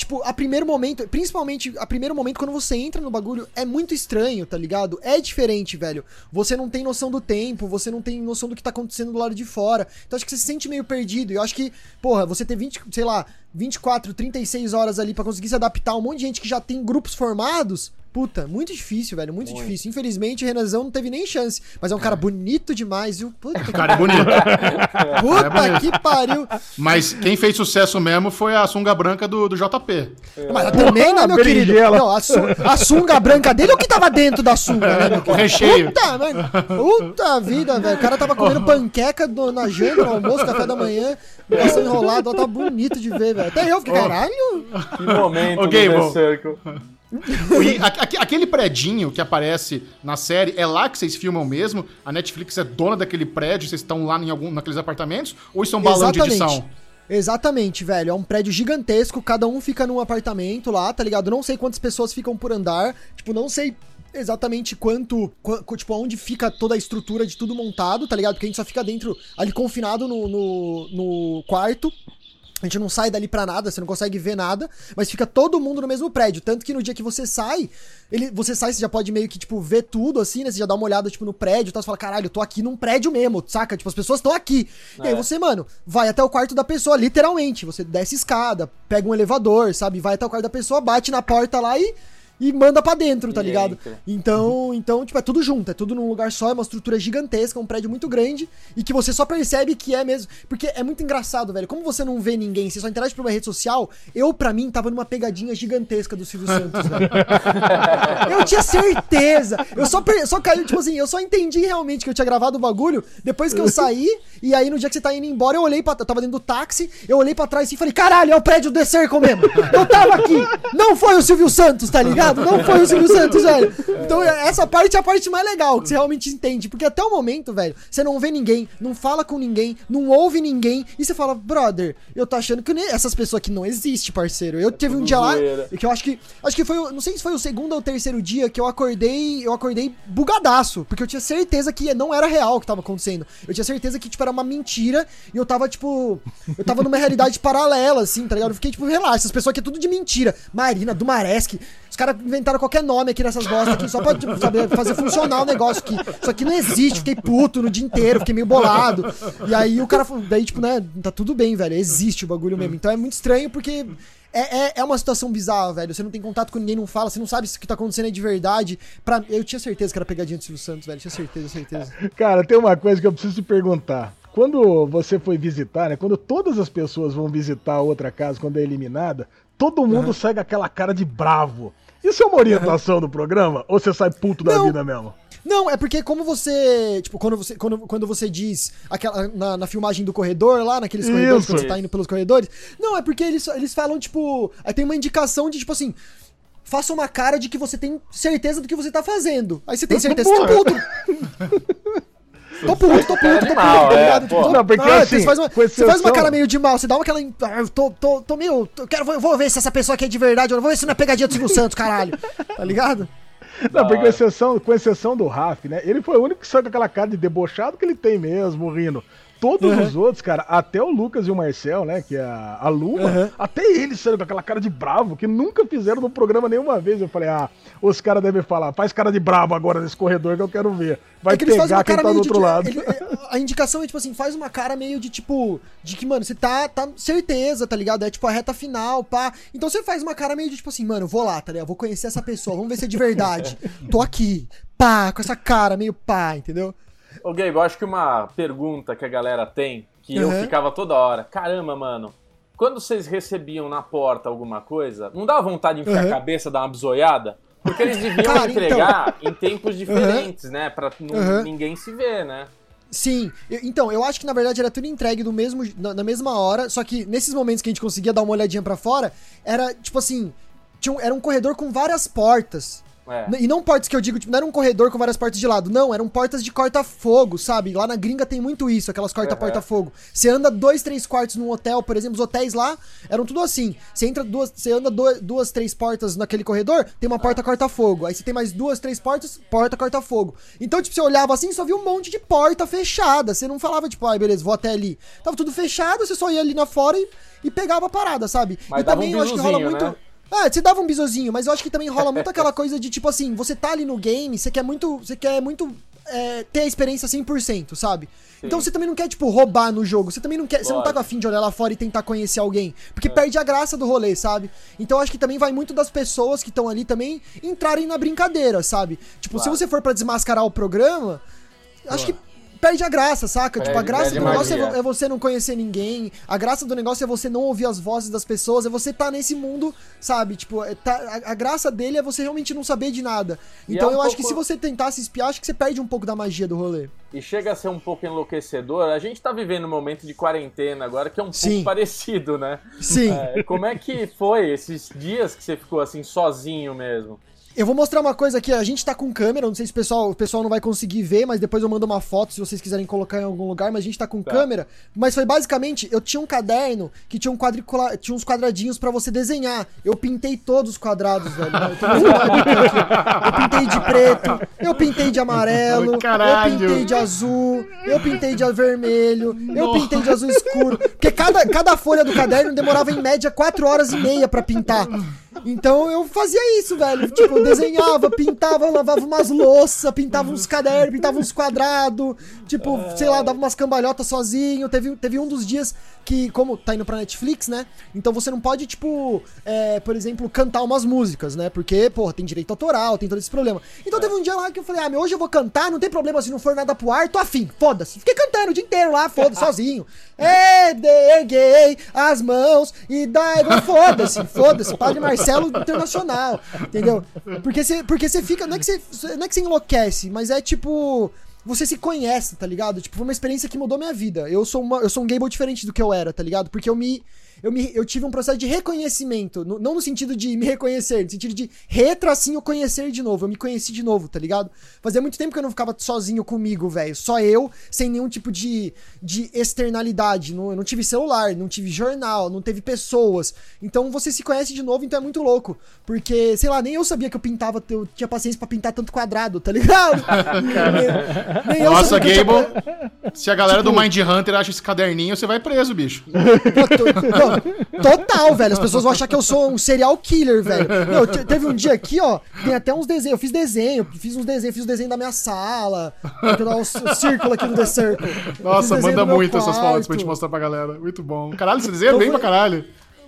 Tipo, a primeiro momento, principalmente a primeiro momento quando você entra no bagulho, é muito estranho, tá ligado? É diferente, velho. Você não tem noção do tempo, você não tem noção do que tá acontecendo do lado de fora. Então acho que você se sente meio perdido. E eu acho que, porra, você ter 20, sei lá, 24, 36 horas ali pra conseguir se adaptar a um monte de gente que já tem grupos formados. Puta, muito difícil, velho, muito, Muito. difícil. Infelizmente, o Renanzão não teve nem chance. Mas é um cara bonito demais, viu? Puta, O cara é bonito. puta é bonito. que pariu. Mas quem fez sucesso mesmo foi a sunga branca do, do JP. Mas também, né, meu querido? berinjela. Não, a, su- a sunga branca dele é o que tava dentro da sunga, né, meu querido? recheio. Puta, mano. Puta vida, velho. O cara tava comendo panqueca do- na janta, no almoço, café da manhã, coração enrolado. Ó, tá bonito de ver, velho. Até eu fiquei, caralho. Que momento Ok, do The bom. Circle. A- aque- aquele predinho que aparece na série, é lá que vocês filmam mesmo? A Netflix é dona daquele prédio, vocês estão lá em algum, naqueles apartamentos? Ou isso é um balão de edição? Exatamente, velho. É um prédio gigantesco, cada um fica num apartamento lá, tá ligado? Não sei quantas pessoas ficam por andar. Tipo, não sei exatamente quanto. qu- qu- tipo, onde fica toda a estrutura de tudo montado, tá ligado? Porque a gente só fica dentro, ali confinado no, no, no quarto. A gente não sai dali pra nada, você não consegue ver nada, mas fica todo mundo no mesmo prédio. Tanto que no dia que você sai, ele, você sai, você já pode meio que, tipo, ver tudo, assim, né? Você já dá uma olhada, tipo, no prédio e tal. Você fala, caralho, eu tô aqui num prédio mesmo, saca? Tipo, as pessoas estão aqui. E aí É. você, mano, vai até o quarto da pessoa, literalmente. Você desce escada, pega um elevador, sabe? Vai até o quarto da pessoa, bate na porta lá e. E manda pra dentro, tá E ligado? entra. Então, então, tipo, é tudo junto, é tudo num lugar só, é uma estrutura gigantesca, um prédio muito grande e que você só percebe que é mesmo. Porque é muito engraçado, velho. Como você não vê ninguém, você só interage por uma rede social, eu, pra mim, tava numa pegadinha gigantesca do Silvio Santos, velho. Eu tinha certeza. Eu só, per- só caiu, tipo assim, eu só entendi realmente que eu tinha gravado o bagulho depois que eu saí. E aí, no dia que você tá indo embora, eu olhei pra. Eu tava dentro do táxi, eu olhei pra trás e falei: caralho, é o prédio do Circle mesmo. Eu tava aqui. Não foi o Silvio Santos, tá ligado? Não foi o Silvio Santos, velho. Então, essa parte é a parte mais legal, que você realmente entende. Porque até o momento, velho, você não vê ninguém, não fala com ninguém, não ouve ninguém. E você fala, brother, eu tô achando que nem essas pessoas aqui não existem, parceiro. Eu teve um dia lá. zoeira. Que eu acho que. Acho que foi. Não sei se foi o segundo ou o terceiro dia que eu acordei. Eu acordei bugadaço. Porque eu tinha certeza que não era real o que tava acontecendo. Eu tinha certeza que, tipo, era uma mentira. E eu tava, tipo. Eu tava numa realidade paralela, assim, tá ligado? Eu fiquei, tipo, relaxa, essas pessoas aqui é tudo de mentira. Marina, Dumaresque. Os caras inventaram qualquer nome aqui nessas bostas aqui, só pra tipo, saber fazer funcionar o negócio aqui. Isso aqui não existe, fiquei puto no dia inteiro, fiquei meio bolado. E aí o cara falou, daí, tipo, né, tá tudo bem, velho. Existe o bagulho mesmo. Então é muito estranho porque. É, é, é uma situação bizarra, velho. Você não tem contato com ninguém, não fala, você não sabe se o que tá acontecendo é de verdade. Pra... Eu tinha certeza que era pegadinha do Silvio Santos, velho. Tinha certeza, certeza. Cara, tem uma coisa que eu preciso te perguntar. Quando você foi visitar, né? Quando todas as pessoas vão visitar outra casa quando é eliminada, todo mundo uhum. sai com aquela cara de bravo. Isso é uma orientação uhum. do programa? Ou você sai puto da não. vida mesmo? Não, é porque como você. Tipo, quando você, quando, quando você diz aquela, na, na filmagem do corredor lá, naqueles Isso. corredores, quando você tá indo pelos corredores. Não, é porque eles, eles falam, tipo. Aí tem uma indicação de, tipo assim. Faça uma cara de que você tem certeza do que você tá fazendo. Aí você tem certeza, você tá puto. Tô puto, tô puto, tô puto, tá ligado? Tipo, não, porque ah, assim, você, faz uma, você faz uma cara meio de mal, você dá uma aquela. Ah, tô, tô, tô meio. Tô, quero, vou, vou ver se essa pessoa aqui é de verdade, ou vou ver se não é pegadinha do Silvio Santos, caralho. Tá ligado? Não, porque com exceção, com exceção do Raf, né? Ele foi o único que saiu com aquela cara de debochado que ele tem mesmo, rindo. Todos uhum. os outros, cara, até o Lucas e o Marcel, né? Que é a, a Luma, uhum. até eles saíram com aquela cara de bravo, que nunca fizeram no programa nenhuma vez. Eu falei, ah, os caras devem falar, faz cara de bravo agora nesse corredor que eu quero ver. Vai é que pegar quem tá do outro de, lado. Ele, é, a indicação é, tipo assim, faz uma cara meio de tipo, de que, mano, você tá, tá certeza, tá ligado? É tipo a reta final, pá. Então você faz uma cara meio de tipo assim, mano, vou lá, tá ligado? Vou conhecer essa pessoa, vamos ver se é de verdade. Tô aqui, pá, com essa cara meio pá, entendeu? Ô, Gabe, eu acho que uma pergunta que a galera tem, que uhum. eu ficava toda hora, caramba, mano, quando vocês recebiam na porta alguma coisa, não dava vontade de enfiar uhum. a cabeça, dar uma bisoiada? Porque eles deviam Cara, então. entregar então... em tempos diferentes, uhum. né? Pra ninguém se ver, né? Sim, então, eu acho que na verdade era tudo entregue no mesmo, na, na, mesma hora, só que nesses momentos que a gente conseguia dar uma olhadinha para fora, era tipo assim, tinha um, era um corredor com várias portas. É. E não portas que eu digo, tipo, não era um corredor com várias portas de lado. Não, eram portas de corta-fogo, sabe? Lá na gringa tem muito isso, aquelas corta-porta-fogo. Você anda dois, três quartos num hotel, por exemplo, os hotéis lá eram tudo assim. Você entra duas, você anda duas, duas três portas naquele corredor, tem uma porta corta-fogo. Aí você tem mais duas, três portas, porta corta-fogo. Então, tipo, você olhava assim, só via um monte de porta fechada. Você não falava, tipo, ai, ah, beleza, vou até ali. Tava tudo fechado, você só ia ali na fora e, e pegava a parada, sabe? Mas e também um eu acho que rola muito. Né? Ah, você dava um bisozinho, mas eu acho que também rola muito aquela coisa de tipo assim, você tá ali no game, você quer muito. Você quer muito é, ter a experiência 100%, sabe? Sim. Então você também não quer, tipo, roubar no jogo. Você também não quer. Você não tá com a fim de olhar lá fora e tentar conhecer alguém. Porque é. perde a graça do rolê, sabe? Então eu acho que também vai muito das pessoas que estão ali também entrarem na brincadeira, sabe? Tipo, claro. se você for para desmascarar o programa, acho que perde a graça, saca? Perde, tipo, a graça do negócio é, é, você não conhecer ninguém. A graça do negócio é você não ouvir as vozes das pessoas, é você estar tá nesse mundo, sabe? Tipo, é, tá, a, a, graça dele é você realmente não saber de nada. Então é um eu pouco... acho que se você tentar se espiar, acho que você perde um pouco da magia do rolê. E chega a ser um pouco enlouquecedor. A gente tá vivendo um momento de quarentena agora que é um Sim. pouco parecido, né? Sim. É, como é que foi esses dias que você ficou assim sozinho mesmo? Eu vou mostrar uma coisa aqui, a gente tá com câmera, não sei se o pessoal, o pessoal não vai conseguir ver, mas depois eu mando uma foto se vocês quiserem colocar em algum lugar, mas a gente tá com tá. câmera. Mas foi basicamente, eu tinha um caderno que tinha, um quadricula, tinha uns quadradinhos para você desenhar. Eu pintei todos os quadrados, velho. Eu, pintei de preto, eu pintei de amarelo, eu pintei de azul, eu pintei de vermelho, eu pintei de azul escuro. Porque cada, cada folha do caderno demorava em média 4 horas e meia para pintar. Então eu fazia isso, velho. Tipo, eu desenhava, pintava, lavava umas louças, pintava uns cadernos, pintava uns quadrados. Tipo, sei lá, dava umas cambalhotas sozinho. Teve, teve um dos dias que, como tá indo pra Netflix, né? Então você não pode, tipo, é, por exemplo, cantar umas músicas, né? Porque, pô, tem direito autoral, tem todo esse problema. Então teve um dia lá que eu falei, ah, meu, hoje eu vou cantar, não tem problema se não for nada pro ar, tô afim, foda-se. Fiquei cantando o dia inteiro lá, foda-se, sozinho. É, erguei as mãos e daí, foda-se, foda-se, Padre Marcelo Internacional, entendeu? Porque você porque fica, não é que você não é que você enlouquece, mas é tipo você se conhece, tá ligado? Tipo, foi uma experiência que mudou minha vida. Eu sou, uma, eu sou um Gable diferente do que eu era, tá ligado? Porque eu me eu, me, eu tive um processo de reconhecimento. No, não no sentido de me reconhecer, no sentido de retracinho conhecer de novo. Eu me conheci de novo, tá ligado? Fazia muito tempo que eu não ficava sozinho comigo, velho. Só eu, sem nenhum tipo de, de externalidade. Não, eu não tive celular, não tive jornal, não teve pessoas. Então você se conhece de novo, então é muito louco. Porque, sei lá, nem eu sabia que eu pintava, eu tinha paciência para pintar tanto quadrado, tá ligado? nem, nem Nossa, Gable, tinha... se a galera tipo... do Mind Hunter acha esse caderninho, você vai preso, bicho. Pô, tô... não, total, velho. As pessoas vão achar que eu sou um serial killer, velho. Meu, teve um dia aqui, ó, tem até uns desenhos. Eu fiz desenho, fiz uns desenhos, fiz os desenhos da minha sala. O, o círculo aqui do The Circle. Nossa, desenho manda muito essas fotos pra gente mostrar pra galera. Muito bom. Caralho, você desenha Eu bem pra caralho.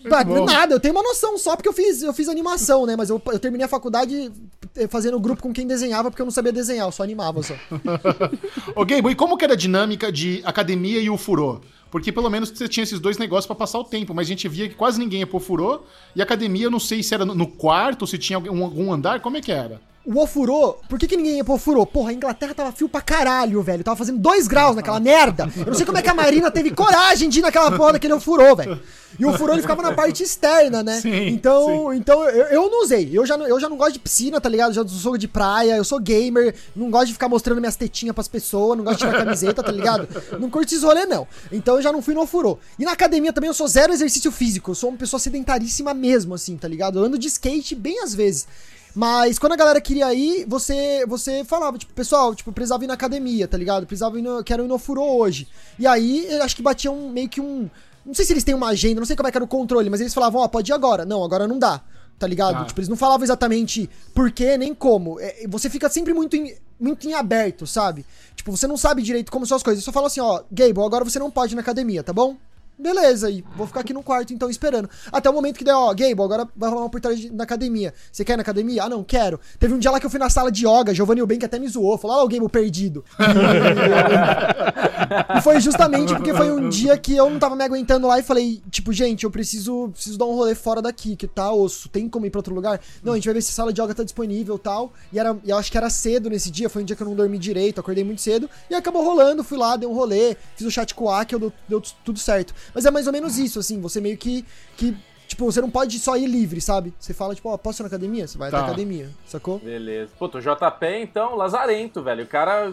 Tá, nada, eu tenho uma noção só porque eu fiz, eu fiz animação, né? Mas eu, eu terminei a faculdade eh, fazendo grupo com quem desenhava porque eu não sabia desenhar, eu só animava só. Ô, e como que era a dinâmica de academia e o furô? Porque pelo menos você tinha esses dois negócios pra passar o tempo, mas a gente via que quase ninguém furô. E academia, eu não sei se era no- quarto, se tinha algum andar, como é que era? O ofurô, por que, que ninguém ia pro ofurô? Porra, a Inglaterra tava frio pra caralho, velho. Tava fazendo dois graus naquela merda. Eu não sei como é que a Marina teve coragem de ir naquela porra daquele ofurô, velho. E o ofurô ele ficava na parte externa, né? Sim, então, então eu, eu não usei. Eu já, não- eu já não gosto de piscina, tá ligado? Eu já sou de praia, eu sou gamer, não gosto de ficar mostrando minhas tetinhas pras pessoas, não gosto de tirar camiseta, tá ligado? Não curto esses rolê, não. Então eu já não fui no ofurô. E na academia também eu sou zero exercício físico. Eu sou uma pessoa sedentaríssima mesmo, assim, tá ligado? Eu ando de skate bem às vezes. Mas quando a galera queria ir, você você falava, tipo, pessoal, tipo, precisava ir na academia, tá ligado? Precisava ir no, quero ir no furô hoje. E aí, eu acho que batia um, meio que um... Não sei se eles têm uma agenda, não sei como é que era o controle, mas eles falavam, ó, pode ir agora. Não, agora não dá, tá ligado? Tá. Tipo, eles não falavam exatamente por quê, nem como. É, você fica sempre muito em, muito em aberto, sabe? Tipo, você não sabe direito como são as coisas. Só fala assim, ó, Gable, agora você não pode ir na academia, tá bom? Beleza, e vou ficar aqui no quarto então esperando. Até o momento que der, ó, Gable, agora vai rolar uma oportunidade na academia. Você quer ir na academia? Ah, não, quero. Teve um dia lá que eu fui na sala de yoga, Giovanni Eubank até me zoou, falou, olha lá o Gable perdido. e foi justamente porque foi um dia que eu não tava me aguentando lá e falei, tipo, gente, eu preciso, preciso dar um rolê fora daqui, que tá osso, tem como ir pra outro lugar? Não, a gente vai ver se a sala de yoga tá disponível e tal. E era, eu acho que era cedo nesse dia, foi um dia que eu não dormi direito, acordei muito cedo, e acabou rolando, fui lá, dei um rolê, fiz o chat com o Aki, deu, deu tudo certo. Mas é mais ou menos isso, assim, você meio que, que tipo, você não pode só ir livre, sabe? Você fala, tipo, ó, posso ir na academia? Você vai Tá. até a academia, sacou? Beleza. Puta, o JP, então, lazarento, velho. O cara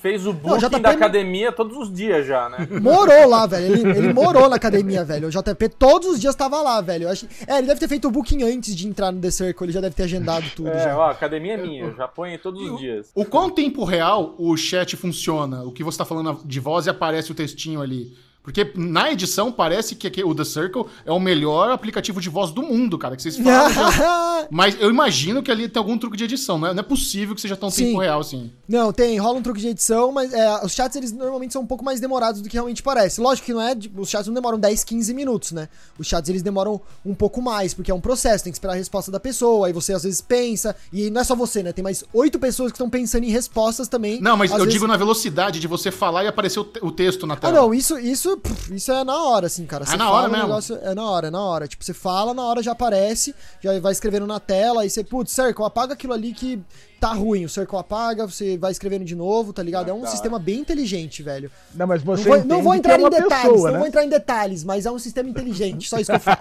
fez o Não, booking JP da não- academia todos os dias já, né? Morou lá, velho. Ele, ele morou na academia, velho. O JP todos os dias tava lá, velho. Eu acho... É, ele deve ter feito o booking antes de entrar no The Circle. Ele já deve ter agendado tudo É, já. ó, a academia é minha, eu já ponho todos os dias. O quão tempo real o chat funciona? O que você tá falando de voz e aparece o textinho ali? Porque na edição parece que o The Circle é o melhor aplicativo de voz do mundo, cara. Que vocês falam. já- Mas eu imagino que ali tem algum truque de edição, não é, não é possível que seja tão Sim. tempo real assim. Não, tem, rola um truque de edição, mas é, os chats eles normalmente são um pouco mais demorados do que realmente parece. Lógico que não é, tipo, os chats não demoram 10, 15 minutos, né? Os chats eles demoram um pouco mais, porque é um processo, tem que esperar a resposta da pessoa, aí você às vezes pensa, e não é só você, né? Tem mais oito pessoas que estão pensando em respostas também. Não, mas eu vezes- digo na velocidade de você falar e aparecer o, te- o texto na Ah, tela. não, isso, isso, pff, isso é na hora, assim, cara. Ah, Você na fala hora mesmo? negócio- é na hora, é na hora. Tipo, você fala, na hora já aparece, já vai escrevendo na tela, aí você, putz, Circle, apaga aquilo ali que tá ruim. O Circle apaga, você vai escrevendo de novo, tá ligado? É um tá. sistema bem inteligente, velho. Não, mas Não você vou, não vou que entrar é em detalhes, pessoa, não né? vou entrar em detalhes, mas é um sistema inteligente, só isso que eu falo.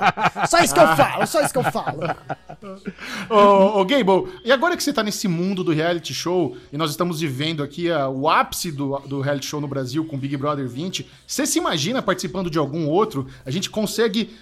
Só isso que eu falo, só isso que eu falo. Ô, ô Gable, e agora que você tá nesse mundo do reality show, e nós estamos vivendo aqui ah, o ápice do, do reality show no Brasil com Big Brother 20, você se imagina participando de algum outro? A gente consegue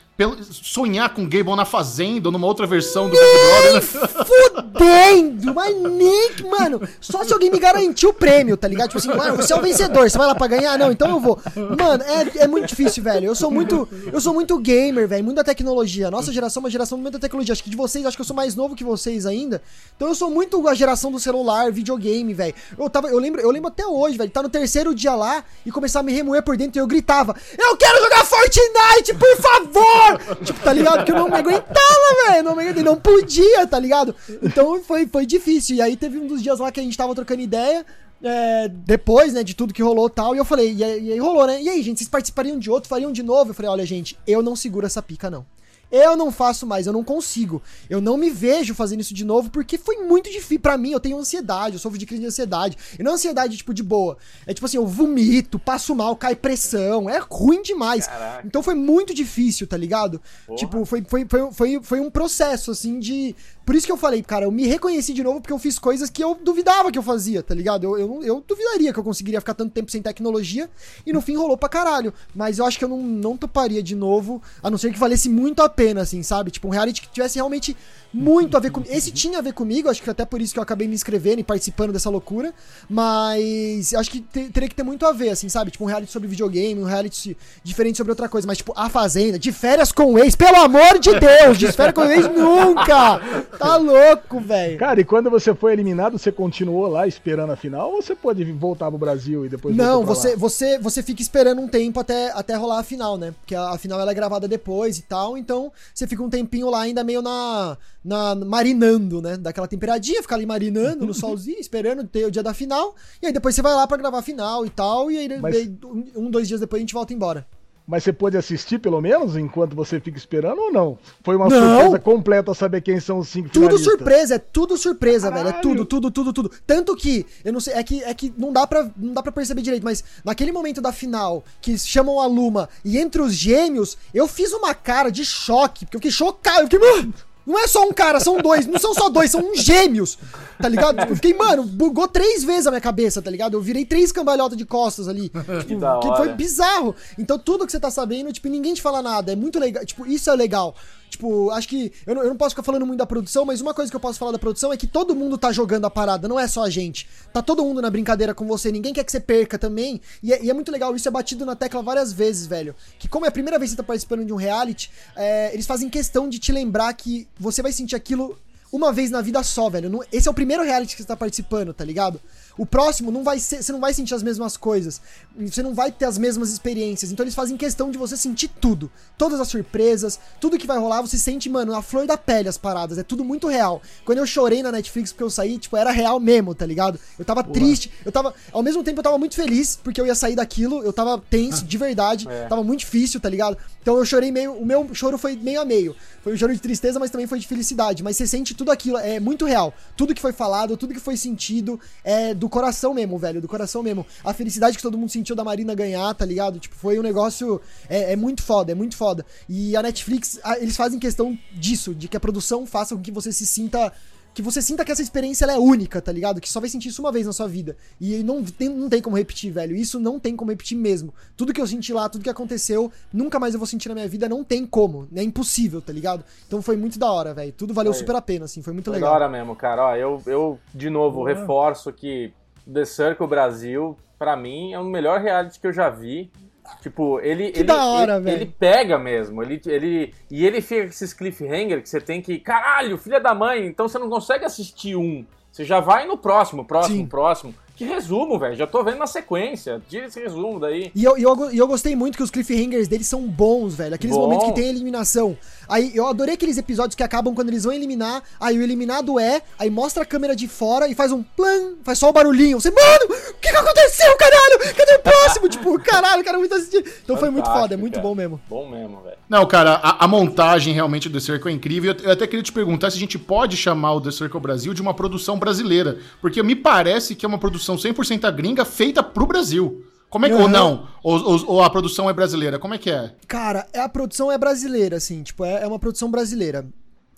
sonhar com o Gable na Fazenda ou numa outra versão do Big Brother? Fudendo! Mas nem. Mano, só se alguém me garantir o prêmio, tá ligado? Tipo assim, mano, você é o vencedor, você vai lá pra ganhar? Não, então eu vou. Mano, é, é muito difícil, velho. Eu sou muito. Eu sou muito gamer, velho. Muita tecnologia. Nossa geração é uma geração muita tecnologia. Acho que de vocês, acho que eu sou mais novo que vocês ainda. Então eu sou muito a geração do celular, videogame, velho. Eu tava. Eu lembro, eu lembro até hoje, velho. Tá no terceiro dia lá e começar a me remoer por dentro e eu gritava: Eu quero jogar Fortnite, por favor! Tipo, tá ligado? Porque eu não me aguentava, velho. Não me aguentava, não podia, tá ligado? Então foi, foi difícil. E aí teve um dos dias lá que a gente tava trocando ideia. é, depois, né, de tudo que rolou tal, e eu falei, e aí, e aí rolou, né? E aí, gente, vocês participariam de outro, fariam de novo? Eu falei, olha, gente, eu não seguro essa pica, não. Eu não faço mais, eu não consigo. Eu não me vejo fazendo isso de novo porque foi muito difícil. Pra mim, eu tenho ansiedade, eu sofro de crise de ansiedade. E não é ansiedade, tipo, de boa. É tipo assim, eu vomito, passo mal, cai pressão. É ruim demais. Caraca. Então foi muito difícil, tá ligado? Porra. Tipo, foi, foi, foi, foi, foi um processo, assim, de. Por isso que eu falei, cara, eu me reconheci de novo porque eu fiz coisas que eu duvidava que eu fazia, tá ligado? Eu, eu, eu duvidaria que eu conseguiria ficar tanto tempo sem tecnologia e no fim rolou pra caralho. Mas eu acho que eu não, não toparia de novo, a não ser que valesse muito a pena pena, assim, sabe? Tipo, um reality que tivesse realmente muito a ver comigo. Esse tinha a ver comigo, acho que até por isso que eu acabei me inscrevendo e participando dessa loucura. Mas acho que te, teria que ter muito a ver, assim, sabe? Tipo, um reality sobre videogame, um reality diferente sobre outra coisa. Mas, tipo, A Fazenda, de férias com o ex, pelo amor de Deus! De férias com o ex nunca! Tá louco, velho. Cara, e quando você foi eliminado, você continuou lá esperando a final ou você pode voltar pro Brasil e depois Não, você, você, você fica esperando um tempo até, até rolar a final, né? Porque a, a final ela é gravada depois e tal, então você fica um tempinho lá ainda meio na na, marinando, né? Daquela temperadinha, ficar ali marinando no solzinho, esperando ter o dia da final. E aí depois você vai lá para gravar a final e tal. E aí, Mas... um, dois dias depois a gente volta embora. Mas você pode assistir pelo menos enquanto você fica esperando ou não? Foi uma não. surpresa completa saber quem são os cinco Tudo finalistas. surpresa, é tudo surpresa, Caralho. velho. É tudo, tudo, tudo, tudo. Tanto que, eu não sei, é que, é que não dá pra, não dá pra perceber direito, mas naquele momento da final, que chamam a Luma e entre os gêmeos, eu fiz uma cara de choque, porque eu fiquei chocado, eu fiquei, mano. Não é só um cara, são dois. Não são só dois, são uns gêmeos. Tá ligado? Eu fiquei, mano, bugou três vezes a minha cabeça, tá ligado? Eu virei três cambalhotas de costas ali. Tipo, que, que foi bizarro. Então tudo que você tá sabendo, tipo, ninguém te fala nada. É muito legal. Tipo, isso é legal. Tipo, acho que. Eu não, eu não posso ficar falando muito da produção, mas uma coisa que eu posso falar da produção é que todo mundo tá jogando a parada, não é só a gente. Tá todo mundo na brincadeira com você, ninguém quer que você perca também. E é, e é muito legal, isso é batido na tecla várias vezes, velho. Que como é a primeira vez que você tá participando de um reality, é, eles fazem questão de te lembrar que você vai sentir aquilo uma vez na vida só, velho. Esse é o primeiro reality que você tá participando, tá ligado? O próximo não vai ser, você não vai sentir as mesmas coisas, você não vai ter as mesmas experiências. Então eles fazem questão de você sentir tudo, todas as surpresas, tudo que vai rolar, você sente, mano, a flor da pele as paradas, é tudo muito real. Quando eu chorei na Netflix porque eu saí, tipo, era real mesmo, tá ligado? Eu tava Boa. triste, eu tava, ao mesmo tempo eu tava muito feliz porque eu ia sair daquilo, eu tava tenso de verdade, é. tava muito difícil, tá ligado? Então eu chorei meio, o meu choro foi meio a meio. Foi um choro de tristeza, mas também foi de felicidade, mas você sente tudo aquilo, é muito real. Tudo que foi falado, tudo que foi sentido é do coração mesmo, velho, do coração mesmo. A felicidade que todo mundo sentiu da Marina ganhar, tá ligado? Tipo, foi um negócio. É, é muito foda, é muito foda. E a Netflix, a, eles fazem questão disso, de que a produção faça com que você se sinta que você sinta que essa experiência é única, tá ligado? Que só vai sentir isso uma vez na sua vida. E não tem, não tem como repetir, velho. Isso não tem como repetir mesmo. Tudo que eu senti lá, tudo que aconteceu, nunca mais eu vou sentir na minha vida, não tem como. É impossível, tá ligado? Então foi muito da hora, velho. Tudo valeu foi. super a pena, assim. Foi muito foi legal. Da hora mesmo, cara. Ó, eu, eu de novo, reforço que The Circle Brasil, para mim, é o melhor reality que eu já vi. Tipo, ele. Que ele, da hora, ele, ele, pega mesmo. Ele, ele, e ele fica com esses cliffhanger que você tem que. Caralho, filha da mãe! Então você não consegue assistir um. Você já vai no próximo, próximo, Sim. próximo. Que resumo, velho. Já tô vendo na sequência. Tira esse resumo daí. E eu, eu, eu gostei muito que os cliffhangers deles são bons, velho. Aqueles Bom. momentos que tem eliminação. Aí eu adorei aqueles episódios que acabam quando eles vão eliminar. Aí o eliminado é, aí mostra a câmera de fora e faz um plan, faz só o barulhinho. Você, mano, o que, que aconteceu, caralho? Cadê o próximo? tipo, caralho, quero muito assistir. Então Fantástico, foi muito foda, é muito cara. bom mesmo. Bom mesmo, velho. Não, cara, a, a, montagem realmente do The Circle é incrível. Eu, eu até queria te perguntar se a gente pode chamar o The Circle Brasil de uma produção brasileira. Porque me parece que é uma produção 100% gringa feita pro Brasil. Como é que, uhum. ou não? Ou, ou, ou, a produção é brasileira? Como é que é? Cara, é, a produção é brasileira, assim, tipo, é, é uma produção brasileira.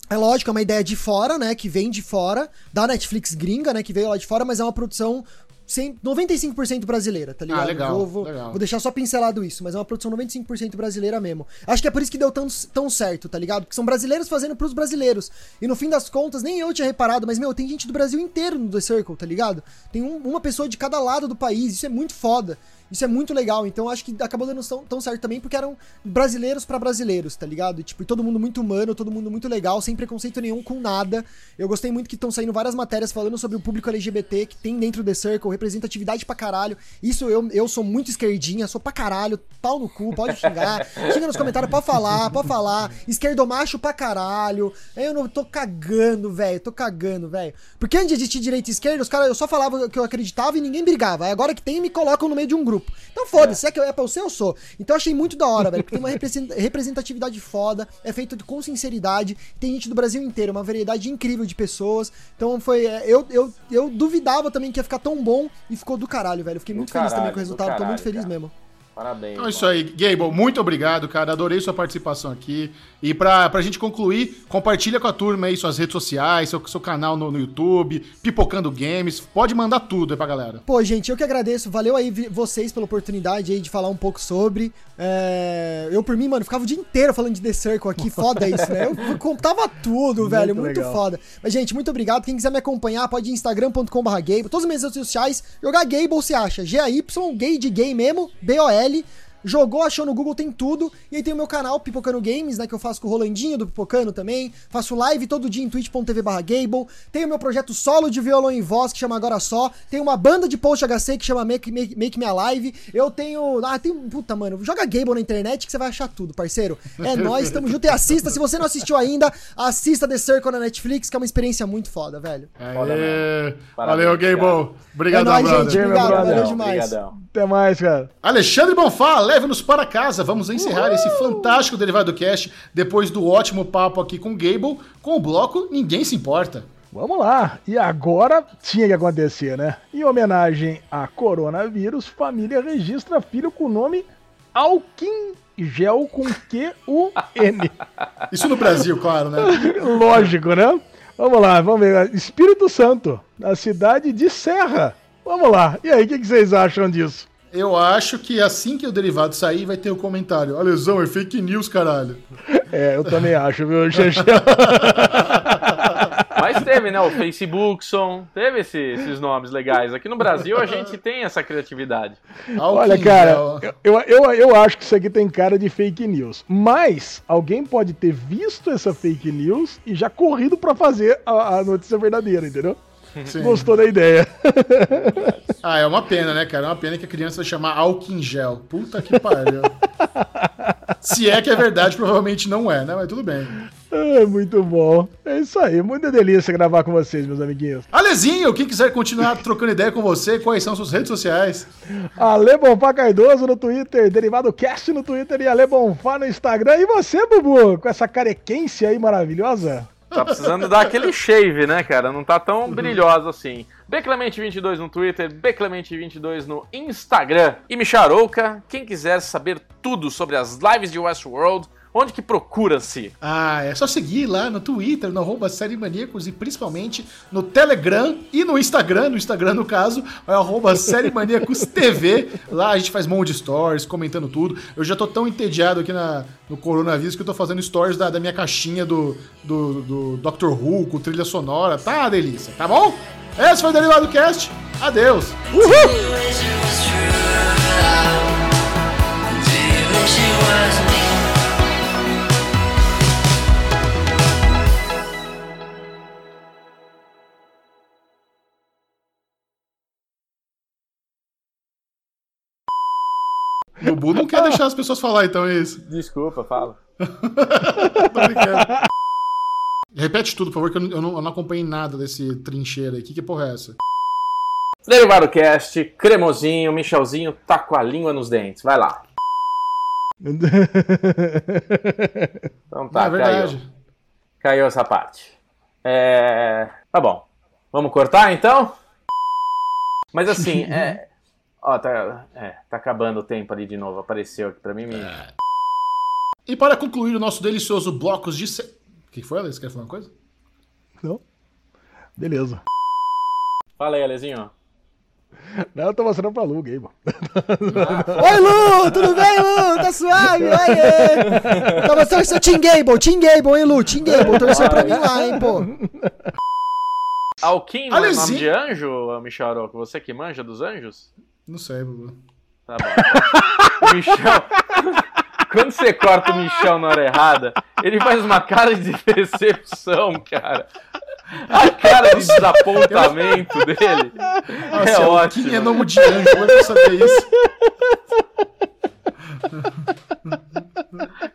É lógico, é uma ideia de fora, né? Que vem de fora, da Netflix gringa, né? Que veio lá de fora, mas é uma produção 100, 95% brasileira, tá ligado? Ah, legal, vou, vou, legal. vou, deixar só pincelado isso, mas é uma produção 95% brasileira mesmo. Acho que é por isso que deu tão, tão certo, tá ligado? Porque são brasileiros fazendo pros brasileiros. E no fim das contas, nem eu tinha reparado, mas, meu, tem gente do Brasil inteiro no The Circle, tá ligado? Tem um, uma pessoa de cada lado do país, isso é muito foda. Isso é muito legal. Então acho que acabou dando tão, tão certo também porque eram brasileiros para brasileiros, tá ligado? E, tipo, todo mundo muito humano, todo mundo muito legal, sem preconceito nenhum com nada. Eu gostei muito que estão saindo várias matérias falando sobre o público LGBT que tem dentro do The Circle, representatividade pra caralho. Isso eu, eu sou muito esquerdinha, sou pra caralho, pau no cu, pode xingar. Xinga nos comentários, pode falar, pode falar. Esquerdomacho pra caralho. Eu não tô cagando, velho, tô cagando, velho. Porque antes de existir direita e esquerda, os caras, eu só falava que eu acreditava e ninguém brigava. Aí agora que tem, me colocam no meio de um grupo grupo. Então foda-se, é. que é pra ser, eu sou. Então eu achei muito da hora, velho, porque tem uma representatividade foda, é feito com sinceridade, tem gente do Brasil inteiro, uma variedade incrível de pessoas. Então foi. É, eu, eu, eu duvidava também que ia ficar tão bom e ficou do caralho, velho. Fiquei muito feliz também com o resultado, caralho, tô muito feliz cara. mesmo. Parabéns. Então é isso aí, Gable, muito obrigado, cara. Adorei sua participação aqui. E pra, pra gente concluir, compartilha com a turma aí suas redes sociais, seu, seu canal no, no YouTube, Pipocando Games. Pode mandar tudo aí pra galera. Pô, gente, eu que agradeço. Valeu aí vocês pela oportunidade aí de falar um pouco sobre. É, Eu, por mim, mano, ficava o dia inteiro falando de The Circle aqui. Foda isso, né? Eu contava tudo, velho. Muito legal. foda. Mas, gente, muito obrigado. Quem quiser me acompanhar, pode ir em instagram.com.br Gable. Todas as minhas redes sociais. Jogar Gable, você acha? G-A-Y, gay de gay mesmo, B-O-L. pele Jogou, achou no Google, tem tudo. E aí tem o meu canal, Pipocano Games, né? Que eu faço com o Rolandinho do Pipocano também. Faço live todo dia em twitch.tv barra Gable. Tem o meu projeto solo de violão e voz, que chama Agora Só. Tem uma banda de post HC que chama Make, Make, Make Me Alive. Eu tenho. Ah, tem. Puta, mano. Joga Gable na internet que você vai achar tudo, parceiro. É nóis, tamo junto. E assista. Se você não assistiu ainda, assista The Circle na Netflix, que é uma experiência muito foda, velho. Foda Valeu, Gable. cara. Obrigadão, é nóis, gente. Obrigado, Meu valeu brother. demais. Obrigadão. Até mais, cara. Alexandre Bonfá, leve-nos para casa. Vamos encerrar esse fantástico Derivado Cast depois do ótimo papo aqui com o Gable. Com o bloco, ninguém se importa. Vamos lá. E agora tinha que acontecer, né? Em homenagem a coronavírus, família registra filho com o nome Alquim Gel com Q-U-N. Isso no Brasil, claro, né? Lógico, né? Vamos lá, vamos ver. Espírito Santo, na cidade de Serra. Vamos lá. E aí, o que, que vocês acham disso? Eu acho que assim que o derivado sair, vai ter o comentário. A lesão é fake news, caralho. É, eu também acho, viu? Mas teve, né? O Facebookson, teve esse- esses nomes legais. Aqui no Brasil a gente tem essa criatividade. Olha, cara, eu, eu, eu acho que isso aqui tem cara de fake news. Mas alguém pode ter visto essa fake news e já corrido pra fazer a, a notícia verdadeira, entendeu? Sim. Gostou da ideia. Ah, é uma pena, né, cara? É uma pena que a criança vai chamar álcool em gel. Puta que pariu. Se é que é verdade, provavelmente não é, né? Mas tudo bem. É, muito bom. É isso aí, muita delícia gravar com vocês, meus amiguinhos. Alezinho, quem quiser continuar trocando ideia com você, quais são suas redes sociais? Ale Bonfá Cardoso no Twitter, Derivado Cast no Twitter e Ale Bonfá no Instagram. E você, Bubu, com essa carequência aí maravilhosa? Tá precisando dar aquele shave, né, cara? Não tá tão brilhosa assim. Beclemente22 no Twitter, Beclemente22 no Instagram. E Micharouca, quem quiser saber tudo sobre as lives de Westworld, onde que procura-se? Ah, é só seguir lá no Twitter, no arroba Série Maníacos e principalmente no Telegram e no Instagram, no Instagram no caso, é arroba Série Maníacos TV. Lá a gente faz um monte de stories, comentando tudo. Eu já tô tão entediado aqui na, no coronavírus que eu tô fazendo stories da, da minha caixinha do, do, do Doctor Who com trilha sonora. Tá uma delícia, tá bom? Esse foi o Derivado Cast. Adeus. Do Bubu não quer deixar as pessoas falar, então é isso. Desculpa, fala. Tô brincando. Repete tudo, por favor, que eu não, eu não, eu não acompanhei nada desse trincheira aí. Que, que porra é essa? Derivado Cast, cremosinho, Michelzinho tá com a língua nos dentes. Vai lá. Então tá, é caiu. Caiu essa parte. É... Tá bom. Vamos cortar então? Mas assim, é. Ó, tá, é, tá acabando o tempo ali de novo. Apareceu aqui pra mim. Me... E para concluir o nosso delicioso blocos de. Se... O que foi, Alex? Quer falar uma coisa? Não? Beleza. Fala aí, Alezinho. Não, eu tô mostrando pra Lu, Game. Oi, Lu! Tudo bem, Lu? Tá suave? Oiê! Tava torcendo Team Gable, Team Gable, hein, Lu? Team Gable, torceu pra mim lá, hein, pô. Alquim não é Alezinho. nome de anjo, Michel Aroco? Você que manja dos anjos? Não sei, Bubu. Tá bom. O Michel. Quando você corta o Michel na hora errada, ele faz uma cara de decepção, cara. A cara de desapontamento dele Nossa, é ótimo. Kim é nome de anjo, como é que eu sabia isso?